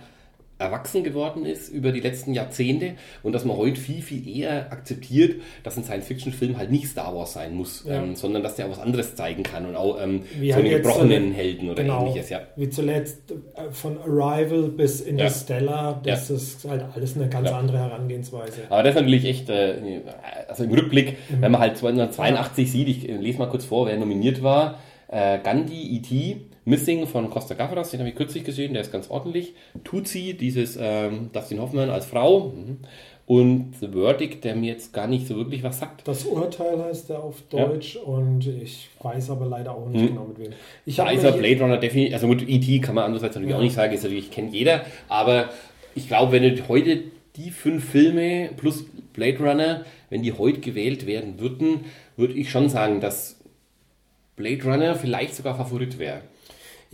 erwachsen geworden ist über die letzten Jahrzehnte und dass man heute viel, viel eher akzeptiert, dass ein Science-Fiction-Film halt nicht Star Wars sein muss, ja. ähm, sondern dass der auch was anderes zeigen kann und auch ähm, Wie so halt einen gebrochenen so- Helden oder genau, ähnliches. Ja. Wie zuletzt äh, von Arrival bis Interstellar, das ist halt alles eine ganz Ja. andere Herangehensweise. Aber das ist natürlich echt, äh, also im Rückblick, wenn man halt 1982 sieht, ich äh, lese mal kurz vor, wer nominiert war. Äh, Gandhi, E.T., Missing von Costa Gavras, den habe ich kürzlich gesehen, der ist ganz ordentlich. Tutsi, dieses ähm, Dustin Hoffman als Frau. Mhm. Und The Verdict, der mir jetzt gar nicht so wirklich was sagt. Das Urteil heißt er auf Ja. Deutsch und ich weiß aber leider auch nicht Hm. genau mit wem. Ich Da habe ist er Blade Runner definitiv, also gut, E.T. kann man andererseits natürlich Ja. auch nicht sagen, ist natürlich, kennt jeder, aber ich glaube, wenn du heute die fünf Filme plus Blade Runner, wenn die heute gewählt werden würden, würde ich schon sagen, dass Blade Runner vielleicht sogar Favorit wäre.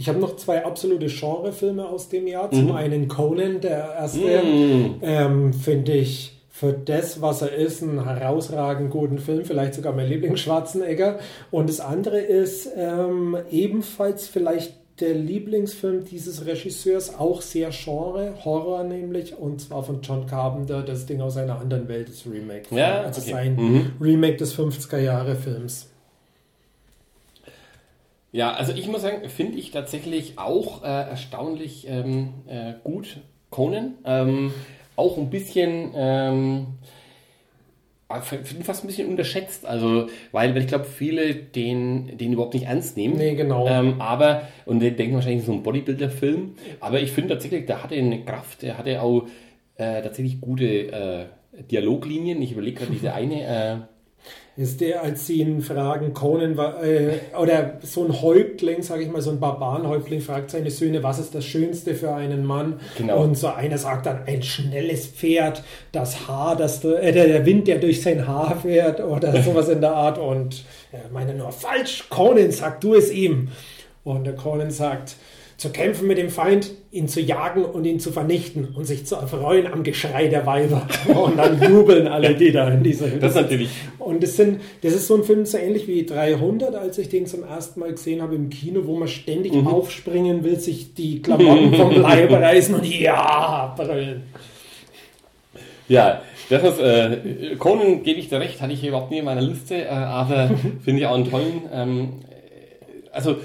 Ich habe noch zwei absolute Genrefilme aus dem Jahr. Zum einen Conan, der erste, Mhm. ähm, finde ich für das, was er ist, einen herausragend guten Film, vielleicht sogar mein Lieblings-Schwarzenegger. Und das andere ist ähm, ebenfalls vielleicht der Lieblingsfilm dieses Regisseurs, auch sehr Genre, Horror nämlich, und zwar von John Carpenter, das Ding aus einer anderen Welt, das Remake. Ja, also okay. sein Mhm. Remake des 50er-Jahre-Films. Ja, also ich muss sagen, finde ich tatsächlich auch äh, erstaunlich ähm, äh, gut Conan. Ähm, auch ein bisschen, ähm, finde fast ein bisschen unterschätzt. Also, weil, weil ich glaube, viele den, den überhaupt nicht ernst nehmen. Nee, genau. Ähm, aber, und die denken wahrscheinlich so ein Bodybuilder-Film. Aber ich finde tatsächlich, der hatte eine Kraft, der hatte auch äh, tatsächlich gute äh, Dialoglinien. Ich überlege gerade diese eine. Äh, Ist der, als sie ihn fragen, Conan war, äh, oder so ein Häuptling, sage ich mal, so ein Barbarenhäuptling fragt seine Söhne, was ist das Schönste für einen Mann? Genau. Und so einer sagt dann, ein schnelles Pferd, das Haar, das, äh, der der Wind, der durch sein Haar fährt oder sowas in der Art. Und er meine nur, falsch, Conan, sag du es ihm. Und der Conan sagt, zu kämpfen mit dem Feind, ihn zu jagen und ihn zu vernichten und sich zu erfreuen am Geschrei der Weiber. Und dann jubeln alle, die da in dieser Hütte das natürlich. und das, sind, das ist so ein Film so ähnlich wie 300, als ich den zum ersten Mal gesehen habe im Kino, wo man ständig Mhm. aufspringen will, sich die Klamotten vom Leib reißen und ja, brüllen. Ja, das ist, äh, Conan gebe ich dir recht, hatte ich überhaupt nie in meiner Liste, äh, aber finde ich auch einen tollen, ähm, äh, also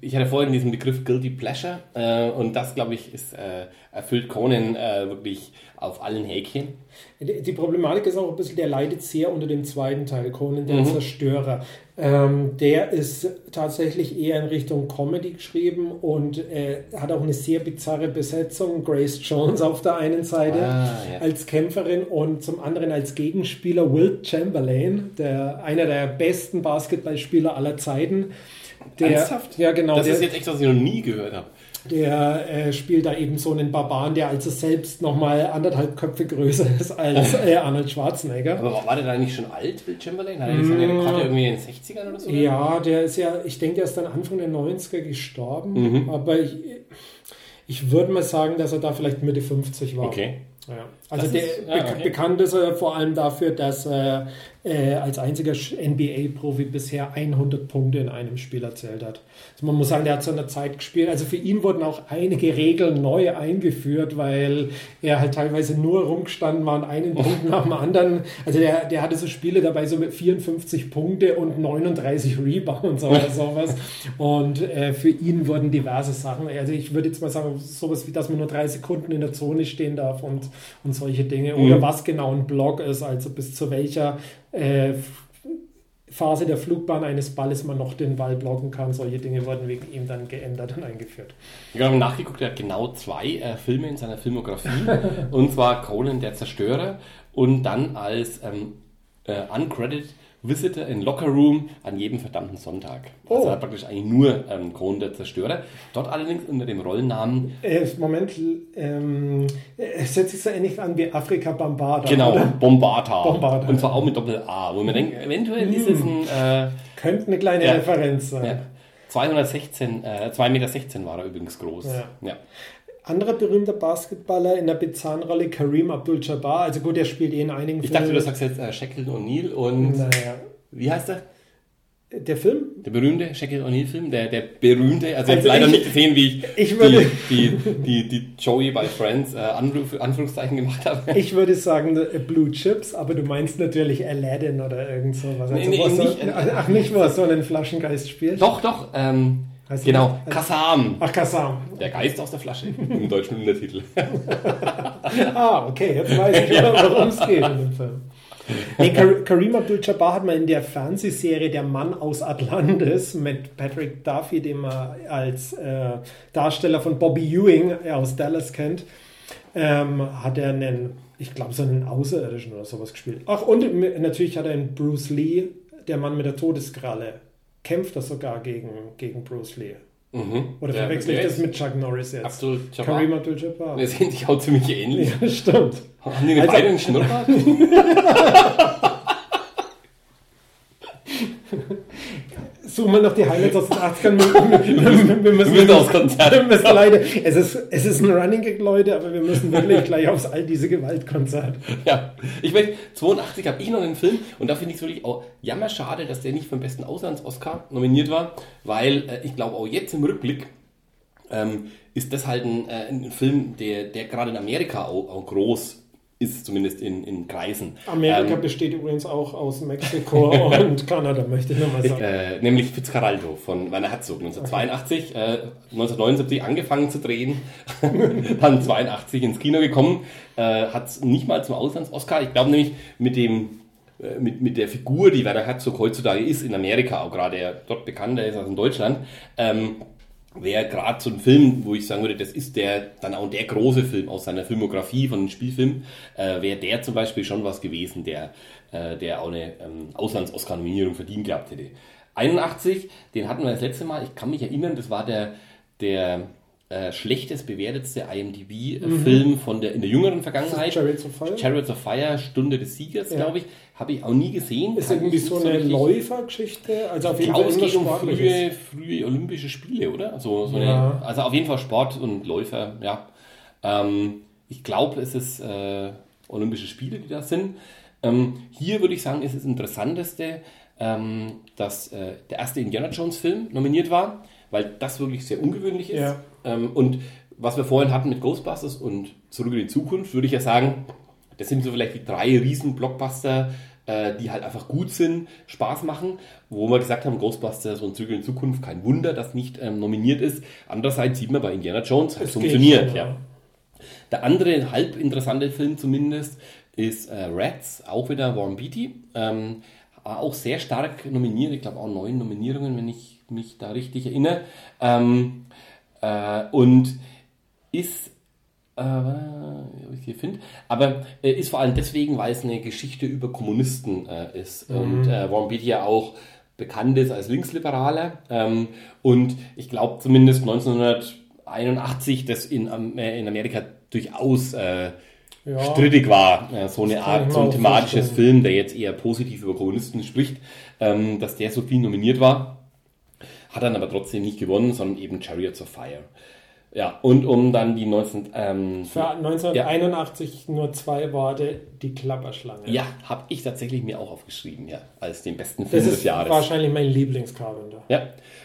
ich hatte vorhin diesen Begriff Guilty Pleasure äh, und das, glaube ich, ist, äh, erfüllt Conan äh, wirklich auf allen Häkchen. Die Problematik ist auch ein bisschen, der leidet sehr unter dem zweiten Teil, Conan der Mhm. Zerstörer. Ähm, der ist tatsächlich eher in Richtung Comedy geschrieben und äh, hat auch eine sehr bizarre Besetzung. Grace Jones auf der einen Seite Ah, ja. als Kämpferin und zum anderen als Gegenspieler Wilt Chamberlain, der, einer der besten Basketballspieler aller Zeiten. Der, Ernsthaft? Ja, genau. das der, ist jetzt echt, was ich noch nie gehört habe. der äh, spielt da eben so einen Barbaren, der also selbst nochmal anderthalb Köpfe größer ist als äh, Arnold Schwarzenegger. Aber war der da nicht schon alt, Will Chamberlain? Hat er seine Rekorde irgendwie in den 60ern oder so? Ja, der ist ja, ich denke, der ist dann Anfang der 90er gestorben, Mhm. aber ich, ich würde mal sagen, dass er da vielleicht Mitte 50 war. Okay. Ja. Also Das der ist- ja, okay. bekannt ist er vor allem dafür, dass er äh, als einziger NBA-Profi bisher 100 Punkte in einem Spiel erzählt hat. Also man muss sagen, der hat zu einer Zeit gespielt. Also für ihn wurden auch einige Regeln neu eingeführt, weil er halt teilweise nur rumgestanden war und einen Punkt nach dem anderen. Also der, der hatte so Spiele dabei so mit 54 Punkte und 39 Rebounds oder sowas. Und äh, für ihn wurden diverse Sachen. Also ich würde jetzt mal sagen, sowas wie, dass man nur drei Sekunden in der Zone stehen darf und, und solche Dinge. Oder was genau ein Block ist, also bis zu welcher äh, Phase der Flugbahn eines Balles man noch den Ball blocken kann. Solche Dinge wurden wegen ihm dann geändert und eingeführt. Ich habe nachgeguckt, er hat genau zwei äh, Filme in seiner Filmografie. und zwar Conan der Zerstörer und dann als ähm, äh, uncredited Visitor in Locker Room an jedem verdammten Sonntag. Also Oh. hat praktisch eigentlich nur ähm, Conan der Zerstörer. Dort allerdings unter dem Rollennamen Äh, Moment, ähm, es hört sich so ähnlich an wie Afrika Bambada. Genau, Oder? Bombata. Bombata. Und zwar auch mit Doppel-A, wo man denkt, eventuell ist es ein äh, Könnte eine kleine Ja. Referenz sein. ja, 216, äh, 2,16 Meter war er übrigens groß. Ja. Ja. Anderer berühmter Basketballer in der Bezahnrolle, Kareem Abdul-Jabbar. Also gut, der spielt eh in einigen Ich dachte, du sagst jetzt äh, Shaquille O'Neal und Naja. wie heißt er? Der Film? Der berühmte Shaquille O'Neal-Film, der, der berühmte, also, Also jetzt leider ich- nicht gesehen, wie ich, ich würde- die, die, die, die Joey bei Friends äh, Anruf, Anführungszeichen gemacht habe. Ich würde sagen äh, Blue Chips, aber du meinst natürlich Aladdin oder irgend so was. Nee, nee, er so, nicht, äh, ach, nicht, wo er so einen Flaschengeist spielt? Doch, doch, ähm, Heißt genau, das- Kasam. Ach, Kassam. Der Geist aus der Flasche im deutschen Untertitel. Ah, okay, jetzt weiß ich, worum es geht in dem Film. Nee, Kar Kareem Abdul-Jabbar hat mal in der Fernsehserie Der Mann aus Atlantis mit Patrick Duffy, den man als äh, Darsteller von Bobby Ewing aus Dallas kennt, ähm, hat er einen, ich glaube, so einen Außerirdischen oder sowas gespielt. Ach, und natürlich hat er in Bruce Lee, der Mann mit der Todeskralle, kämpft er sogar gegen, gegen Bruce Lee. Mhm. Oder Der- verwechsel ich das mit Chuck Norris jetzt? Abdul Jabbar. Kareem Abdul-Jabbar. Wir sehen sich auch ziemlich ähnlich. Ja, stimmt. Haben die Also- beide einen Schnurrbart? Suchen wir noch die Highlights aus den 80ern. Wir, wir, wir müssen, Mit aufs Konzert. Wir müssen leider, es ist, es ist ein Running Gag, Leute, aber wir müssen wirklich gleich aufs all diese Gewaltkonzert. Ja, ich weiß, 82 habe ich noch einen Film und da finde ich es wirklich auch jammerschade, dass der nicht für den besten Auslands-Oscar nominiert war, weil äh, ich glaube auch jetzt im Rückblick ähm, ist das halt ein, äh, ein Film, der, der gerade in Amerika auch, auch groß ist, zumindest in, in Kreisen. Amerika Ähm, besteht übrigens auch aus Mexiko und Kanada, möchte ich nochmal sagen. äh, nämlich Fitzcarraldo von Werner Herzog 1982, äh, 1979 angefangen zu drehen, dann 82 ins Kino gekommen, äh, hat es nicht mal zum Auslands-Oscar. Ich glaube nämlich mit dem äh, mit, mit der Figur, die Werner Herzog heutzutage ist in Amerika, auch gerade er dort bekannter ist als in Deutschland, ähm, wäre gerade so ein Film, wo ich sagen würde, das ist der dann auch der große Film aus seiner Filmografie von den Spielfilmen, äh, wäre der zum Beispiel schon was gewesen, der, äh, der auch eine ähm, Auslands-Oscar-Nominierung verdient gehabt hätte. 81, den hatten wir das letzte Mal, ich kann mich erinnern, das war der, der äh, schlechtest bewertetste IMDb-Film von der in der jüngeren Vergangenheit. Chariots of Fire? Chariots of Fire, Stunde des Siegers, Ja. glaube ich. Habe ich auch nie gesehen. Ist irgendwie so eine richtig- Läufergeschichte? Also auf ich jeden glaube, Fall es geht um frühe, frühe Olympische Spiele, oder? So, so Ja. eine, also auf jeden Fall Sport und Läufer, ja. Ähm, ich glaube, es ist äh, Olympische Spiele, die da sind. Ähm, hier würde ich sagen, ist das Interessanteste, ähm, dass äh, der erste Indiana Jones Film nominiert war, weil das wirklich sehr ungewöhnlich ist. Ja. Ähm, und was wir vorhin hatten mit Ghostbusters und Zurück in die Zukunft, würde ich ja sagen, das sind so vielleicht die drei riesen Blockbuster, äh, die halt einfach gut sind, Spaß machen, wo wir gesagt haben, Ghostbusters und Zurück in Zukunft, kein Wunder, dass nicht ähm, nominiert ist. Andererseits sieht man bei Indiana Jones, hat Es funktioniert. schon, ja. Der andere halb interessante Film zumindest ist äh, Rats, auch wieder Warren Beatty. Ähm, auch sehr stark nominiert, ich glaube auch neun Nominierungen, wenn ich mich da richtig erinnere. Ähm, äh, und ist, äh, ob ich hier finde, aber äh, ist vor allem deswegen, weil es eine Geschichte über Kommunisten äh, ist. Und äh, Warren Beatty ja auch bekannt ist als Linksliberaler. Ähm, und ich glaube zumindest 1981 das in, äh, in Amerika durchaus äh, Ja. strittig war, äh, so eine Art, so ein thematisches vorstellen. Film, der jetzt eher positiv über Kommunisten spricht, ähm, dass der so viel nominiert war. Hat dann aber trotzdem nicht gewonnen, sondern eben Chariots of Fire. Ja, und um dann die 19... Ähm, Für 1981 nur zwei Worte, die Klapperschlange. ja, habe ich tatsächlich mir auch aufgeschrieben, ja, als den besten Film Das des ist Jahres. wahrscheinlich mein Lieblingscarpenter. Ja,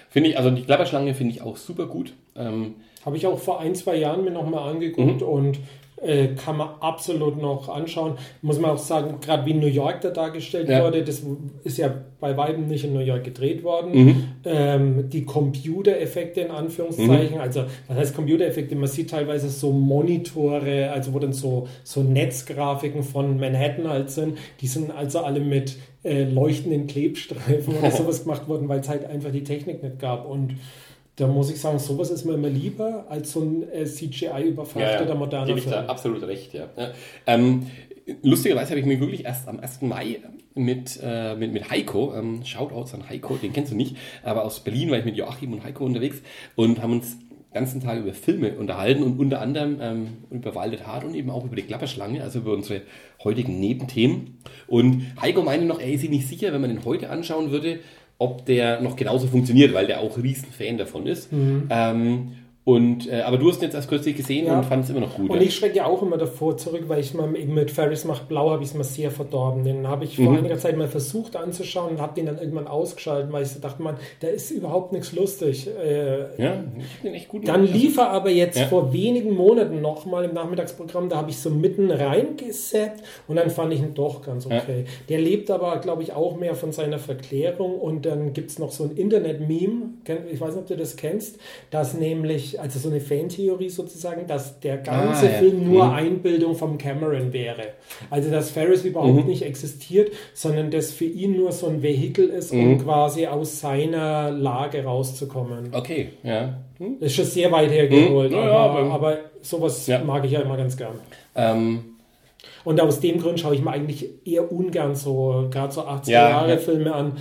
finde ich, also die Klapperschlange finde ich auch super gut. Ähm, Habe ich auch vor ein, zwei Jahren mir nochmal angeguckt Mhm. und äh, kann man absolut noch anschauen. Muss man auch sagen, gerade wie New York da dargestellt Ja. wurde, das ist ja bei weitem nicht in New York gedreht worden. Mhm. Ähm, die Computereffekte in Anführungszeichen, also was heißt Computereffekte? Man sieht teilweise so Monitore, also wo dann so, so Netzgrafiken von Manhattan halt sind, die sind also alle mit äh, leuchtenden Klebstreifen oder sowas gemacht worden, weil es halt einfach die Technik nicht gab und da muss ich sagen, sowas ist mir immer lieber als so ein äh, CGI-überfrachteter moderner gebe ich da Film. absolut recht, ja. ja. Ähm, lustigerweise habe ich mich wirklich erst am 1. Mai mit, äh, mit, mit Heiko, ähm, Shoutouts an Heiko, den kennst du nicht, aber aus Berlin war ich mit Joachim und Heiko unterwegs und haben uns den ganzen Tag über Filme unterhalten und unter anderem ähm, über Waldet Hart und eben auch über die Klapperschlange, also über unsere heutigen Nebenthemen. Und Heiko meinte noch, er ist sich nicht sicher, wenn man den heute anschauen würde, ob der noch genauso funktioniert, weil der auch riesen Fan davon ist. Ähm, Und, äh, aber du hast ihn jetzt erst kürzlich gesehen Ja. und fand es immer noch gut. Und ja? ich schrecke ja auch immer davor zurück, weil ich mal eben mit Ferris macht blau, habe ich es mal sehr verdorben. Den habe ich vor Mhm. einiger Zeit mal versucht anzuschauen und habe den dann irgendwann ausgeschaltet, weil ich so dachte, man, da ist überhaupt nichts lustig. Äh, ja, ich finde den echt gut. Dann lief er aber jetzt Ja. vor wenigen Monaten nochmal im Nachmittagsprogramm, da habe ich so mitten reingesappt und dann fand ich ihn doch ganz okay. Der lebt aber, glaube ich, auch mehr von seiner Verklärung und dann gibt es noch so ein Internet-Meme, ich weiß nicht, ob du das kennst, dass nämlich, also so eine Fantheorie sozusagen, dass der ganze Ah, ja. Film nur Mhm. Einbildung vom Cameron wäre. Also dass Ferris überhaupt Mhm. nicht existiert, sondern dass für ihn nur so ein Vehikel ist, um Mhm. quasi aus seiner Lage rauszukommen. Okay, ja. Hm. Das ist schon sehr weit hergeholt, Mhm. Ja, ja, aber, aber- aber sowas Ja. mag ich ja immer ganz gern. Ähm, Und aus dem Grund schaue ich mir eigentlich eher ungern so, gerade so 80er Ja, Jahre ja. Filme an.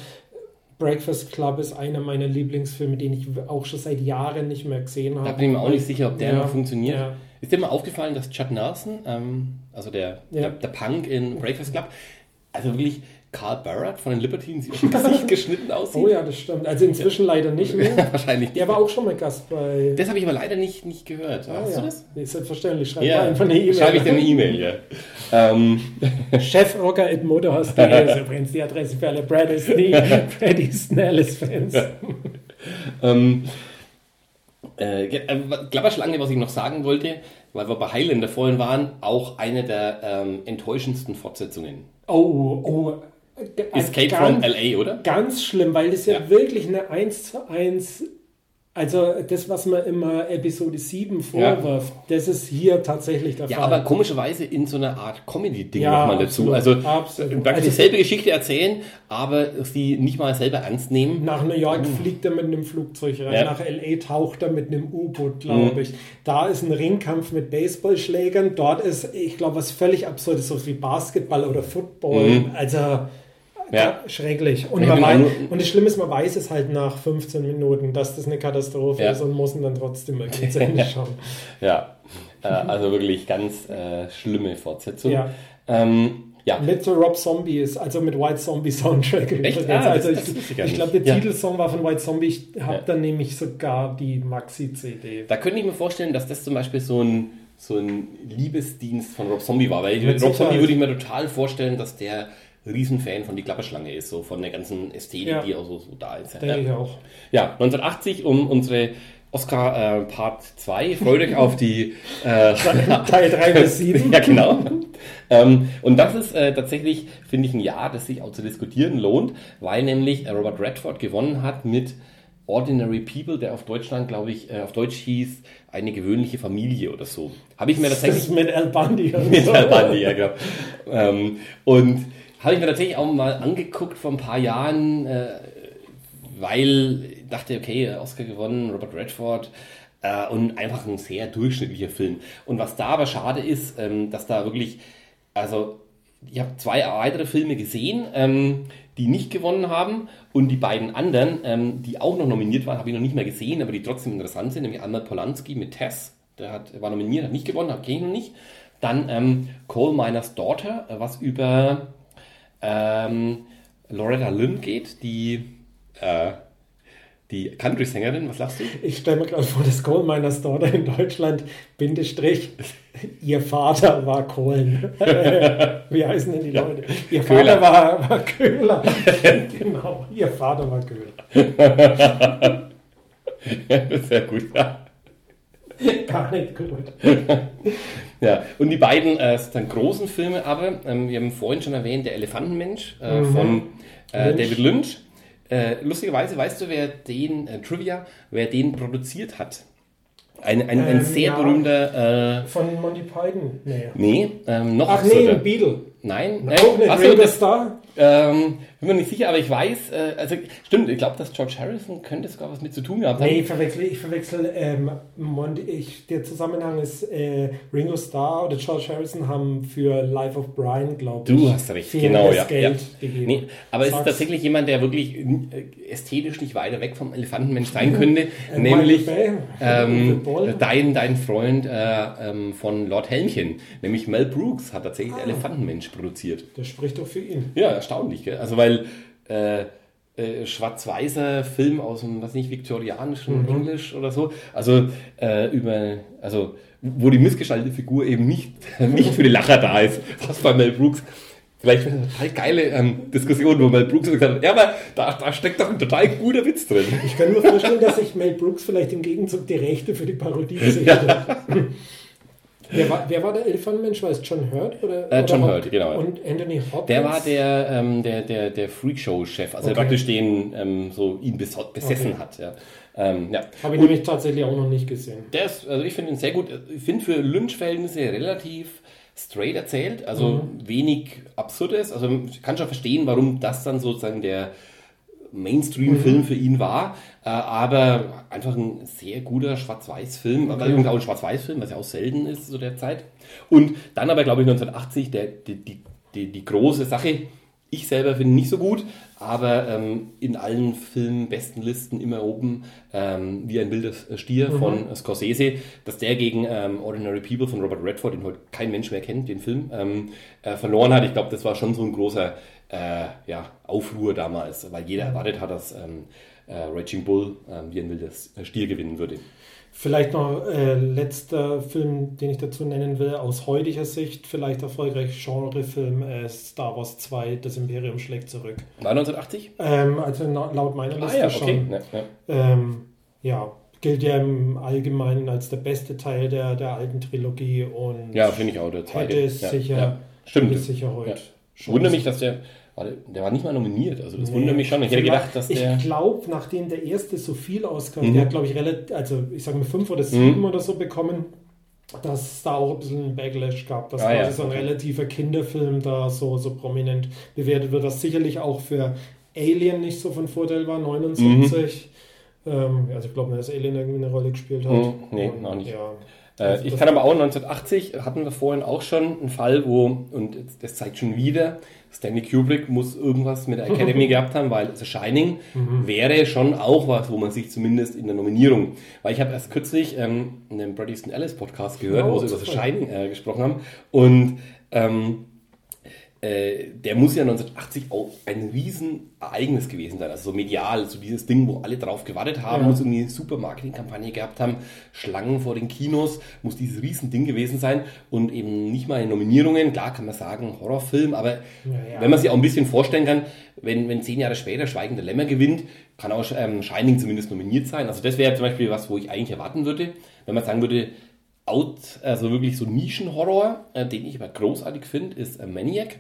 Breakfast Club ist einer meiner Lieblingsfilme, den ich auch schon seit Jahren nicht mehr gesehen habe. da bin ich mir auch nicht sicher, ob der Ja, noch funktioniert. ja. Ist dir mal aufgefallen, dass Chad Nelson, ähm, also der, Ja. der, der Punk in Breakfast Club, also wirklich Carl Barrett von den Libertines aus dem Gesicht geschnitten aussieht? Oh ja, das stimmt. Also inzwischen leider nicht mehr. Wahrscheinlich nicht. Der war auch schon mal Gast bei. Das habe ich aber leider nicht, nicht gehört. Ah, Hast ja. du das? Nee, Selbstverständlich. Schreib Ja, einfach eine E-Mail. schreibe ich dir eine E-Mail, ja. ähm, Chefrocker at Motorhaus.de ist übrigens die Adresse für alle Brad Disney, Brady Snellis-Fans. ähm, äh, äh, Klapperschlange, was ich noch sagen wollte, weil wir bei Highlander vorhin waren, auch eine der ähm, enttäuschendsten Fortsetzungen. Oh, oh. G- Escape ganz- from L.A., oder? Ganz schlimm, weil das ja, Ja. wirklich eine 1 zu 1, also das, was man immer Episode 7 vorwirft, das ist hier tatsächlich der Ja, Fall. aber komischerweise in so einer Art Comedy-Ding Ja, nochmal dazu. Also absolut. praktisch Also- dieselbe Geschichte erzählen, aber sie nicht mal selber ernst nehmen. Nach New York fliegt er mit einem Flugzeug rein, Ja. nach L.A. taucht er mit einem U-Boot, glaube Mhm. ich. Da ist ein Ringkampf mit Baseballschlägern, dort ist, ich glaube, was völlig absurdes, so wie Basketball oder Football. Mhm. Also Ja. schrecklich. Und, man nur- und das Schlimme ist, man weiß es halt nach 15 Minuten, dass das eine Katastrophe Ja. ist und muss ihn dann trotzdem irgendwie zu Ende schauen. Ja, äh, also wirklich ganz äh, schlimme Fortsetzung. Ja. Ähm, ja. Mit so Rob Zombie ist, also mit White Zombie Soundtrack. übrigens. Ah, also das ich ich, ich glaube, der Ja. Titelsong war von White Zombie. Ich habe Ja. dann nämlich sogar die Maxi-CD. Da könnte ich mir vorstellen, dass das zum Beispiel so ein, so ein Liebesdienst von Rob Zombie war. Weil Mit Rob Zombie würde ich mir total vorstellen, dass der Riesenfan von die Klapperschlange ist, so von der ganzen Ästhetik, Ja. die auch so, so da ist. Denke ich auch. Ja, 1980 um unsere Oscar äh, Part 2. Freut euch auf die äh, Teil 3 bis 7. ja, genau. ähm, und das ist äh, tatsächlich, finde ich, ein Jahr, das sich auch zu diskutieren lohnt, weil nämlich Robert Redford gewonnen hat mit Ordinary People, der auf Deutschland, glaube ich, äh, auf Deutsch hieß, eine gewöhnliche Familie oder so. Habe ich mir Das tatsächlich ist mit Al Bundy. und mit der Bande, ja, genau. ähm, und habe ich mir tatsächlich auch mal angeguckt vor ein paar Jahren, äh, weil ich dachte, okay, Oscar gewonnen, Robert Redford äh, und einfach ein sehr durchschnittlicher Film. Und was da aber schade ist, ähm, dass da wirklich, also ich habe zwei weitere Filme gesehen, ähm, die nicht gewonnen haben und die beiden anderen, ähm, die auch noch nominiert waren, habe ich noch nicht mehr gesehen, aber die trotzdem interessant sind, nämlich einmal Polanski mit Tess, der hat, war nominiert, hat nicht gewonnen, kenne ich noch nicht. Dann ähm, Coal Miners Daughter, äh, was über ähm, Loretta Lynn geht, die, äh, die Country-Sängerin, was lachst du? Ich stelle mir gerade vor, das Coal Miners Daughter in Deutschland, Bindestrich, ihr Vater war Kohlen. Wie heißen denn die Leute? Ihr Köhler. Vater war, war Köhler. genau, ihr Vater war Köhler. Sehr gut, ja. Gar nicht gut. Ja, und die beiden äh, dann großen Filme aber, ähm, wir haben vorhin schon erwähnt, der Elefantenmensch äh, von äh, Lynch. David Lynch. Äh, lustigerweise, weißt du, wer den, äh, Trivia, wer den produziert hat? Ein, ein, ein Ähm, sehr ja. berühmter, äh, Von Monty Python? Nee. nee, ähm, noch Ach nee, ein Beatle. Nein, ach so, Ringo das, Starr? ähm, bin mir nicht sicher, aber ich weiß, äh, also stimmt, ich glaube, dass George Harrison könnte sogar was mit zu tun gehabt haben. Nee, ich verwechsel, ich verwechsel ähm, ich, der Zusammenhang ist, äh, Ringo Starr oder George Harrison haben für Life of Brian, glaube ich, Du hast recht, viel genau, ja. Geld ja. gegeben. Nee, aber es ist tatsächlich jemand, der wirklich äh, ästhetisch nicht weiter weg vom Elefantenmensch sein könnte, nämlich ähm, dein, dein Freund äh, ähm, von Lord Helmchen, nämlich Mel Brooks, hat tatsächlich Ah. Elefantenmensch produziert. Das spricht doch für ihn. Ja, erstaunlich, gell? Also weil äh, äh, schwarz-weißer Film aus dem, was nicht, viktorianischen mhm. Englisch oder so. Also äh, über, also wo die missgestaltete Figur eben nicht, nicht für die Lacher da ist, was bei Mel Brooks Vielleicht eine total geile ähm, Diskussion, wo Mel Brooks gesagt hat, ja, aber da, da steckt doch ein total guter Witz drin. Ich kann mir vorstellen, dass sich Mel Brooks vielleicht im Gegenzug die Rechte für die Parodie gesichert hat. Wer war, wer war der Elefantenmensch? War es John Hurt? Oder, äh, John Hurt, genau. Und Anthony Hopkins? Der war der, ähm, der, der, der Freakshow-Chef, also okay. der praktisch den ähm, so ihn besessen okay. hat. Ja. Ähm, ja. Habe ich und nämlich tatsächlich auch noch nicht gesehen. Der ist, also ich finde ihn sehr gut. Ich finde für Lynch-Verhältnisse relativ straight erzählt, also mhm. wenig Absurdes. Also ich kann schon verstehen, warum das dann sozusagen der Mainstream-Film mhm. für ihn war, äh, aber einfach ein sehr guter Schwarz-Weiß-Film, okay. übrigens auch ein Schwarz-Weiß-Film, was ja auch selten ist zu der Zeit. Und dann aber, glaube ich, 1980 der, die, die, die, große Sache, ich selber finde nicht so gut, aber ähm, in allen Filmbestenlisten immer oben ähm, wie ein wilder Stier mhm. von Scorsese, dass der gegen ähm, Ordinary People von Robert Redford, den heute kein Mensch mehr kennt, den Film, ähm, äh, verloren hat. Ich glaube, das war schon so ein großer äh, ja, Aufruhr damals, weil jeder erwartet hat, dass ähm, äh, Raging Bull äh, wie ein wilder Stier gewinnen würde. Vielleicht noch äh, letzter Film, den ich dazu nennen will, aus heutiger Sicht, vielleicht erfolgreich Genrefilm äh, Star Wars 2, Das Imperium schlägt zurück. War 1980? Ähm, also laut meiner Liste ah, ja, schon. Okay. Ja, ja. Ähm, ja, gilt ja im Allgemeinen als der beste Teil der, der alten Trilogie und ja, finde ich auch der zweite. Hätte es sicher, Stimmt. sicher heute. Ja. Wundere mich, dass der der war nicht mal nominiert, also das nee. wundert mich schon. Ich hätte gedacht, dass der. Ich glaube, nachdem der erste so viel auskam, mhm. der hat, glaube ich, relativ, also ich sage mal fünf oder sieben mhm. oder so bekommen, dass es da auch ein bisschen einen Backlash gab, dass ah, ja, so ein relativer Kinderfilm da so, so prominent bewertet wird, was sicherlich auch für Alien nicht so von Vorteil war, 79. Mhm. Ähm, also ich glaube nicht, dass Alien irgendwie eine Rolle gespielt hat. Mhm. Nee, noch nicht. Ja, äh, also ich kann aber auch 1980 hatten wir vorhin auch schon einen Fall, wo, und das zeigt schon wieder, Stanley Kubrick muss irgendwas mit der Academy gehabt haben, weil The Shining mhm. wäre schon auch was, wo man sich zumindest in der Nominierung, weil ich habe erst kürzlich ähm, einen Brady Easton Ellis Podcast gehört, oh, wo sie über The Shining äh, gesprochen haben und ähm, äh, der muss ja 1980 auch ein Riesenereignis gewesen sein. Also so medial, so dieses Ding, wo alle drauf gewartet haben, ja. muss irgendwie eine super Marketingkampagne gehabt haben, Schlangen vor den Kinos, muss dieses Riesending gewesen sein und eben nicht mal in Nominierungen. Klar kann man sagen, Horrorfilm, aber ja, wenn man sich auch ein bisschen vorstellen kann, wenn, wenn zehn Jahre später Schweigende Lämmer gewinnt, kann auch ähm, Shining zumindest nominiert sein. Also das wäre zum Beispiel was, wo ich eigentlich erwarten würde, wenn man sagen würde, out, also wirklich so Nischenhorror, äh, den ich aber großartig finde, ist äh, Maniac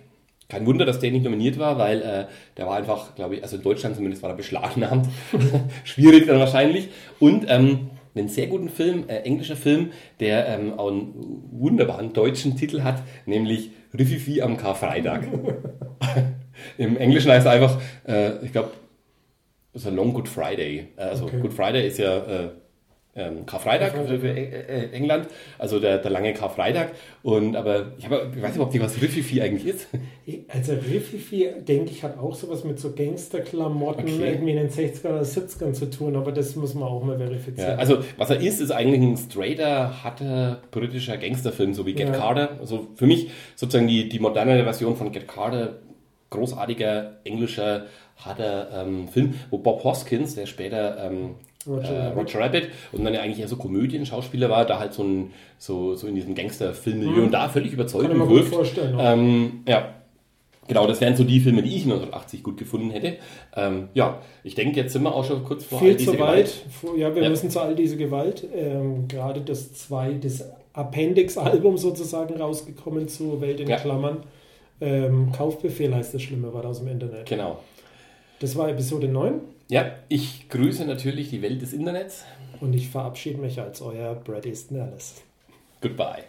kein Wunder, dass der nicht nominiert war, weil äh, der war einfach, glaube ich, also in Deutschland zumindest war er beschlagnahmt. Schwierig dann wahrscheinlich. Und ähm, einen sehr guten Film, äh, englischer Film, der ähm, auch einen wunderbaren deutschen Titel hat, nämlich Riffifi am Karfreitag. Im Englischen heißt er einfach, äh, ich glaube, es ist ein Long Good Friday. Also okay. Good Friday ist ja äh, ähm, Karfreitag für, für äh, äh, England, also der, der lange Karfreitag. Und aber ich, habe, ich weiß überhaupt nicht, was Riffifi eigentlich ist. Also Riffifi, denke ich, hat auch sowas mit so Gangsterklamotten okay. irgendwie in den 60er oder 70ern zu tun, aber das muss man auch mal verifizieren. Ja, also was er ist, ist eigentlich ein straighter, harter britischer Gangsterfilm, so wie Get ja. Carter. Also für mich sozusagen die, die moderne Version von Get Carter, großartiger englischer harter ähm, Film, wo Bob Hoskins, der später ähm, Roger, äh, Roger, Rabbit und dann ja eigentlich eher so Komödien-Schauspieler war, da halt so, ein, so, so in diesem Gangster-Filmmilieu mhm. und da völlig überzeugend Kann wirkt. vorstellen. Ähm, ja, genau, das wären so die Filme, die ich 1980 gut gefunden hätte. Ähm, ja, ich denke, jetzt sind wir auch schon kurz vor Viel all diese zu weit. Ja, wir ja. müssen zu all diese Gewalt. Ähm, gerade das zwei, das Appendix-Album sozusagen rausgekommen zu Welt in ja. Klammern. Ähm, Kaufbefehl heißt das Schlimme, war da aus dem Internet. Genau. Das war Episode 9. Ja, ich grüße natürlich die Welt des Internets. Und ich verabschiede mich als euer Brad Easton Ellis. Goodbye.